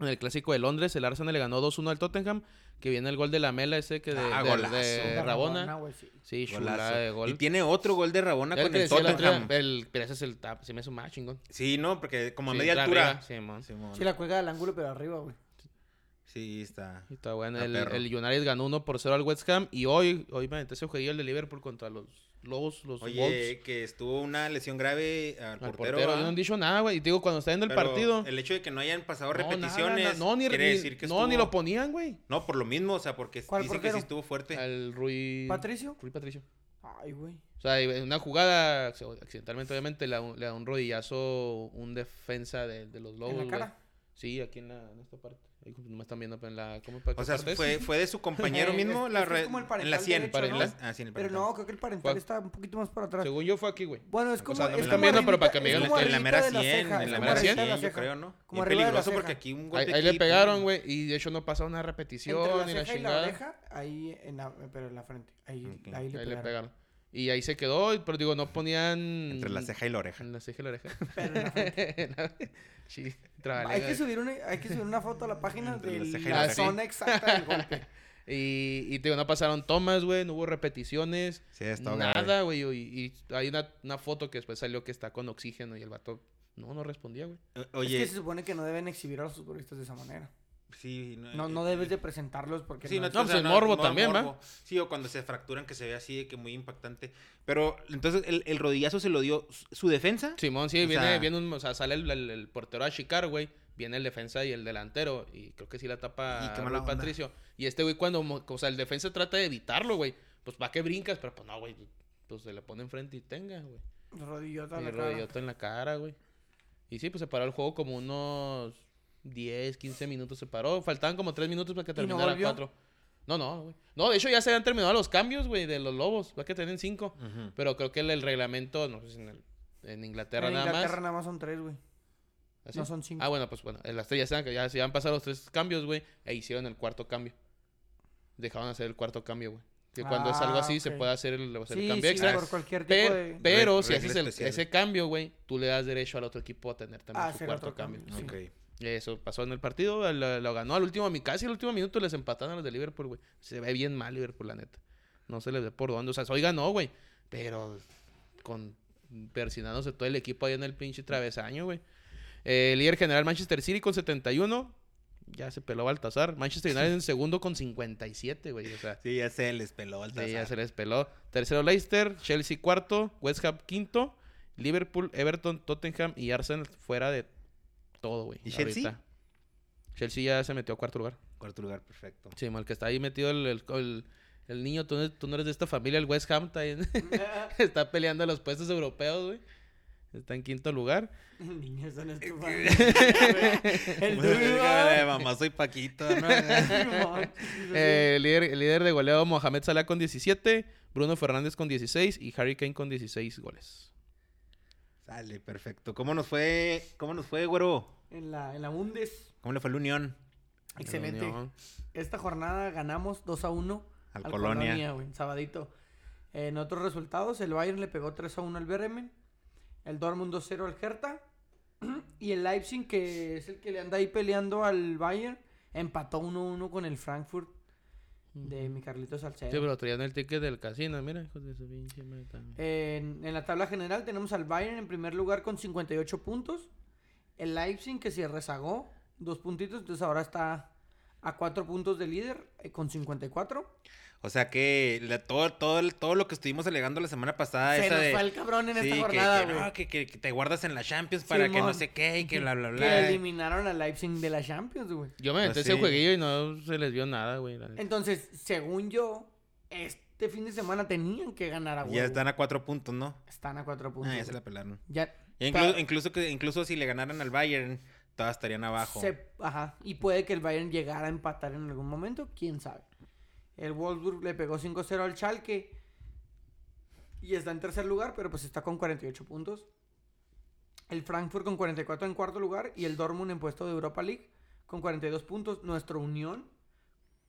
En el clásico de Londres, el Arsenal le ganó 2-1 al Tottenham. Que viene el gol de la Mela ese que de, Ah, de- golazo. de De Rabona. güey, sí. Sí, chulada de gol. Y tiene otro gol de Rabona con el Tottenham. el- pero ese es el tap. Se me hace más chingón. Sí, no, porque como a Sí, media altura. arriba, Simón. Simón. Sí, la cuelga del ángulo, pero arriba, güey. Sí, está. Y Está bueno. El, el United ganó 1 por 0 al West Ham. Y hoy, hoy me ese jueguillo el de Liverpool contra los Lobos, los Oye, Wolves. que estuvo una lesión grave al, Al portero. portero, ¿va? no han dicho nada, güey. Y te digo, cuando está viendo el Pero partido. El hecho de que no hayan pasado no, repeticiones. nada. no, ni, quiere ni- decir que no, estuvo... ni lo ponían, güey. No, por lo mismo, o sea, porque ¿Cuál dicen que sí estuvo fuerte. Al Rui. ¿Patricio? Rui Patricio. Ay, güey. O sea, en una jugada, accidentalmente, obviamente, le da un, le da un rodillazo un defensa de, de los Lobos. ¿En la cara? Sí, aquí en, la, en esta parte. Ahí no me están viendo pero en la. ¿Cómo para O sea, es? fue, fue de su compañero Eh, mismo es- la es es red- como el en la parental 100. derecho, en la- ¿no? ah, sí, en el Pero parental. no, creo que el parental ¿Cuál? está un poquito más para atrás. Según yo fue aquí, güey. Bueno, es O como. sea, no me es están viendo, pero para que me es digan en la mera de la 100, ceja, en es la mera arribita 100, de la yo creo, ¿no? Como Y la peligroso porque aquí un Ahí, golpe ahí le aquí, pegaron, güey. Y de hecho no pasa una repetición la ni la ceja y la chingada. oreja, ahí, en la, pero en la frente. Ahí, ahí le Ahí le pegaron. Y ahí se quedó, pero digo, no ponían. Entre la ceja y la oreja. En la ceja y la oreja. Pero en la frente. sí, Hay que, subir una, hay que subir una foto a la página Entre de la ceja y la, la oreja. zona exacta del golpe. Y, y te digo, no pasaron tomas, güey, no hubo repeticiones. Sí, está nada, güey. Y, y hay una, una foto que después salió que está con oxígeno y el vato no, no respondía, güey. O- Es Oye, que se supone que no deben exhibir a los futbolistas de esa manera. Sí, No, no debes de presentarlos porque Sí, no, no, es- No, o pues sea, el no, morbo no, también, morbo. Sí, o cuando se fracturan que se ve así de que muy impactante. Pero entonces el, el rodillazo se lo dio su- defensa. Simón, sí, O viene, sea- viene un, o sea, sale el, el- el portero a chicar, güey. Viene el defensa y el delantero. Y creo que sí la tapa Y. Patricio. Y este güey, cuando, o sea, el defensa trata de evitarlo, güey. Pues va que brincas, pero pues no, güey. Pues se le pone enfrente y tenga, güey. rodillota en Y la cara. rodillota en la cara, güey. Y sí, pues se paró el juego como unos 10, 15 minutos se paró. Faltaban como 3 minutos para que ¿Y no terminara volvió? 4. No, no, güey. No, de hecho ya se habían terminado los cambios, güey, de los lobos. Va que tienen 5. Ujú. Pero creo que el, el reglamento, no sé si en, el- en Inglaterra en nada Inglaterra más. nada más son tres, güey. ¿Así? No son cinco. Ah, bueno, pues bueno, en las tres ya saben que ya se han pasado los tres cambios, güey, e hicieron el cuarto cambio. Dejaron hacer el cuarto cambio, güey. Que cuando es algo Ah, así se puede hacer el, o sea, el sí, cambio sí, extra. por cualquier tipo Pe- de... pero Re- si haces el- ese cambio, güey, tú le das derecho al otro equipo a tener también Ah, su cuarto cambio. cambio, Sí. Eso pasó en el partido, lo, lo ganó al último, casi al último minuto les empataron a los de Liverpool, güey. Se ve bien mal Liverpool, la neta. No se les ve por dónde. O sea, hoy ganó, güey. Pero con persinándose todo el equipo ahí en el pinche travesaño, güey. Eh, el líder general Manchester City con 71. Ya se peló Baltasar. Manchester United en segundo con 57, güey. O sea, Sí, ya se les peló al sí, ya se les peló. Tercero Leicester, Chelsea cuarto, West Ham quinto, Liverpool, Everton, Tottenham y Arsenal fuera de todo, güey. ¿Y Chelsea? ahorita. Chelsea ya se metió a cuarto lugar. Cuarto lugar, perfecto. Sí, mal que está ahí metido el, el, el- el niño, tú no, tú no eres de esta familia, el West Ham está, ahí en- está peleando los puestos europeos, güey. Está en quinto lugar. Niños son estufantes. El duro. mamá soy Paquito, ¿no? Eh, el, líder, el líder de goleo Mohamed Salah con 17, Bruno Fernández con 16 y Harry Kane con 16 goles. Sale, perfecto. ¿Cómo nos fue, cómo nos fue, güero? En la, en la Bundes. ¿Cómo le fue a la Unión? Excelente. Unión. Esta jornada ganamos 2 a 1 Al Colonia. güey, sabadito. En otros resultados, el Bayern le pegó 3 a 1 al Bremen. El Dortmund 2 0 al Hertha. Y el Leipzig, que es el que le anda ahí peleando al Bayern, empató 1-1 con el Frankfurt de mi Carlito Salcedo. Sí, pero traían el ticket del casino, mira, hijos de su pinche. En, en la tabla general tenemos al Bayern en primer lugar con 58 puntos. El Leipzig que se rezagó dos puntitos, entonces ahora está a cuatro puntos de líder eh, con 54. O sea que la- todo, todo, el- todo lo que estuvimos alegando la semana pasada, se esa nos de... fue el cabrón en sí, esta que- jornada, que, güey. no, que, que- que te guardas en la Champions para que no sé qué y que bla, bla, Que bla. eliminaron al Leipzig de la Champions, güey. Yo me Pues metí ese sí. jueguillo y no se les vio nada, güey. Entonces, según yo, este fin de semana tenían que ganar a huevo. Ya están a cuatro puntos, ¿no? Están a cuatro puntos. Ah, ya se güey. la pelaron. Ya. Y incluso, incluso, que, incluso si le ganaran al Bayern, todas estarían abajo. Se- ajá. Y puede que el Bayern llegara a empatar en algún momento, quién sabe. El Wolfsburg le pegó 5-0 al Schalke. Y está en tercer lugar, pero pues está con 48 puntos. El Frankfurt con 44 en cuarto lugar. Y el Dortmund en puesto de Europa League con 42 puntos. Nuestra Unión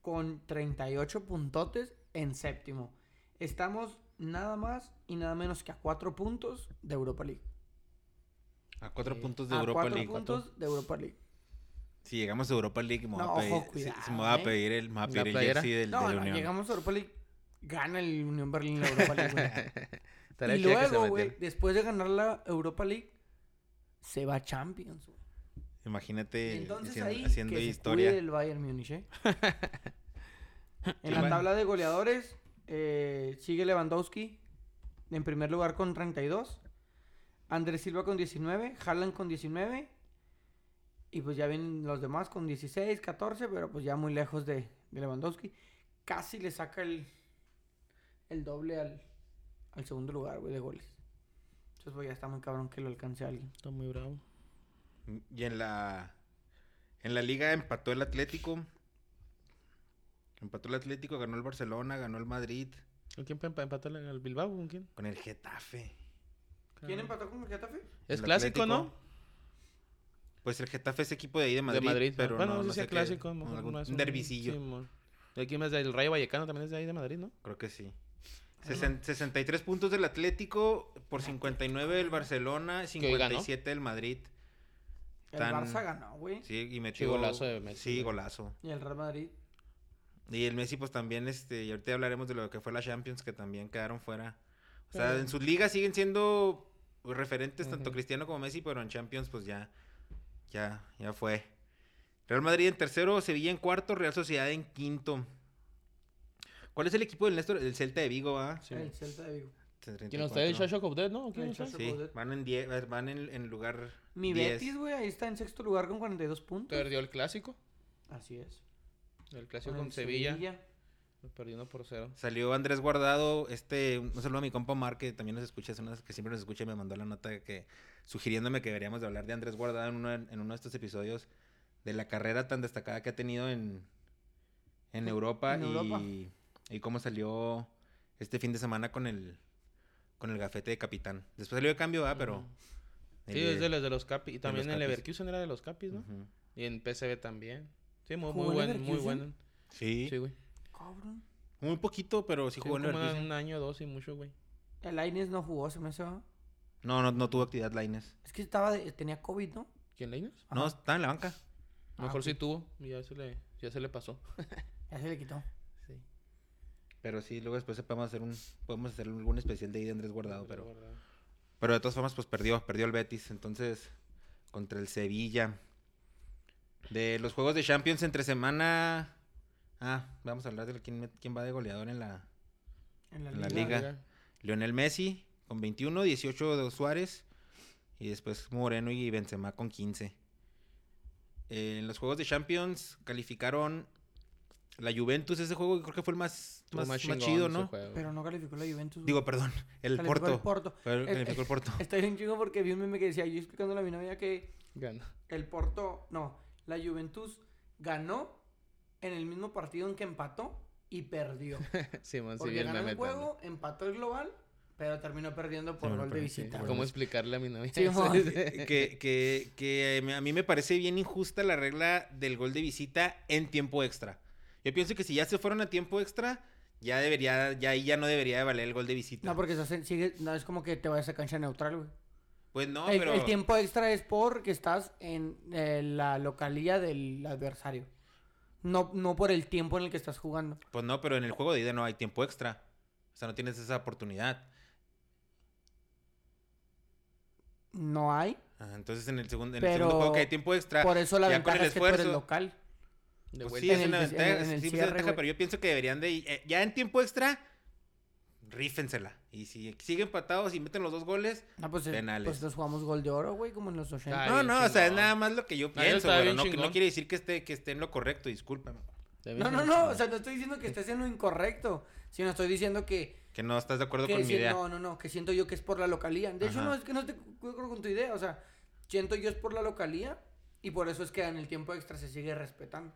con 38 puntotes en séptimo. Estamos nada más y nada menos que a 4 puntos de Europa League. A cuatro Sí. puntos de a Europa 4 League. puntos de Europa League. Si llegamos a Europa League, me voy No, a pedir, ojo, me voy a ¿eh? pedir el, me voy a ¿La pedir el jersey del, No, de la no, Unión. llegamos a Europa League. Gana el Unión Berlín la Europa League, y luego, güey, después de ganar la Europa League, se va a Champions, güey. Imagínate Entonces haciendo, ahí haciendo que historia. el Bayern Múnich, ¿eh? en ¿Quién la tabla de goleadores eh, sigue Lewandowski en primer lugar con 32. Andrés Silva con 19. Haaland con 19. Y pues ya vienen los demás con 16, 14, pero pues ya muy lejos de, de Lewandowski. Casi le saca el, el doble al, al segundo lugar, güey, de goles. Entonces pues ya está muy cabrón que lo alcance alguien. Está muy bravo. Y en la en la liga empató el Atlético. Empató el Atlético, ganó el Barcelona, ganó el Madrid ¿Con quién empatar al Bilbao? ¿Con quién? con el Getafe. ¿Quién empató con el Getafe? Es El clásico, Atlético. ¿no? Pues el Getafe es equipo de ahí de Madrid, de Madrid. pero bueno, no, sí no sé clásico. algún- más un derbisillo. Sí, aquí más del Rayo Vallecano también es de ahí de Madrid, ¿no? Creo que sí. Sesen- 63 puntos del Atlético, por 59 del Barcelona, hoy ganó. 57 del Madrid. El Barça ganó, güey. Sí, y metió golazo de Messi, Sí, golazo. Y el Real Madrid. Y el Messi pues también este, y ahorita hablaremos de lo que fue la Champions que también quedaron fuera. O sea, Pero- en sus ligas siguen siendo referentes tanto. Cristiano como Messi, pero en Champions pues ya ya ya fue. Real Madrid en tercero, Sevilla en cuarto, Real Sociedad en quinto. ¿Cuál es el equipo del Néstor? El Celta de Vigo, ¿ah? Sí. El Celta de Vigo. ¿Quién está el Shashok of Death, no? ¿Quién? Shashok- Sí, van en die- van en, en lugar Mi 10. Betis, güey, ahí está en sexto lugar con 42 puntos. Perdió el clásico. Así es. El clásico Con con, el Sevilla. Uno por cero. Salió Andrés Guardado, este, un saludo a mi compa Omar, que también nos escucha, es una que siempre nos escucha y me mandó la nota de que sugiriéndome que deberíamos de hablar de Andrés Guardado en uno, en uno de estos episodios de la carrera tan destacada que ha tenido en, en Europa, en y, Europa. y cómo salió este fin de semana con el con el gafete de capitán. Después salió de cambio, ¿ah? Pero... Ujú. el Sí, es de los de los Capis. Y también en. Leverkusen era de los Capis, ¿no? Ujú. Y en PSV también. Sí, muy, ¿Jugó muy bueno. Sí, Sí, güey. Cabrón. muy poquito, pero sí Sí, jugó en Leverkusen. un año, dos y mucho, güey. El Aines no jugó, se me hace. ¿va? No, no, no tuvo actividad Laines. Es que estaba de- tenía COVID, ¿no? ¿Quién Leines? No, estaba en la banca. Ah, Mejor sí tuvo. Y ya se le, ya se le pasó. Ya se le quitó. Sí. Pero sí, luego después podemos hacer un podemos hacer algún especial de ahí de Andrés Guardado, pero pero de todas formas pues perdió, perdió el Betis, entonces contra el Sevilla. De los juegos de Champions entre semana Ah, vamos a hablar de quién, quién va de goleador en la En la, En la liga. liga. Lionel Messi con 21, 18 de Suárez y después Moreno y Benzema con 15. Eh, en los juegos de Champions calificaron la Juventus, ese juego creo que fue el más, más, chido, ¿no? Pero no calificó la Juventus. Digo, perdón, el Calificó Porto. El Porto. Pero Eh, calificó el Porto. Está bien chingo porque vi un meme que decía, yo explicándole a mi novia que Gana. el Porto, no, la Juventus ganó en el mismo partido en que empató y perdió. Simón, sí, Porque vi el ganó el juego, empató el global, pero terminó perdiendo por gol de visita. ¿Cómo explicarle a mi novia? Sí, eso? que, que, que me- a mí me parece bien injusta la regla del gol de visita en tiempo extra. Yo pienso que si ya se fueron a tiempo extra, ya debería, ya ahí ya no debería de valer el gol de visita. No, porque estás en- sigue, no es como que te vayas a cancha neutral, güey. Pues no, el, pero... el tiempo extra es porque estás en eh, la localía del adversario. No, no por el tiempo en el que estás jugando. Pues no, pero en el juego de ida no hay tiempo extra. O sea, no tienes esa oportunidad. No hay. Entonces en el segundo, en el segundo juego que hay tiempo extra. Por eso la ventaja el es que tú eres esfuerzo- local. De Pues sí, En es el una en ventaja, el- en el sí, es cierre, ventaja, güey. pero yo pienso que deberían de... eh, ya en tiempo extra, rífensela. Y si siguen empatados y meten los dos goles... No, pues, eh, Penales. pues nos jugamos gol de oro, güey, como en los 80. Ay, no, no, o sea, es nada más lo que yo Ah, pienso, güey. No, no quiere decir que esté, que esté en lo correcto, discúlpame. No, no, no, o sea, no estoy diciendo que estés en lo incorrecto, sino estoy diciendo que, Que no estás de acuerdo con mi idea. no, no, no, que siento yo que es por la localía. De hecho, Ajá. no es que no esté de acuerdo con tu idea, o sea, siento yo es por la localía y por eso es que en el tiempo extra se sigue respetando.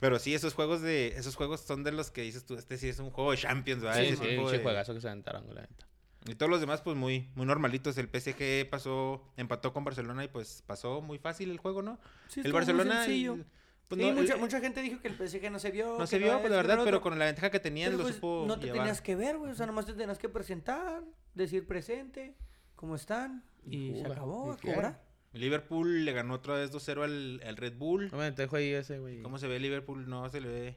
Pero sí, esos juegos de esos juegos son de los que dices tú, este sí es un juego de Champions, ¿verdad? Sí, Ese sí, de- juegazo que se aventaron, güey, la neta. Y todos los demás, pues muy, muy normalitos. El PSG pasó, empató con Barcelona y pues pasó muy fácil el juego, ¿no? Sí, el muy Barcelona. el- pues, sí, no, mucha, el- mucha gente dijo que el PSG no se vio. no se vio, es, pues, la verdad, pero con la ventaja que tenían Pero, lo pues, supo no te llevar. tenías que ver, güey, o sea, nomás te tenías que presentar, decir presente, cómo están, y, se acabó, y a qué. cobrar. Liverpool le ganó otra vez 2-0 al, al Red Bull. No me dejo ahí ese, güey. ¿Cómo se ve Liverpool? No se le ve.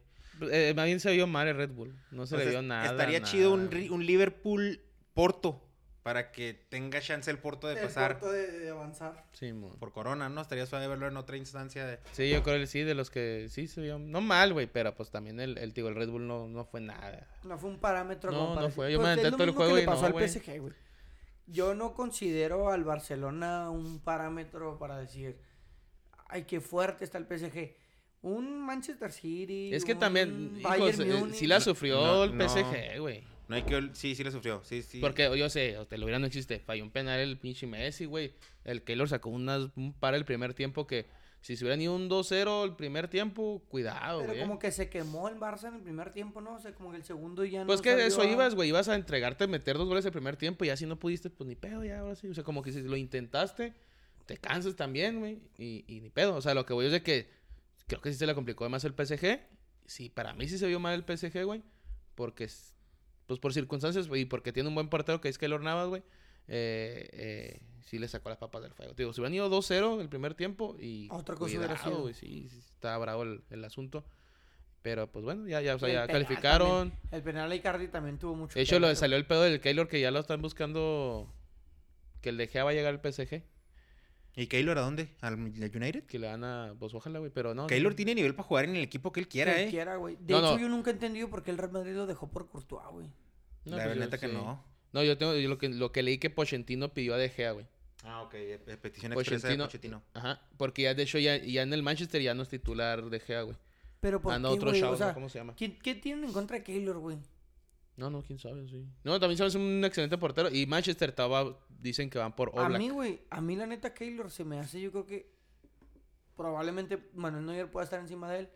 Eh, más bien se vio mal el Red Bull. No se le vio nada. Estaría nada, chido un, güey. ri- un Liverpool Porto para que tenga chance el Porto de El pasar corto de, de avanzar. Sí, mo. por Corona, ¿no? Estaría suave verlo en otra instancia. De... Sí, yo creo que sí, de los que sí se vio. No mal, güey, pero pues también el, el, digo, el Red Bull no, no fue nada. No fue un parámetro No, como no fue. Yo Pues me aventé todo el mismo que juego le y pasó no, al. PSG, güey. Yo no considero al Barcelona un parámetro para decir, ay, qué fuerte está el PSG. Un Manchester City. Es que un también, Bayern hijos, eh, Múnich. sí la sufrió No, el no. PSG, güey. No hay que... Sí, sí le sufrió. Sí, sí. Porque yo sé, o te lo hubiera no existe. Falló un penal el pinche Messi, güey. El Keylor sacó unas, un par el primer tiempo que si se hubieran ido un 2-0 el primer tiempo, cuidado, Pero güey. como que se quemó el Barça en el primer tiempo, ¿no? O sea, como que el segundo ya no. Pues que salió eso a- ibas, güey. Ibas a entregarte, meter dos goles el primer tiempo y ya si no pudiste, pues ni pedo, ya ahora sí. O sea, como que si lo intentaste, te cansas también, güey. Y, y ni pedo. O sea, lo que voy es de que creo que sí se le complicó más el PSG. Sí, para mí sí se vio mal el PSG, güey. Porque, es- pues por circunstancias, güey, y porque tiene un buen portero que es Keylor Navas, güey. Eh, eh, sí le sacó las papas del fuego. Te digo, se hubieran ido 2-0 el primer tiempo y Otra cosa hubiera cuidado, sido. güey, sí, sí, estaba bravo el, el asunto. Pero pues bueno, ya, ya, o sea, ya penal calificaron. también. El penal de Icardi también tuvo mucho. De hecho, lo, salió el pedo del Keylor que ya lo están buscando. Que el De Gea va a llegar al PSG. ¿Y Keylor a dónde? ¿Al United? Que le dan a. Pues ojalá, güey. Pero no. Keylor no. tiene nivel para jugar en el equipo que él quiera, Que ¿eh? quiera, güey. De No, hecho, no. yo nunca he entendido por qué el Real Madrid lo dejó por Courtois, güey. No, la pues yo neta que sí. no. No, yo tengo. yo lo, que, lo que leí que Pochettino pidió a De Gea, güey. Ah, ok. eh, eh, Petición expresa de Pochettino. Pochettino. Ajá. Porque ya, de hecho, ya, ya en el Manchester ya no es titular De Gea, güey. Pero por Anda qué, otro güey? chavo, O sea, ¿no? ¿cómo se llama? ¿quién- ¿qué tienen en contra de Keylor, güey? No, no, quién sabe, sí. No, también sabes un excelente portero. Y Manchester estaba. Dicen que van por A Oblak. mí, güey, a mí la neta Keylor se me hace, yo creo que probablemente Manuel Neuer pueda estar encima de él.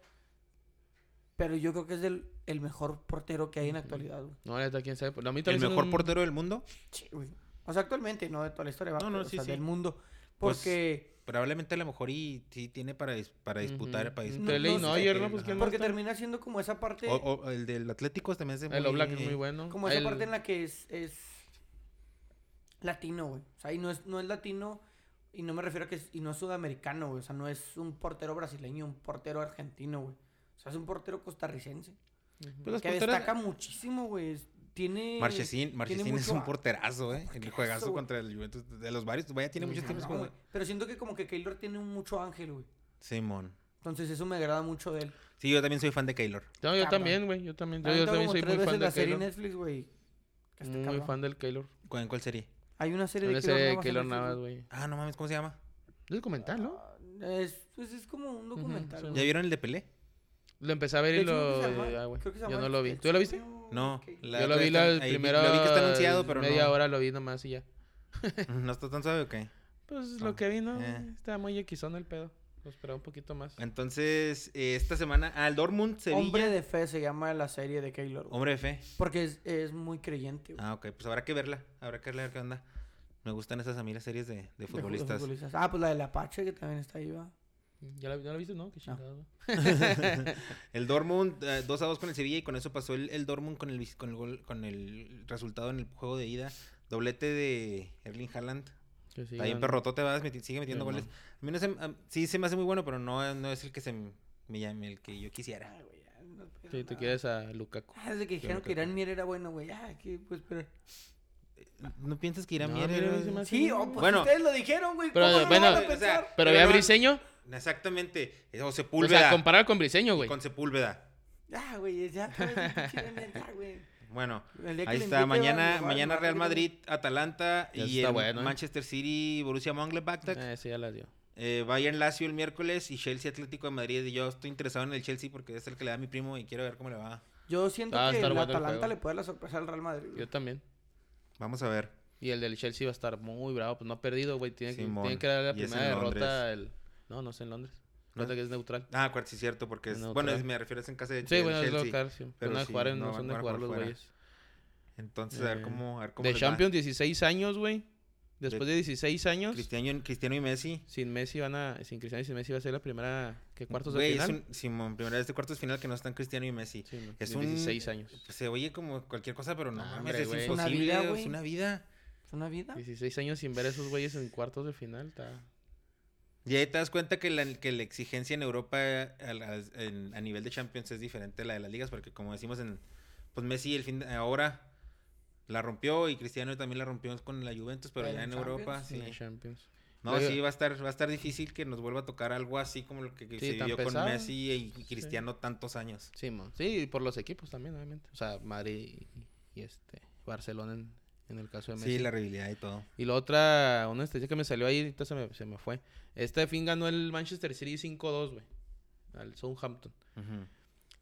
Pero yo creo que es el, el mejor portero que hay en la actualidad, güey. No, neta, quién sabe. A mí ¿El mejor un- portero del mundo? Sí, güey. O sea, actualmente, no de toda la historia, va, No, no, pero, o sí, sea, sí. del mundo. Pues, Porque, Probablemente a lo mejor y sí tiene para, dis- para disputar. Ujú. Para dis- Entre No, y no. Pues, ¿quién más porque está? termina siendo como esa parte, O, o el del Atlético también es El muy- Oblak es muy bueno. como esa El- parte en la que es, es latino, güey. O sea, y no es, no es latino, y no me refiero a que es, y no es sudamericano, güey. O sea, no es un portero brasileño, un portero argentino, güey. O sea, es un portero costarricense. Pues que porteras- destaca muchísimo, güey. Tiene. Marchesín, Marchesín es mucho un porterazo, ¿eh? El juegazo contra el Juventus. De los varios, vaya, tiene muchos No, tiempos como... güey. Pero siento que como que Keylor tiene mucho ángel, güey. Simón. Entonces eso me agrada mucho de él. Sí, yo también soy fan de Keylor. No, yo Cabrón. también, güey. Yo también. Yo, yo también como soy muy fan veces la serie. Netflix, güey. está Muy cabrón. fan del Keylor. ¿Cuál- ¿En cuál serie? Hay una serie de Keylor de Navas Keylor güey. Ah, no mames, ¿cómo se llama? Es documental, ¿no? Ah, Es, pues es como un documental. ¿Ya vieron el de Pelé? Lo empecé a ver y lo... que se llama- ah, güey. Yo no lo vi. ¿Tú lo viste? No. la- Yo lo vi está- la ahí vi- primera... Lo vi que está anunciado, pero Media no. hora lo vi nomás y ya. ¿No está tan suave o qué? Pues Ah, lo que vi, ¿no? eh. Estaba muy equisón el pedo. Lo esperaba un poquito más. Entonces, eh, esta semana al Dortmund, Sevilla. Hombre de fe se llama la serie de Keylor. güey. Hombre de fe. Porque es, es muy creyente. güey. Ah, ok, pues habrá que verla. Habrá que ver qué onda. Me gustan esas a mí las series de, de De fu- de futbolistas. futbolistas. Ah, pues la del Apache que también está ahí, va. ¿Ya la, ya la viste, no? Qué chingada. güey. El Dortmund, eh, 2 a 2 con el Sevilla y con eso pasó el, el Dortmund con el, con, el gol- con el resultado en el juego de ida. Doblete de Erling Haaland. Que sí, Está bien gan- perrotote, vas, meti- sigue metiendo Sí, goles. man. A mí no se, a- sí se me hace muy bueno, pero no, no es el que se me llame, el que yo quisiera. Ay, güey, ya, no Sí, te quieres a Lukaku. Ah, desde que dijeron que que Irán Mier era bueno, güey. Ah, ¿qué pues esperar? ¿No piensas que irá No, Mier era- Sí, oh, bueno. pues Bueno. ustedes lo dijeron, güey. Pero, ¿Cómo no bueno, van a o sea? Pero Pero no- Briseño. Exactamente. O O Sepúlveda. sea, comparar con Briseño, güey. con Sepúlveda. Ya, güey, ya. güey. Bueno, ahí está. Mañana, mañana Real Madrid, Atalanta Ya y está el bueno, ¿eh? Manchester City, Borussia Mönchengladbach. Eh, sí, ya la dio. Eh, Bayern Lazio el miércoles y Chelsea Atlético de Madrid. Y yo estoy interesado en el Chelsea porque es el que le da a mi primo y quiero ver cómo le va. Yo siento Ah, va que el Atalanta le puede dar la sorpresa al Real Madrid. güey. Yo también. Vamos a ver. Y el del Chelsea va a estar muy bravo. Pues no ha perdido, güey. Tiene, que- tiene que dar la primera derrota. El... No, no es en Londres. ¿No? Nota que es neutral. Ah, cuarto, sí, cierto, porque es. Neutral. Bueno, es- me refiero es en casa de Sí, del bueno, es Chelsea. local. Sí. pero Van a sí, jugar en, no son de jugar jugar los güeyes. Entonces, a ver Eh, cómo. A ver cómo De. Champions, 16 años, güey. Después de 16 años, Cristiano, Cristiano y Messi. sin Messi van a... Sin Cristiano y sin Messi va a ser la primera... ¿Qué cuartos de Güey, es final? un, Simón, primera vez de cuartos de final que no están Cristiano y Messi. Sí, no, es de un- 16 años. Pues se oye como cualquier cosa, pero no, Ah, mames, hombre, es güey. Es una imposible. vida, es una vida. ¿Es una vida? 16 años sin ver a esos güeyes en cuartos de final. Está... Y ahí te das cuenta que la, que la exigencia en Europa a, la- en- a nivel de Champions es diferente a la de las ligas, porque como decimos en, pues Messi el fin de- ahora la rompió y Cristiano también la rompió con la Juventus, pero ya en Europa sí. Champions. No, sí va a estar va a estar difícil que nos vuelva a tocar algo así como lo que, que Sí, se vivió pesado. con Messi y, y Cristiano tantos años. Sí, mon. sí, y por los equipos también, obviamente. O sea, Madrid y, y este Barcelona en, en el caso de Messi. Sí, la rivalidad y todo. Y la otra, una estadística que me salió ahí, ahorita se me, se me fue. Este fin ganó el Manchester City 5-2, güey. Al Southampton. Ujú.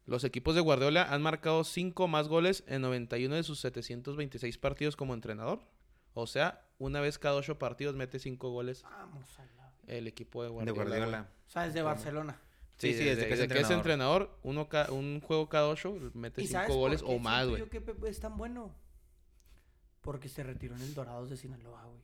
Los equipos de Guardiola han marcado 5 más goles en 91 de sus 726 partidos como entrenador. O sea, una vez cada 8 partidos mete 5 goles Vamos a la... el equipo de De Guardiola. Guardiola. güey. O sea, desde Barcelona. Sí, Sí, sí, desde, desde que es entrenador, uno ca- un juego cada 8 mete ¿Y 5 sabes por goles qué o más, güey. que Pepe es tan bueno? Porque se retiró en el Dorados de Sinaloa, güey.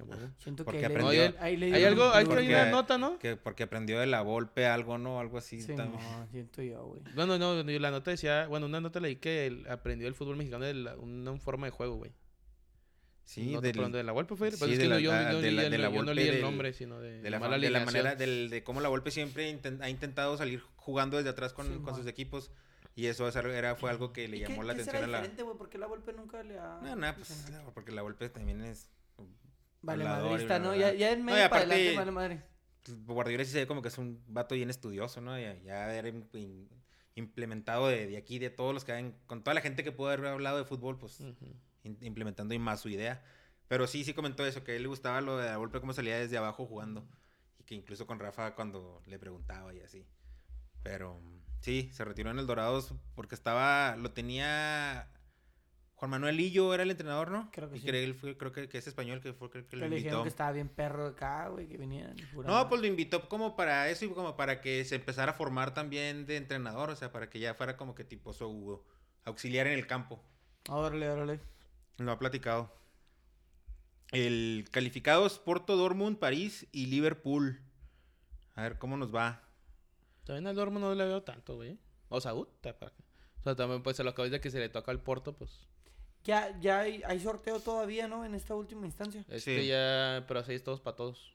A huevo. Siento que ahí le- aprendió- ahí le Hay algo, hay que hay una nota, ¿no? Que porque aprendió de la golpe algo, ¿no? Algo así. Sí, también. no, siento yo, güey. Bueno, no, no, la nota decía, bueno, una nota leí que él aprendió el fútbol mexicano de la- una forma de juego, güey. Sí, no, del- de la Volpe fue. sí, es de la- yo, yo de leí la- el- de la yo no Volpe leí el del- nombre, sino de, de la, mala de la alineación. manera del, de cómo la Volpe siempre ha intentado salir jugando desde atrás con, Sí, con sus equipos y eso era, fue algo que le ¿Y qué- llamó la qué será atención a la diferente, güey? ¿Por qué la Volpe nunca le ha... no no pues claro, porque la Volpe también es Vale, madrista, ¿no? Ya, ya en No, medio para aparte- adelante, vale madre. Guardiola sí se ve como que es un vato bien estudioso no ya, ya era im- im- implementado de, de aquí de todos los que han, con toda la gente que pudo haber hablado de fútbol pues Ujú. in- implementando y más su idea. Pero sí, sí comentó eso, que a él le gustaba lo de la golpe cómo salía desde abajo jugando. Y que incluso con Rafa cuando le preguntaba y así. Pero sí, se retiró en el Dorados porque estaba, lo tenía Juan Manuel Lillo era el entrenador, ¿no? Creo que y sí. creo, fue- creo que, que es español, que fue creo que lo Que le dijeron invitó. que estaba bien perro de acá, güey, que venían. No, pues lo invitó como para eso y como para que se empezara a formar también de entrenador, o sea, para que ya fuera como que tipo su auxiliar en el campo. Órale, órale. Lo ha platicado. El calificado es Porto, Dortmund, París y Liverpool. A ver cómo nos va. También al Dortmund no le veo tanto, güey. O sea, puta, para qué. O sea, también pues se lo acabo de que se le toca al Porto, pues. Ya, ya hay, hay sorteo todavía, ¿no? En esta última instancia. Este Sí. ya, pero así es todos para todos.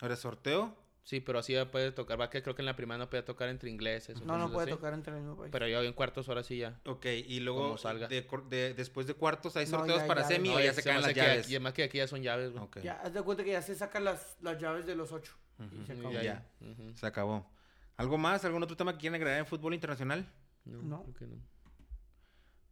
Ahora sorteo. Sí, pero así ya puede tocar. Va que creo que en la primera no podía tocar entre ingleses. o No, no puede así. tocar entre el mismo país. Pero ya en cuartos ahora sí ya. Ok, y luego salga. de cor- de- después de cuartos hay No, sorteos ya, para ya, semi no, o ya ya se se caen las llaves. aquí- Y además que aquí ya son llaves, güey. Ok, Ya, haz de cuenta que ya se sacan las, las llaves de los ocho. Y se acabó. ya. Ujú. se acabó. ¿Algo más? ¿Algún otro tema que quieran agregar en fútbol internacional? No, No. creo que no.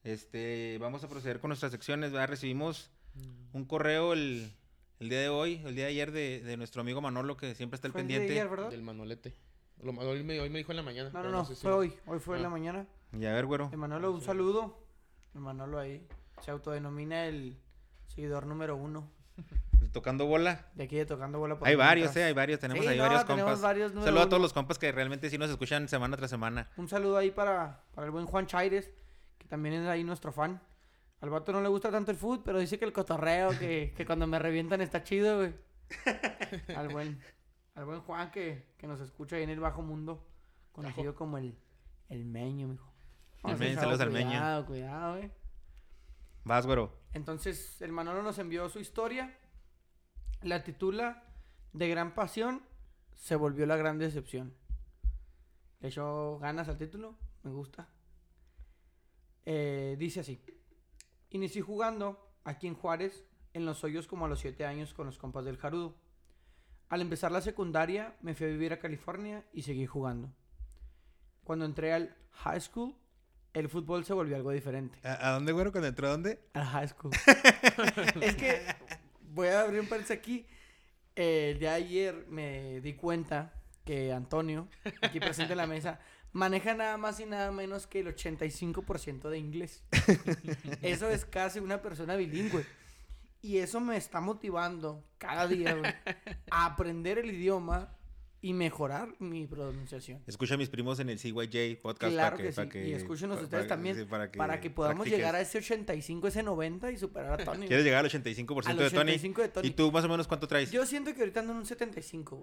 Este, vamos a proceder con nuestras secciones. ¿verdad? Recibimos Mm. un correo el, el día de hoy, el día de ayer, de, de nuestro amigo Manolo, que siempre está al Fue el día de pendiente. ayer, ¿verdad? Del manolete. Lo- hoy, me, hoy me dijo en la mañana. No, no, no, sé si- fue hoy. Hoy fue en Ah. la mañana. Y a ver, güero. Emanuelo, un saludo. Emanuelo ahí. Se autodenomina el seguidor número uno Tocando bola. de aquí de Tocando Bola. por Hay varios, eh, hay varios. Tenemos Sí, ahí no, varios compas. varios a todos los compas que realmente sí nos escuchan semana tras semana. Un saludo ahí para, para el buen Juan Chaires, que también es ahí nuestro fan. Al vato no le gusta tanto el fútbol, pero dice que el cotorreo, que, que cuando me revientan está chido, güey. Al buen. al buen Juan que, que nos escucha ahí en el bajo mundo, conocido como el, el meño, mijo. El Meño, saludos al Meño. Cuidado, cuidado, eh. Vas, güero. Entonces, el Manolo nos envió su historia. La titula De gran pasión se volvió la gran decepción. Le echó ganas al título. Me gusta. Eh, dice así. Inicié jugando aquí en Juárez en los hoyos como a los 7 años con los compas del Jarudo. Al empezar la secundaria me fui a vivir a California y seguí jugando. Cuando entré al high school, el fútbol se volvió algo diferente. ¿A, a dónde, güero? Cuando entró a dónde? Al high school. es que voy a abrir un paréntesis aquí. Eh, el día de ayer me di cuenta que Antonio, aquí presente en la mesa, maneja nada más y nada menos que el 85% de inglés. Eso es casi una persona bilingüe. Y eso me está motivando cada día güey, a aprender el idioma y mejorar mi pronunciación. Escucha a mis primos en el CYJ podcast. Claro para que, para sí. y escúchenos ustedes para- también sí, para para que, podamos practiques. llegar a ese 85, ese 90 y superar a Tony. ¿Quieres llegar al 85% Al de Tony? 85 de Tony. ¿Y tú más o menos cuánto traes? Yo, Yo siento que ahorita ando en un 75,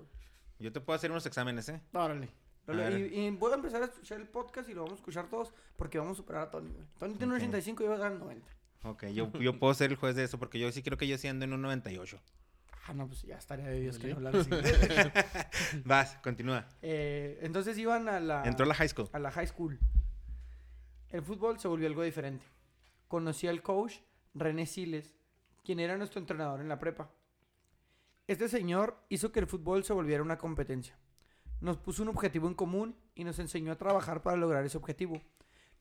güey. te puedo hacer unos exámenes, ¿eh? Órale. Y, y voy a empezar a escuchar el podcast y lo vamos a escuchar todos porque vamos a superar a Tony, güey. Tony tiene un Ok. 85 y yo voy a dar 90. Ok, yo, yo puedo ser el juez de eso porque yo sí creo que yo sí ando en un 98. Ah, no, pues ya estaría de Dios que no Vale. hablar así. Vas, continúa. Eh, entonces iban a la, Entró a la high school. a la high school. El fútbol se volvió algo diferente. Conocí al coach René Siles, quien era nuestro entrenador en la prepa. Este señor hizo que el fútbol se volviera una competencia. Nos puso un objetivo en común y nos enseñó a trabajar para lograr ese objetivo.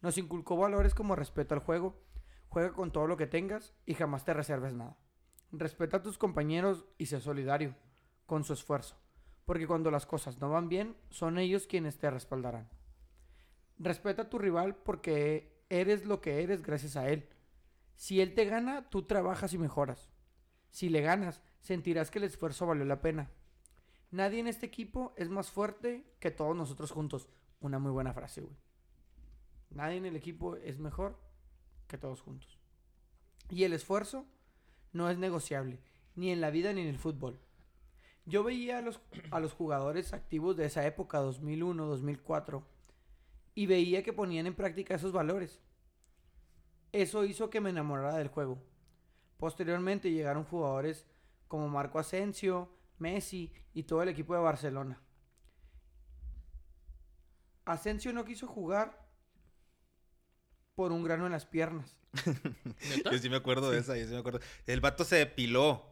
Nos inculcó valores como respeto al juego, juega con todo lo que tengas y jamás te reserves nada. Respeta a tus compañeros y sé solidario con su esfuerzo, porque cuando las cosas no van bien, son ellos quienes te respaldarán. Respeta a tu rival porque eres lo que eres gracias a él. Si él te gana, tú trabajas y mejoras. Si le ganas, sentirás que el esfuerzo valió la pena. Nadie en este equipo es más fuerte que todos nosotros juntos. Una muy buena frase, güey. Nadie en el equipo es mejor que todos juntos. Y el esfuerzo no es negociable, ni en la vida ni en el fútbol. Yo veía a los, a los jugadores activos de esa época, 2001, 2004, y veía que ponían en práctica esos valores. Eso hizo que me enamorara del juego. Posteriormente llegaron jugadores como Marco Asensio, Messi y todo el equipo de Barcelona. Asensio no quiso jugar por un grano en las piernas. ¿Neta? Yo sí me acuerdo de esa, yo sí me acuerdo. El vato se depiló.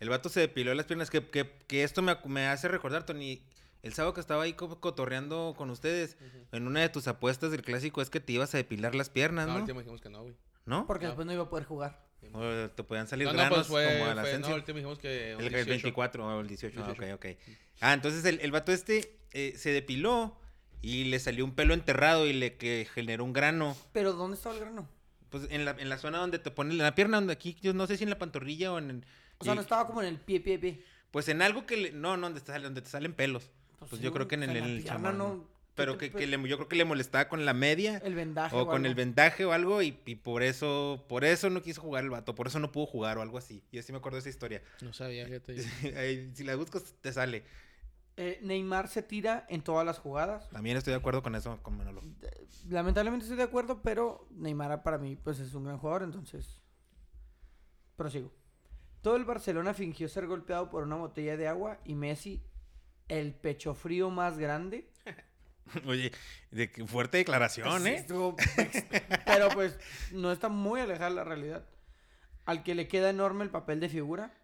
El vato se depiló las piernas. Que, que, que esto me, me hace recordar, Tony. El sábado que estaba ahí co- cotorreando con ustedes, en una de tus apuestas del clásico es que te ibas a depilar las piernas, No, ¿no? último dijimos que no, güey. ¿No? Porque No. después no iba a poder jugar. O te podían salir No, no, granos pues fue, como al fue- Asensio. no, último dijimos que El, el 18. 24 o el 18, ah, 18. ok, ok. Ah, entonces el, el vato este eh, se depiló y le salió un pelo enterrado y le que generó un grano. Pero ¿dónde estaba el grano? Pues en la, en la zona donde te ponen la pierna, donde aquí, yo no sé si en la pantorrilla o en... el- O sea, y- no estaba como en el pie, pie, pie. Pues en algo que le... No, no, donde te, sale- donde te salen pelos. Pues, sí, yo creo que en el, en el chamorro, no- ¿no? Pero ¿qué que, te- que le- yo creo que le molestaba con la media El vendaje. o con el vendaje o algo y, y por eso por eso no quiso jugar el vato, por eso no pudo jugar o algo así. Y así me acuerdo de esa historia. No sabía, fíjate. Ahí, si la buscas te sale. Eh, Neymar se tira en todas las jugadas. También estoy de acuerdo con eso, con Manolo. Lamentablemente estoy de acuerdo, pero Neymar para mí pues es un gran jugador, entonces prosigo. Todo el Barcelona fingió ser golpeado por una botella de agua y Messi, el pecho frío más grande. Oye, de fuerte declaración, ¿eh? pero pues no está muy alejada la realidad. Al que le queda enorme el papel de figura,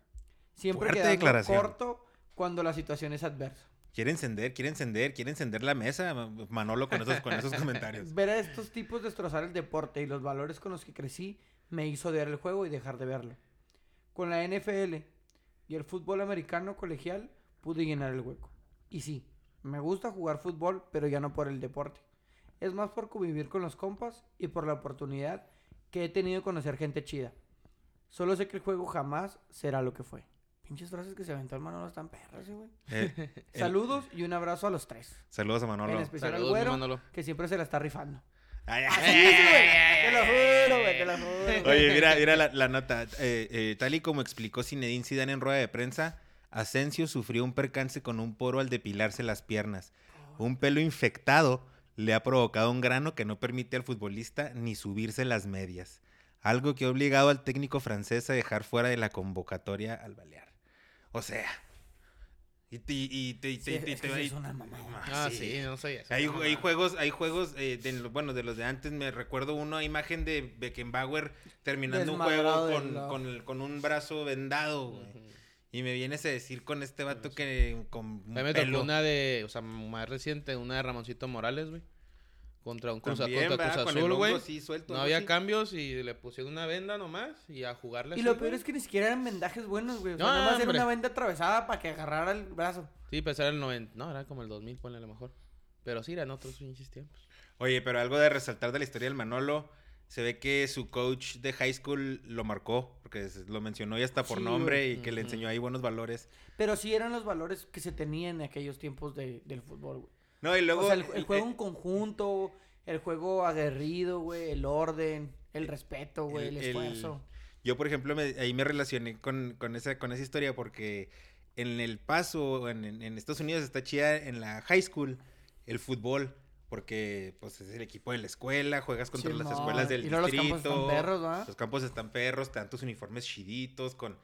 siempre Fuerte quedando declaración. corto cuando la situación es adversa. Quiere encender, quiere encender, quiere encender la mesa, Ma- Manolo, con esos, con esos comentarios. Ver a estos tipos destrozar el deporte y los valores con los que crecí me hizo odiar el juego y dejar de verlo. Con la NFL y el fútbol americano colegial pude llenar el hueco. Y sí, me gusta jugar fútbol, pero ya no por el deporte. Es más por convivir con los compas y por la oportunidad que he tenido de conocer gente chida. Solo sé que el juego jamás será lo que fue. Pinches frases que se aventó el Manolo están perras, eh, güey. Eh, el- Saludos y un abrazo a los tres. Saludos a Manolo. En especial Saludos, al güero, Manolo. que siempre se la está rifando. Ay, ay, Así ay, Te lo juro, güey, te lo juro. Oye, mira, mira la, la nota. Eh, eh, tal y como explicó Zinedine Zidane en rueda de prensa, Asensio sufrió un percance con un poro al depilarse las piernas. Un pelo infectado le ha provocado un grano que no permite al futbolista ni subirse las medias. Algo que ha obligado al técnico francés a dejar fuera de la convocatoria al Balear. O sea. Y, te- y te- y te- Sí, y te- es una mamada. Ah, sí, no sé. eso. hay, hay juegos, hay juegos, eh, de, bueno, de los de antes, me recuerdo una imagen de Beckenbauer terminando un juego con, con, el- con un brazo vendado, güey. Y me vienes a decir con este vato que con un me tocó pelo. una de, o sea, más reciente, una de Ramoncito Morales, güey. Contra un Cruz, También, contra ¿verdad? Cruz Azul, güey. suelto, No había cambios y le pusieron una venda nomás y a jugarle Y así, lo peor güey. es que ni siquiera eran vendajes buenos, güey. O sea, No, nada más era una venda atravesada para que agarrara el brazo. Sí, pues era el 90. No, era como el 2000, ponle a lo mejor. Pero sí, eran otros pinches tiempos. Oye, pero algo de resaltar de la historia del Manolo. Se ve que su coach de high school lo marcó, porque lo mencionó y hasta por Sí, nombre güey. y que le enseñó ahí buenos valores. Pero sí eran los valores que se tenían en aquellos tiempos de- del fútbol, güey. No, y luego. o sea, el, el eh, juego en conjunto, el juego aguerrido, güey, el orden, el respeto, güey, el, El- el- esfuerzo. Yo, por ejemplo, me- ahí me relacioné con, con esa, con esa historia porque en el paso, en, en- Estados Unidos está chida en la high school el fútbol, porque pues es el equipo de la escuela, juegas contra las Simón. escuelas del Y luego los distrito. campos están perros, ¿verdad? Los campos están perros, te dan tus uniformes chiditos, con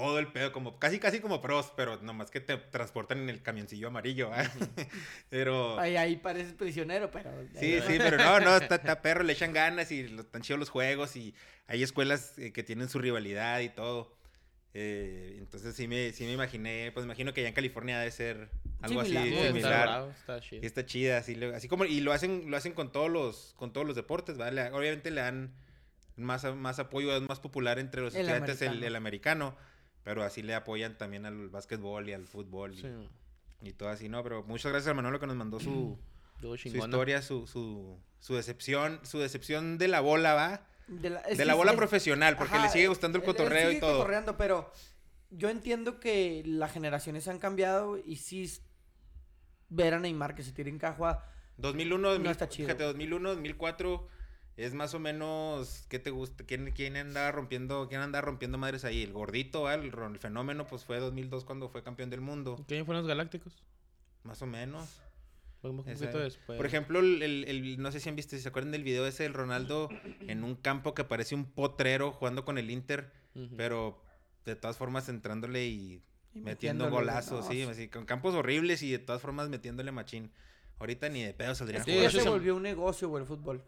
todo el pedo, como casi casi como pros, pero nomás que te transportan en el camioncillo amarillo, ¿ah? pero... Ahí, ahí pareces prisionero, pero... Sí, sí, pero no, no, está, está perro, le echan ganas y lo- están chidos los juegos y hay escuelas eh, que tienen su rivalidad y todo. Eh, entonces sí me, sí me imaginé, pues me imagino que allá en California debe ser algo Similar, así Sí, Sí, está similar. bravo, está chido. Está chida, así, lo- así como, y lo hacen, lo hacen con todos los, con todos los deportes, ¿vale? Obviamente le dan más, más apoyo, es más popular entre los El estudiantes el americano, pero así le apoyan también al básquetbol y al fútbol y, Sí, y todo así, ¿no? Pero muchas gracias a Manolo que nos mandó su, su historia, su, su, su decepción, su decepción de la bola, ¿va? De la, es de que la bola es- profesional, porque ajá, le sigue gustando el él- él cotorreo y sigue todo. cotorreando, pero yo entiendo que las generaciones han cambiado y sí ver a Neymar que se tire en cajua 2001, 2000, está chido. fíjate, 2001, 2004 es más o menos ¿qué te gusta? ¿Quién, quién andaba rompiendo, quién andaba rompiendo madres ahí? El gordito, el, fenómeno pues fue 2002 cuando fue campeón del mundo, ¿Qué año fueron los Galácticos? más o menos. Fue un poquito después. Por ejemplo, el, el- el- no sé si han visto, si se acuerdan del video ese del Ronaldo en un campo que parece un potrero jugando con el Inter, pero de todas formas entrándole y y metiendo golazos, sí, así, con campos horribles y de todas formas metiéndole machín. Ahorita ni de pedo saldría a Sí, jugar. ya se se- volvió un negocio, güey, el fútbol.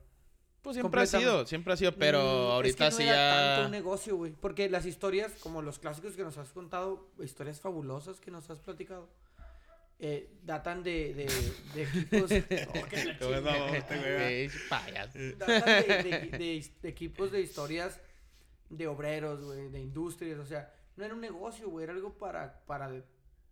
Pues siempre ha sido, siempre ha sido, pero Mm, ahorita es que sí no era tanto ya... un negocio, güey. Porque las historias, como los clásicos que nos has contado, historias fabulosas que nos has platicado, eh, datan de, de, de equipos. Oh. Datan de, de- equipos de historias de obreros, güey, de industrias. O sea, no era un negocio, güey. Era algo para, para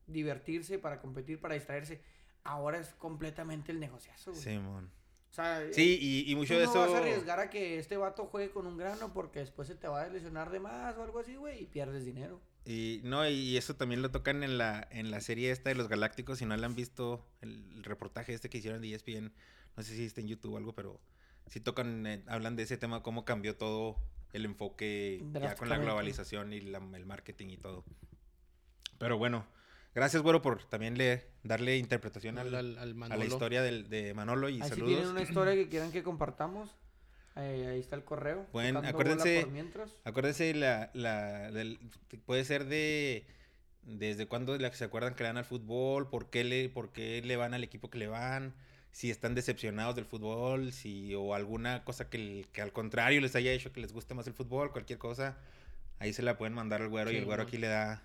divertirse, para competir, para distraerse. Ahora es completamente el negociazo, güey. Simón. O sea, Sí, y, y Tú mucho de no eso. vas a arriesgar a que este vato juegue con un grano porque después se te va a lesionar de más o algo así, güey, y pierdes dinero. Y no, y eso también lo tocan en la, en la serie esta de los Galácticos. Si no la han visto, el, el reportaje este que hicieron de ESPN, no sé si está en YouTube o algo, pero sí tocan, eh, hablan de ese tema, cómo cambió todo el enfoque ya con la globalización y la- el marketing y todo. Pero bueno, gracias, güero, por también le, darle interpretación al- Al, al, al a la historia del- de Manolo y Ahí si saludos. tienen una historia que quieran que compartamos, eh, ahí está el correo. Pueden- acuérdense- bola por mientras. Acuérdense, la, la, del- puede ser de desde cuándo se acuerdan que le dan al fútbol, por qué, le, por qué le van al equipo que le van, si están decepcionados del fútbol, si o alguna cosa que, al contrario les haya hecho que les guste más el fútbol, cualquier cosa, ahí se la pueden mandar al güero y el güero ¿no? aquí le da,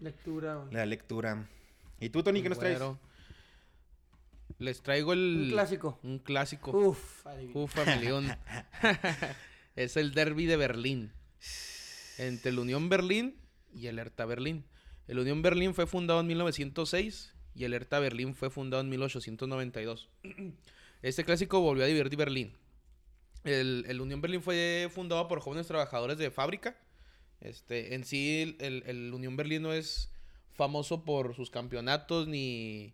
Lectura. da lectura. ¿Y tú, Tony, qué nos traes? Les traigo el... Un clásico. Un clásico. Uf, adivina. Uf, familión. es el derby de Berlín. Entre el Unión Berlín y el Hertha Berlín. El Unión Berlín fue fundado en 1906 y el Hertha Berlín fue fundado en 1892. Este clásico volvió a dividir Berlín. El, el Unión Berlín fue fundado por jóvenes trabajadores de fábrica. Este, en sí, el, el Unión Berlín no es famoso por sus campeonatos ni,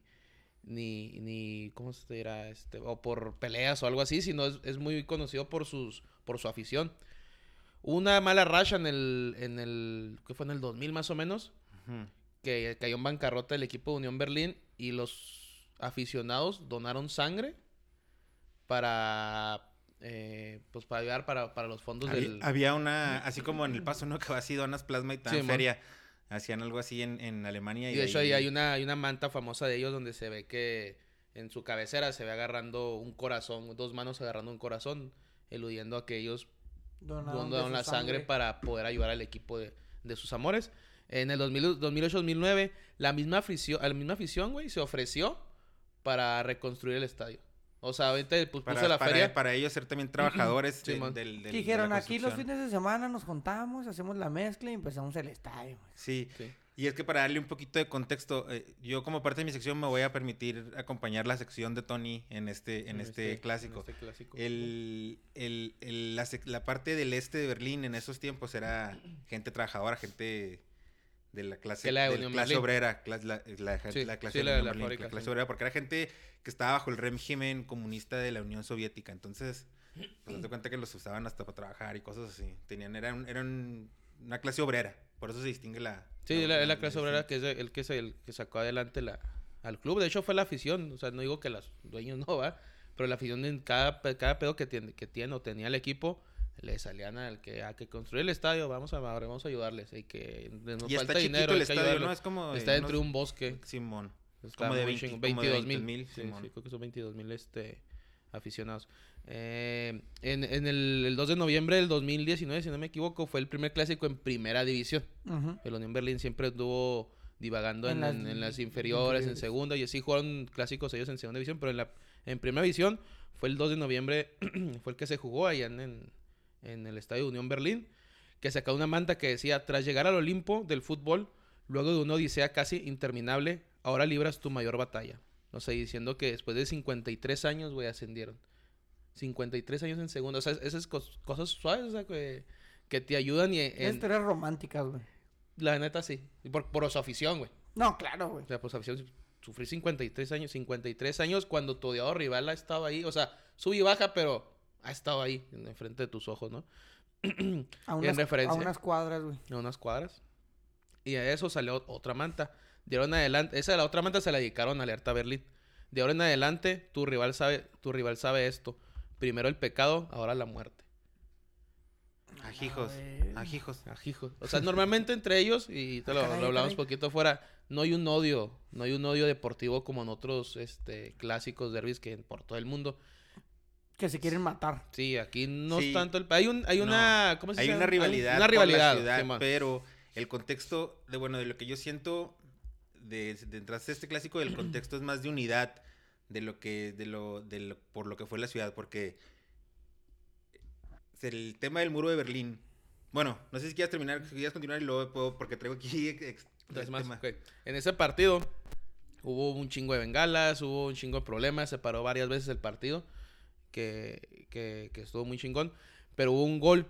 ni, ni ¿cómo se dirá? Este, o por peleas o algo así, sino es, es muy conocido por sus, por su afición. Hubo Una mala racha en el, en el, ¿qué fue? En el 2000 más o menos, que cayó en bancarrota el equipo de Unión Berlín y los aficionados donaron sangre para eh, pues para ayudar para, para los fondos Había, del había una, así como en el paso, ¿no? Que va así, donas plasma y tan Sí, feria. Hacían algo así en, en Alemania. y Y, de hecho ahí hay una hay una manta famosa de ellos donde se ve que en su cabecera se ve agarrando un corazón dos manos agarrando un corazón eludiendo a que ellos Donaron la sangre, para poder ayudar al equipo de, de sus amores. En el 2000 2008-2009, la misma afición, la misma afición, güey, se ofreció para reconstruir el estadio. O sea, ahorita pues, para, puso la para- feria. para ellos ser también trabajadores de- Simón. del, del- de dijeron, la aquí los construcción". fines de semana nos juntamos, hacemos la mezcla y empezamos el estadio. güey". Sí. Sí. Y es que para darle un poquito de contexto, eh, yo como parte de mi sección me voy a permitir acompañar la sección de Tony en este, en este, clásico. en este clásico. El, el- el- la, la parte del este de Berlín en esos tiempos era gente trabajadora, gente de la clase, la de del Unión clase obrera, clas- la, la- Sí, la clase sí, de la de la la sí. obrera, porque era gente que estaba bajo el régimen comunista de la Unión Soviética, entonces, pues te cuenta que los usaban hasta para trabajar y cosas así, tenían, eran, eran una clase obrera, por eso se distingue la... Sí, la, es la clase la- obrera que es el que, es el que sacó adelante la, al club. De hecho, fue la afición. O sea, no digo que los dueños no, va. Pero la afición en cada, cada pedo que tiene, que tiene o tenía el equipo, le salían al que a que construir el estadio, vamos a, vamos a ayudarles. Y que nos Y está falta chiquito dinero, el estadio, ¿no? Es como... Está de dentro de unos- un bosque. Simón. Está como de muy 20 chingón. como de 22 mil. 20,000, Sí, Simón. sí, creo que son 22 mil este, aficionados. Eh, en en el, el 2 de noviembre del 2019, si no me equivoco, fue el primer clásico en primera división. El Unión Berlín siempre estuvo divagando en, En las en- en las in- inferiores, en segunda, y así jugaron clásicos ellos en segunda división, pero en la en primera división fue el 2 de noviembre, fue el que se jugó allá en, en, en el estadio Unión Berlín, que sacó una manta que decía, tras llegar al Olimpo del fútbol, luego de una odisea casi interminable, ahora libras tu mayor batalla. O sea, diciendo que después de 53 años, güey, ascendieron. 53 años en segunda. O sea, esas cos- cosas suaves, o sea, que, que te ayudan y en, historias románticas, güey. la neta sí. Y por, por su afición, güey. No, claro, güey. O sea, por su afición. Sufrí 53 años. 53 años cuando tu odiado rival ha estado ahí. O sea, sube y baja, pero ha estado ahí, en frente de tus ojos, ¿no? A unas, referencia. a unas cuadras, güey. A unas cuadras. Y a eso salió otra manta. De ahora en adelante, esa de la otra manta se la dedicaron a Alerta Berlín. De ahora en adelante, tu rival sabe, tu rival sabe esto. Primero el pecado, ahora la muerte. Ajijos, ajijos. Ajijos. O sea, normalmente entre ellos, y te lo, Ah, caray, lo hablamos caray. poquito fuera, no hay un odio, no hay un odio deportivo como en otros este, clásicos derbis que por todo el mundo. Que se quieren matar. Sí, aquí no Sí. es tanto el... Hay, un, hay una... ¿cómo se Hay una rivalidad, Una por rivalidad, la ciudad, Simón. pero el contexto de bueno, de lo que yo siento de, de tras este clásico del contexto es más de unidad de lo que de lo, de lo- por lo que fue la ciudad, porque el tema del muro de Berlín. Bueno, no sé si quieras terminar, si quieres continuar y luego puedo porque traigo aquí ex- Entonces, el más, tema. ok. En ese partido hubo un chingo de bengalas, hubo un chingo de problemas, se paró varias veces el partido, que, que, que estuvo muy chingón, pero hubo un gol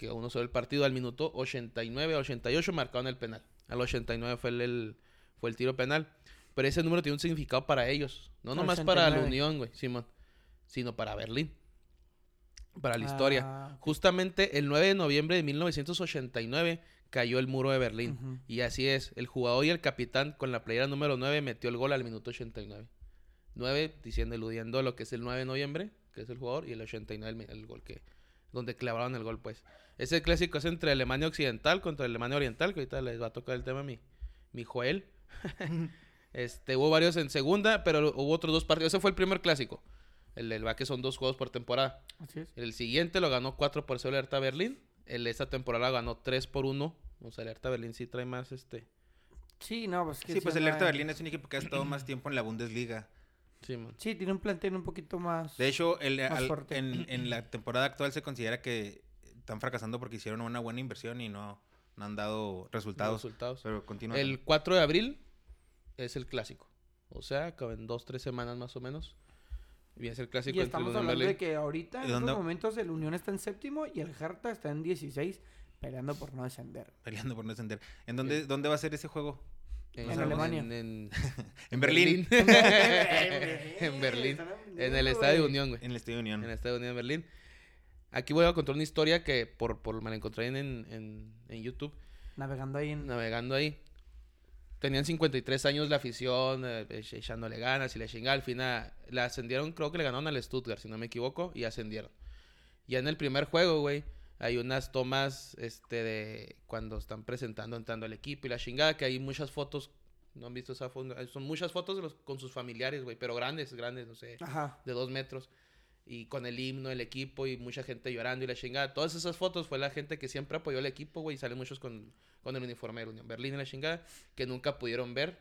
que aún no solo el partido al minuto 89 88 marcaron el penal. Al 89 fue el, el- fue el tiro penal, pero ese número tiene un significado para ellos, no nomás para la 89. Unión, güey, Simón, sino para Berlín. Para la historia. Ah, Justamente el 9 de noviembre de 1989 cayó el muro de Berlín. Y así es, el jugador y el capitán con la playera número 9 metió el gol al minuto 89. 9 diciendo, eludiendo lo que es el 9 de noviembre, que es el jugador, y el 89 el, el gol que... Donde clavaron el gol, pues. Ese clásico es entre Alemania Occidental contra Alemania Oriental, que ahorita les va a tocar el tema a mi, mi Joel. este, hubo varios en segunda, pero hubo otros dos partidos. Ese fue el primer clásico. El del va que son dos juegos por temporada. Así es. El siguiente lo ganó 4 por 0 el Hertha Berlín. El de esta temporada ganó 3 por 1. O sea, el Hertha Berlín sí trae más este. Sí, no, pues que Sí, pues el anda Hertha en- Berlín es un equipo que ha estado más tiempo en la Bundesliga. Sí, man. Sí, tiene un plantel un poquito más. De hecho, el- Más al- fuerte. en, en la temporada actual se considera que están fracasando porque hicieron una buena inversión y no, no han dado resultados. Resultados. Pero continúa. El 4 de abril es el clásico. O sea, en 2, 3 semanas más o menos. Y es el clásico y estamos hablando de que ahorita, ¿Y en estos momentos, el Unión está en séptimo y el Hertha está en 16, peleando por no descender. Peleando por no descender. ¿En dónde, dónde va a ser ese juego? En, en Alemania. En, en- En Berlín. en Berlín. En el Estadio Unión, güey. En el Estadio Unión. En el Estadio Unión de Berlín. Aquí voy a contar una historia que por, por me la encontré en, en, en YouTube. Navegando ahí en. navegando ahí. tenían 53 años la afición, eh, ech- echándole ganas y la chingada. Al final la ascendieron, creo que le ganaron al Stuttgart, si no me equivoco, y ascendieron. Ya en el primer juego, güey, hay unas tomas este, de cuando están presentando, entrando al equipo y la chingada, que hay muchas fotos. ¿No han visto esa foto? Son muchas fotos de los, con sus familiares, güey, pero grandes, grandes, no sé Ajá. de dos metros y con el himno del equipo y mucha gente llorando y la chingada. Todas esas fotos fue la gente que siempre apoyó al equipo, güey, y salen muchos con, con el uniforme de la Unión Berlín y la chingada, que nunca pudieron ver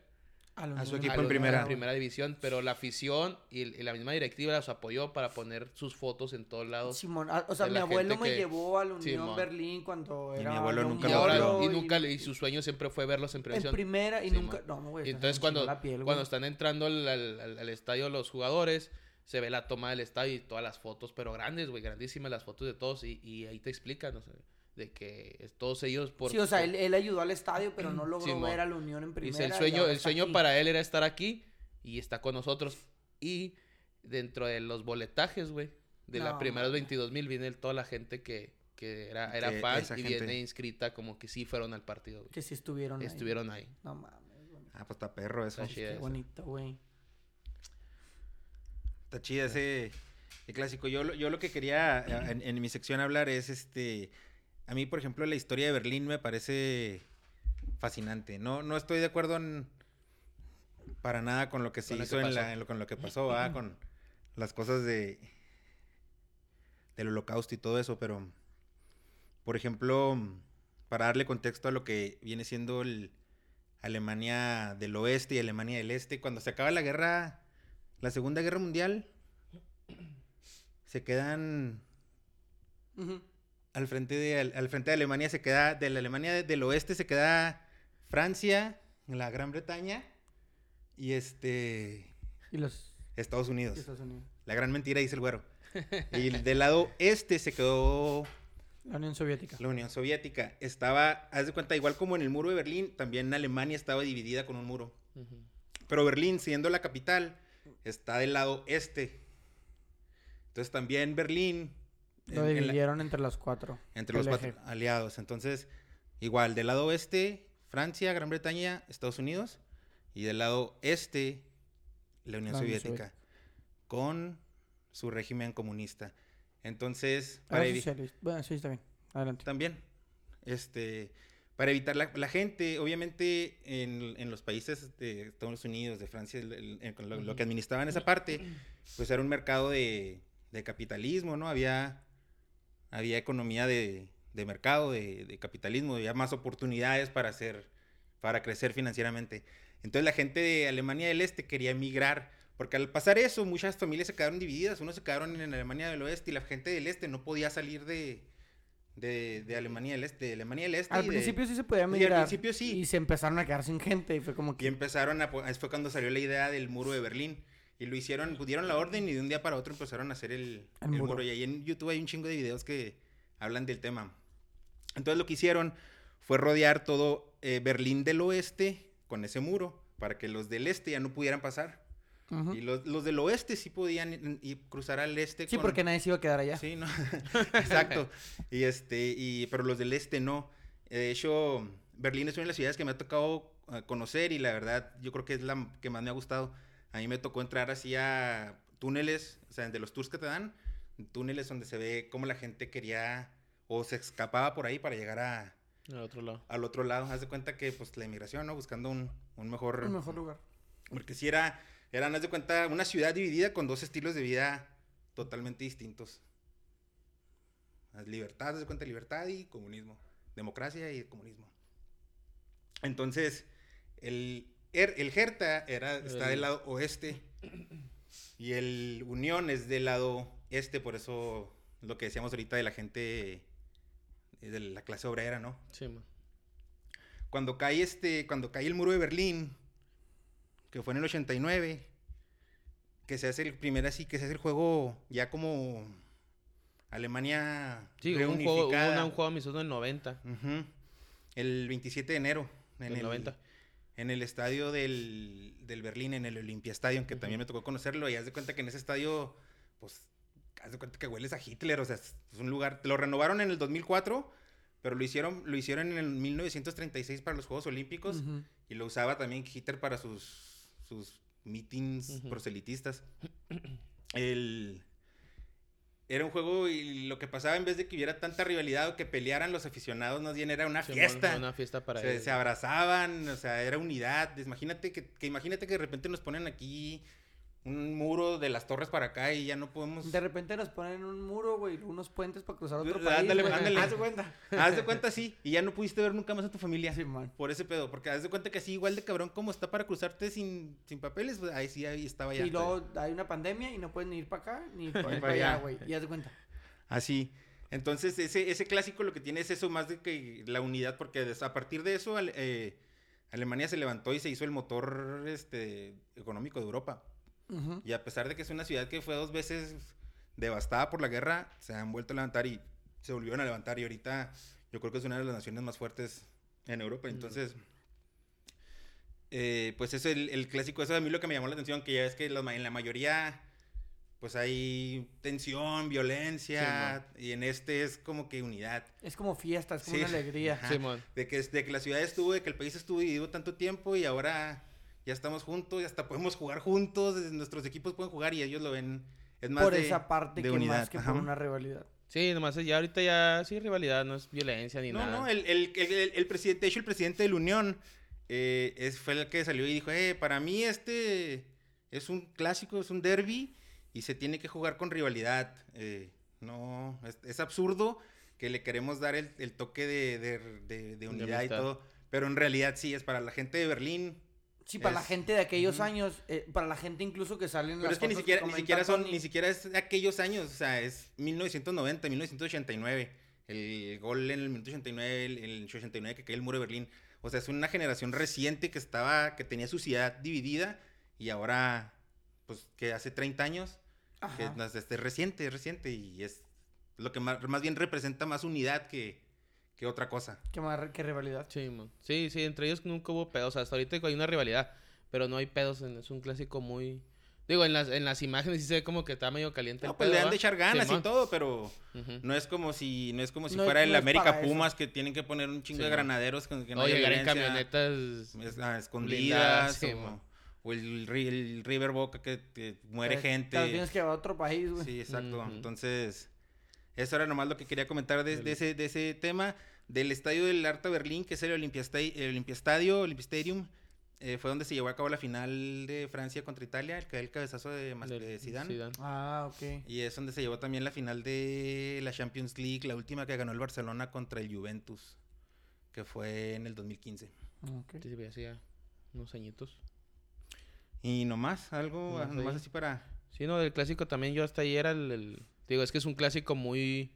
A su equipo a en primera. a primera división, pero la afición y, y la misma directiva los apoyó para poner sus fotos en todos lados. Simón, ah, o sea, mi abuelo me que- llevó al Unión Simón. Berlín cuando Y era mi abuelo nunca y lo ahora, y nunca, y su sueño siempre fue verlos en en previsión. primera y Simón. nunca, no, güey, Y hasta entonces cuando, enchinó la piel, güey. cuando están entrando al, al- al- al estadio los jugadores, se ve la toma del estadio y todas las fotos, pero grandes, güey, grandísimas las fotos de todos y, y ahí te explican, o sea, de que es- todos ellos por... sí, o sea, él, él ayudó al estadio, pero no logró ver a la Unión en primera. Dice, el sueño, el sueño aquí. para él era estar aquí y está con nosotros. Y dentro de los boletajes, güey, de las No, primeras mames. 22 mil viene toda la gente que, que era, era Que fan y gente- viene inscrita como que sí fueron al partido. güey. Que sí estuvieron ahí. Estuvieron ahí. No mames, güey. Ah, pues está perro eso. Qué bonito, güey. Está chida ese el clásico. Yo, lo- yo lo que quería eh, en, en mi sección hablar es este. A mí, por ejemplo, la historia de Berlín me parece fascinante. No, no estoy de acuerdo en, para nada con lo que se Con hizo que en la- en lo, con lo que pasó, ¿verdad? con las cosas de del holocausto y todo eso, pero por ejemplo, para darle contexto a lo que viene siendo el Alemania del oeste y Alemania del este, cuando se acaba la guerra, la Segunda Guerra Mundial, se quedan al frente de al, al frente de Alemania se queda de la Alemania de- del oeste se queda Francia, la Gran Bretaña y este Y los Estados Unidos. y Estados Unidos. La gran mentira dice el güero. Y del lado este se quedó La Unión Soviética. la Unión Soviética. Estaba, haz de cuenta, igual como en el muro de Berlín, también Alemania estaba dividida con un muro. Pero Berlín, siendo la capital, está del lado este. Entonces también Berlín... Lo en- en la- dividieron entre los cuatro. entre los el cuatro eje. aliados. Entonces, igual, del lado oeste, Francia, Gran Bretaña, Estados Unidos. Y del lado este, la Unión La Unión Soviética. Con su régimen comunista. Entonces, Ah, para socialista. Bueno, sí, está bien. Adelante. también, este, para evitar la, la gente, obviamente en, en los países de Estados Unidos, de Francia, el- el- en- lo, lo que administraban esa parte, pues era un mercado de, de capitalismo, ¿no? Había, había economía de, de mercado, de, de capitalismo, había más oportunidades para hacer, para crecer financieramente. Entonces la gente de Alemania del Este quería emigrar, porque al pasar eso muchas familias se quedaron divididas, unos se quedaron en Alemania del Oeste y la gente del Este no podía salir de, de, de Alemania del Este, de Alemania del Este. Al y de- principio sí se podía al migrar. principio sí. Y se empezaron a quedar sin gente y fue como Y que... empezaron a... Fue cuando salió la idea del muro de Berlín. Y lo hicieron, pudieron la orden y de un día para otro empezaron a hacer el, El el muro. muro. Y ahí en YouTube hay un chingo de videos que hablan del tema. Entonces lo que hicieron fue rodear todo eh, Berlín del oeste con ese muro para que los del este ya no pudieran pasar. Y los, los del oeste sí podían ir- cruzar al este. Sí, con- porque nadie se iba a quedar allá. Sí, no. Exacto. Y este, y, pero los del este no. De hecho, Berlín es una de las ciudades que me ha tocado eh, conocer y la verdad, yo creo que es la que más me ha gustado. A mí me tocó entrar así a túneles, o sea, de los tours que te dan, túneles donde se ve cómo la gente quería o se escapaba por ahí para llegar a, Al otro lado. al otro lado. Haz de cuenta que, pues, la inmigración, ¿no? Buscando un, un mejor... Un mejor lugar. Porque si era, eran, haz de cuenta, una ciudad dividida con dos estilos de vida totalmente distintos. Libertad, haz de cuenta, libertad y comunismo. Democracia y comunismo. Entonces, el, er- el Hertha era, está del El- lado oeste y el Unión es del lado este, por eso lo que decíamos ahorita de la gente eh, de la clase obrera, ¿no? Sí, man. cuando cae este, cuando cae el muro de Berlín, que fue en el 89, que se hace el primer así, que se hace el juego ya como Alemania Sí, un juego, un juego amistoso en el 90. Ujú. El 27 de enero. En el, el 90. En el estadio del, del Berlín, en el Olympia Stadium, que también me tocó conocerlo. Y haz de cuenta que en ese estadio, pues, haz de cuenta que hueles a Hitler. O sea, es un lugar. Lo renovaron en el 2004, pero lo hicieron, lo hicieron en el 1936 para los Juegos Olímpicos y lo usaba también Hitler para sus, sus meetings proselitistas. El... Era un juego y lo que pasaba en vez de que hubiera tanta rivalidad o que pelearan los aficionados, más bien era una fiesta. Una fiesta para se, ellos. se abrazaban, o sea, era unidad. Imagínate que, que imagínate que de repente nos ponen aquí un muro de las torres para acá y ya no podemos. De repente nos ponen un muro, güey, unos puentes para cruzar otro Ándale, país. güey. ándale. Haz de cuenta. Haz de cuenta sí, y ya no pudiste ver nunca más a tu familia. Sí, man. Por ese pedo, porque haz de cuenta que así igual de cabrón como está para cruzarte sin, sin papeles, pues ahí sí ahí estaba ya. Y luego hay una pandemia y no pueden ni ir para acá ni para, para para allá, güey. Y haz de cuenta. Así. Entonces, ese, ese clásico lo que tiene es eso, más de que la unidad, porque a partir de eso, eh, Alemania se levantó y se hizo el motor este, económico de Europa. Y a pesar de que es una ciudad que fue dos veces devastada por la guerra, se han vuelto a levantar y se volvieron a levantar. Y ahorita yo creo que es una de las naciones más fuertes en Europa. Entonces, eh, pues eso es el, el clásico. Eso a mí lo que me llamó la atención, que ya es que en la mayoría, pues hay tensión, violencia. y en este es como que unidad. Es como fiesta, es como Sí. una alegría. Simón. De que, de que la ciudad estuvo, de que el país estuvo dividido tanto tiempo y ahora ya estamos juntos y hasta podemos jugar juntos, nuestros equipos pueden jugar y ellos lo ven. Es más por de, esa parte de que unidad. más que ajá. por una rivalidad. Sí, nomás es- ya ahorita ya sí rivalidad, no es violencia ni No, nada. no, el, el, el, el- el presidente, de hecho el presidente de la Unión eh, es, fue el que salió y dijo, eh, para mí este es un clásico, es un derby y se tiene que jugar con rivalidad. eh, no, es, es absurdo que le queremos dar el, el toque de, de, de- de unidad y todo, pero en realidad sí, es para la gente de Berlín, Sí, para la gente de aquellos años, eh, para la gente incluso que salen Pero las es que ni siquiera, ni siquiera son, ni siquiera es de aquellos años, o sea, es 1990, 1989. El gol en el minuto 89, el, el 89 que cae el muro de Berlín. O sea, es una generación reciente que estaba, que tenía su ciudad dividida y ahora, pues, que hace 30 años, que Ajá. es, es reciente, es reciente y es lo que más, más bien representa más unidad que, que otra cosa. Qué, más, qué rivalidad. Sí, mon. sí, sí, entre ellos nunca hubo pedos. Hasta ahorita hay una rivalidad, pero no hay pedos. en- es un clásico muy. Digo, en las, en las imágenes sí se ve como que está medio caliente. No, el pues pedo, le han de echar ganas y todo, pero no es como si, no es como si No fuera el no América eso. Pumas que tienen que poner un chingo Sí, de granaderos con que no o haya llegar en camionetas. Es- ah, escondidas Blindadas, sí, o, o el, ri- el River Boca que, que muere Te- gente. Tienes que llevar a otro país, güey. Sí, exacto. Entonces, eso era nomás lo que quería comentar de, ese, de ese tema. Del estadio del Arta Berlín, que es el Olympiasta- el Olympiastadio, Olympiastadium, eh, fue donde se llevó a cabo la final de Francia contra Italia, el, que- el cabezazo de, de Zidane. Zidane. Ah, ok. Y es donde se llevó también la final de la Champions League, la última que ganó el Barcelona contra el Juventus, que fue en el 2015. Ok. Sí, sí, hacía unos añitos. Y nomás, algo, Nomás nomás ahí. así para... Sí, no, del clásico también yo hasta ahí era el, el- Digo, es que es un clásico muy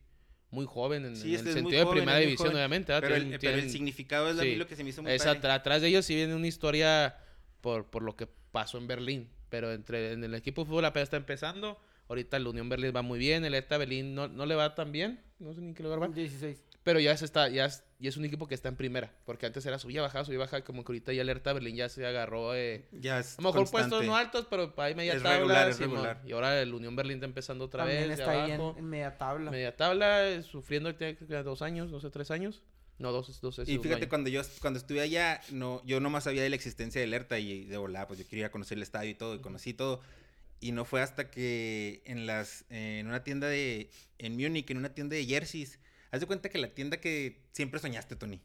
muy joven en, Sí, en este el sentido joven, de primera división, joven. obviamente. ¿verdad? Pero el, Tienen- pero el tienen- significado es a sí. mí lo que se me hizo muy es padre. atra- atrás de ellos sí viene una historia por, por lo que pasó en Berlín. Pero entre en el equipo de fútbol apenas está empezando. Ahorita el Unión Berlín va muy bien. El Hertha Berlín no, no le va tan bien. No sé ni qué lugar va. 16. Pero ya se está, ya es, y es un equipo que está en primera. Porque antes era subía, bajaba, subía, bajaba. Como que ahorita ya el Hertha Berlín ya se agarró. eh, Ya es a lo mejor constante. puestos no altos, pero ahí media Es tabla. regular, es regular. Y ahora el Unión Berlín está empezando otra También vez. de está ahí en, abajo. en media tabla. Media tabla, eh, sufriendo tiene dos años, no sé, tres años. No, dos, dos es Y fíjate, año. cuando yo cuando estuve allá, no, yo nomás sabía de la existencia de alerta y de volada, pues yo quería conocer el estadio y todo, y conocí todo. Y no fue hasta que en las en una tienda de en Múnich, en una tienda de jerseys, haz de cuenta que la tienda que siempre soñaste, Tony.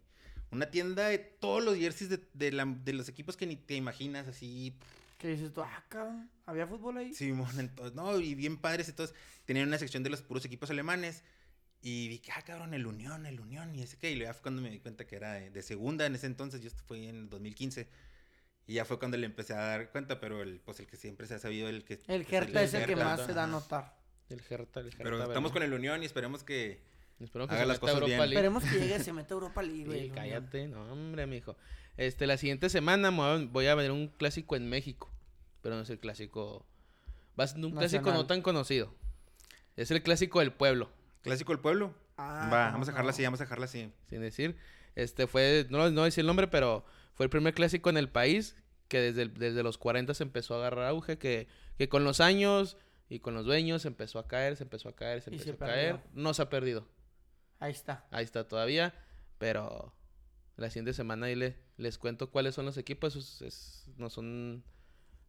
Una tienda de todos los jerseys de, de, la- de los equipos que ni te imaginas, así. ¿Qué dices tú? Ah, cabrón. ¿Había fútbol ahí? Simón, entonces, no, y bien padres, entonces tenían una sección de los puros equipos alemanes. Y dije, ah, cabrón, el Unión, el Unión, y ese que, y luego ya fue cuando me di cuenta que era de, de segunda en ese entonces, yo fui en el 2015. Y ya fue cuando le empecé a dar cuenta, pero el, pues el que siempre se ha sabido, el que... El es Hertha es el que más se da a notar. El Hertha, el Hertha Pero estamos con el Unión y esperemos que... Esperemos que haga se las meta cosas Europa bien. League. Esperemos que llegue, se meta a Europa League, Sí, güey. cállate, no, hombre, mijo. Este, la siguiente semana me voy a- voy a ver un clásico en México. Pero no es el clásico. Va a ser un clásico Nacional. no tan conocido. Es el clásico del pueblo. Clásico del pueblo. Ah, Va, vamos a dejarla no. así, vamos a dejarla así. sin decir. Este fue, no, no decir el nombre, pero fue el primer clásico en el país que desde, el- desde los 40 se empezó a agarrar auge, que, que con los años y con los dueños se empezó a caer, se empezó a caer, se Y empezó se a caer. perdió. No se ha perdido. Ahí está. Ahí está todavía. Pero la siguiente semana ahí le- les cuento cuáles son los equipos. Es- es- no son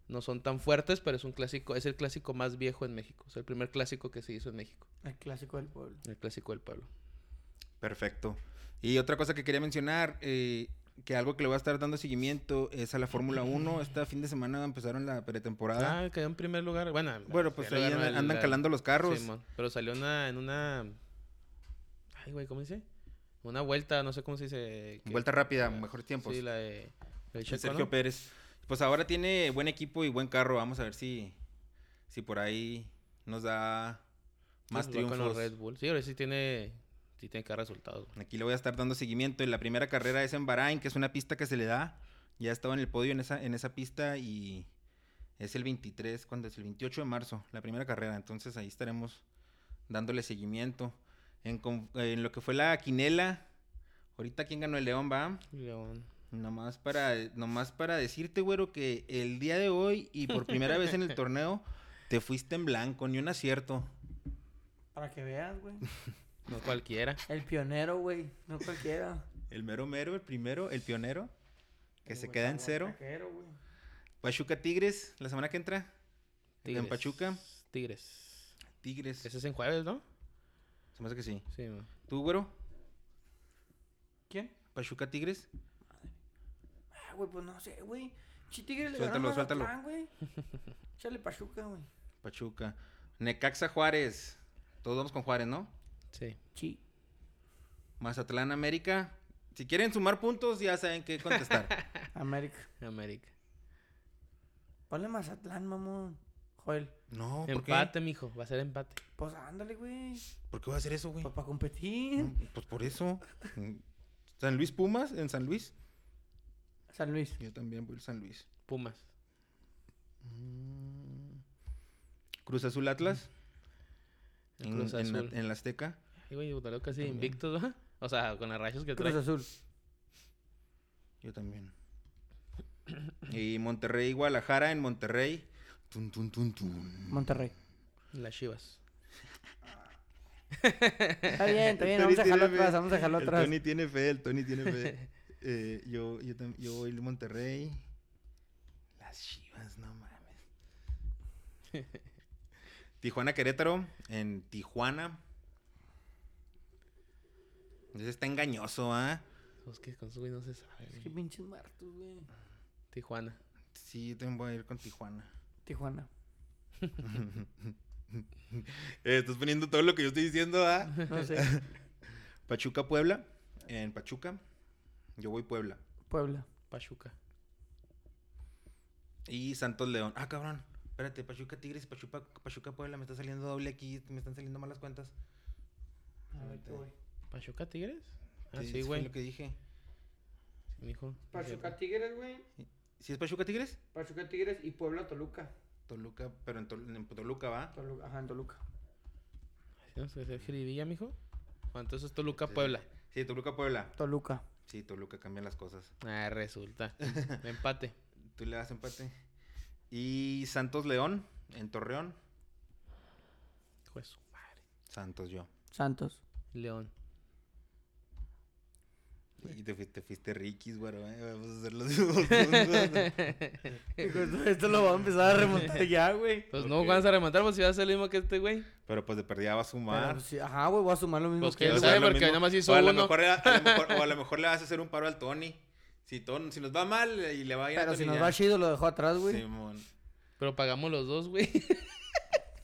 no son tan fuertes, pero es un clásico, es el clásico más viejo en México. Es el primer clásico que se hizo en México, El clásico del pueblo. el clásico del pueblo. Perfecto. Y otra cosa que quería mencionar, eh, que algo que le voy a estar dando seguimiento es a la Fórmula 1. Este fin de semana empezaron la pretemporada. Ah, quedó en primer lugar. Bueno, bueno, pues ahí andan, el- calando los carros. Simón, pero salió una, en una... Ay, güey, ¿cómo dice? Una vuelta, no sé cómo se dice. que- Vuelta rápida, la- mejores tiempos. Sí, la de... el de Checo, Sergio ¿no? Pérez. Pues ahora tiene buen equipo y buen carro. Vamos a ver si, si por ahí nos da más Sí, va con triunfos. los Red Bull. Sí, ahora sí tiene, sí tiene que dar resultados. güey. Aquí le voy a estar dando seguimiento. La primera carrera es en Bahrain, que es una pista que se le da. Ya estaba en el podio en esa, en esa pista y es el 23, cuando es el 28 de marzo, la primera carrera. Entonces ahí estaremos dándole seguimiento. En, lo que fue la quinela, ahorita quién ganó el León, va. León. Nomás para, nomás para decirte, güero, que el día de hoy y por primera vez en el torneo te fuiste en blanco, ni un acierto. Para que veas, güey. No cualquiera. El pionero, güey. No cualquiera. El mero mero, el primero, el pionero, que El se queda en cero. Pachuca Tigres, la semana que entra. Tigres. En Pachuca. Tigres. Tigres. Ese es en jueves, ¿no? Se me hace que sí. Sí, man. ¿Tú, güero? ¿Quién? Pachuca Tigres. Ah, güey, pues no sé, güey. Chitigre le ganó a suéltalo. Güey. Échale Pachuca, güey. Pachuca. Necaxa Juárez. Todos vamos con Juárez, ¿no? Sí. Sí. Mazatlán América. Si quieren sumar puntos, ya saben qué contestar. América. América. Ponle Mazatlán, mamón. Joel. No, ¿por Empate, mijo. Va a ser empate. Pues ándale, güey. ¿Por qué va a hacer eso, güey? Pues para competir. No, Pues por eso. San Luis Pumas, en San Luis. San Luis. Yo también voy al San Luis. Pumas. Mm. Cruz Azul Atlas. En, Cruz en la- Azul. en la Azteca. Ay, güey, Butaro casi También. invicto, ¿no? O sea, con las rayas que trae. Cruz Azul. Yo también. Y Monterrey, Guadalajara en Monterrey. Tun, tun, tun, tun. Monterrey. Las chivas. Está bien, está bien. El Vamos a dejarlo atrás, vamos a dejarlo El atrás. Tony tiene fe, el Tony tiene fe. Eh, yo, yo, yo voy a Monterrey. Las chivas, no mames. Tijuana Querétaro, en Tijuana. Ese está engañoso, ¿ah? Pues que con su güey no se sabe. Es que pinches muertos, güey. Tijuana. Sí, yo también voy a ir con Tijuana. Tijuana. Eh, estás poniendo todo lo que yo estoy diciendo, ¿ah? No sé. Pachuca Puebla, en Pachuca. Yo voy Puebla. Puebla. Pachuca. Y Santos León. Ah, cabrón. Espérate, Pachuca Tigres y Pachuca, Pachuca Puebla. Me está saliendo doble aquí. Me están saliendo malas cuentas. A ver, qué güey. ¿Pachuca Tigres? Ah, Sí, güey. lo que dije. Sí, mijo. Pachuca Tigres, güey. ¿Sí es Pachuca Tigres? Pachuca Tigres y Puebla Toluca. Toluca, pero en, Tol- en Toluca va. Toluca. Ajá, en Toluca. ¿Sí, no? ¿Se hace jiribilla, mijo? Entonces Toluca. Puebla. Sí, Toluca Puebla. Toluca. Sí, Toluca cambian las cosas. Ah, resulta. Empate. Tú le das empate. Y Santos León, en Torreón. Hijo de su madre. Santos yo. Santos. León. Y te fuiste, te fuiste Rikis, güero, ¿eh? Vamos a hacer los. Hijo, esto, esto lo va a empezar a remontar ya, güey. Pues no vas a remontar, pues si vas a ser lo mismo que este güey. Pero pues de perdida va a sumar. Pero, sí, ajá, güey, voy a sumar lo mismo Pues que él, O sabe, a lo porque mismo- nada más hizo o a lo uno. mejor era- a lo mejor- o a lo mejor le vas a hacer un paro al Tony. Si, todo, si nos va mal y le va a ir a Pero si nos ya. va chido, lo dejó atrás, güey. Simón. Pero pagamos los dos, güey.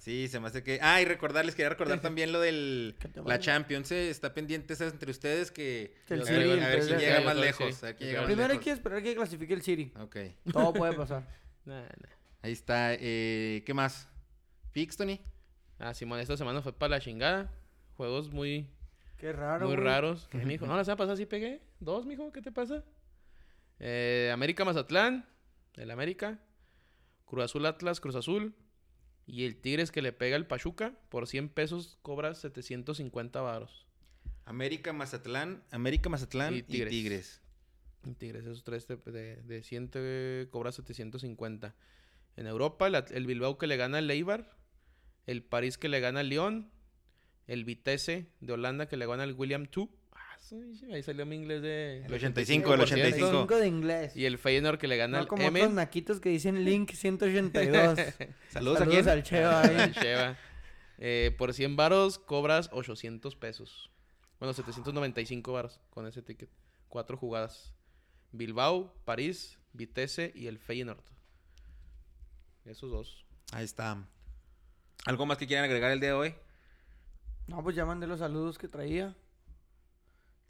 Sí, se me hace que. Ah, y recordarles, quería recordar también lo del. Que La. Champions, eh, está pendiente esa entre ustedes que. Que el a City, ver, a ver quién llega más lejos. a ver quién llega más Primero hay lejos. que esperar que clasifique el City. Ok. Todo puede pasar. Nah, nah. Ahí está. Eh, ¿Qué más? ¿Pix, Tony? Ah, Simón, esta semana fue para la chingada. Juegos muy, Qué raro, muy güey. raros. ¿Qué, mijo? No, la semana pasada sí pegué. Dos, mijo, ¿qué te pasa? Eh, América Mazatlán, el América. Cruz Azul Atlas, Cruz Azul. Y el Tigres que le pega el Pachuca, por 100 pesos cobra 750 varos. América Mazatlán, América Mazatlán y Tigres. Y Tigres. Tigres esos tres de, de, de 100 cobra 750. En Europa, el Bilbao que le gana al Eibar, el París que le gana al Lyon, el Vitesse de Holanda que le gana al William 2 Ahí salió mi inglés de... El 85, el 85. 5 de inglés. Y el Feyenoord que le gana No al como Emen. otros naquitos que dicen Link 182. Saludos, Saludos a quién. al Cheva ahí. El Sheva. Eh, por 100 varos cobras 800 pesos. Bueno, 795 varos con ese ticket. Cuatro jugadas. Bilbao, París, Vitesse y el Feyenoord. Esos dos. Ahí está. ¿Algo más que quieran agregar el día de hoy? No, pues ya mandé los saludos que traía.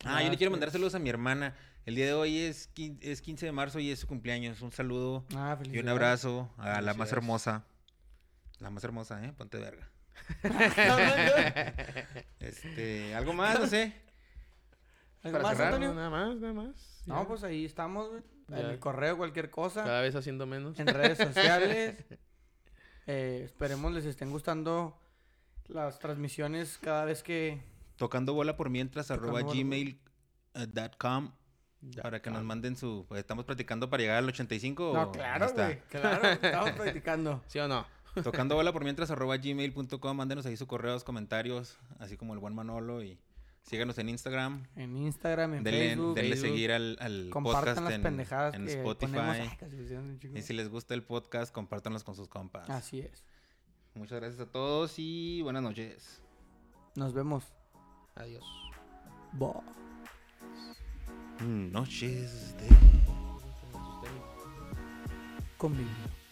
Ah, yo le quiero mandar saludos a mi hermana. El día de hoy es, es 15 de marzo y es su cumpleaños. Un saludo Ah, y un abrazo a la más hermosa. La más hermosa, ¿eh? Ponte verga. Este, ¿algo más? No sé. ¿Algo más, cerrar, Antonio? nada más, nada más. No, Ya. pues ahí estamos, güey. En el correo, cualquier cosa. Cada vez haciendo menos. En redes sociales. Eh, esperemos les estén gustando las transmisiones cada vez que... Tocando bola por mientras, Tocando arroba gmail.com Ya, para que nos manden su... pues, ¿Estamos practicando para llegar al 85 o No, ahí claro, está? güey. Claro, estamos practicando. ¿Sí o no? Tocando bola por mientras, arroba gmail.com. Mándenos ahí sus correos, comentarios, así como el buen Manolo y síganos en Instagram. En Instagram, en Denle, Facebook. denle Facebook. seguir al, al Compartan podcast las en, pendejadas en que Spotify. ponemos. Ay. Y si les gusta el podcast, compártanlos con sus compas. Así es. Muchas gracias a todos y buenas noches. Nos vemos. Adiós. Bye. Noches de... Convivio.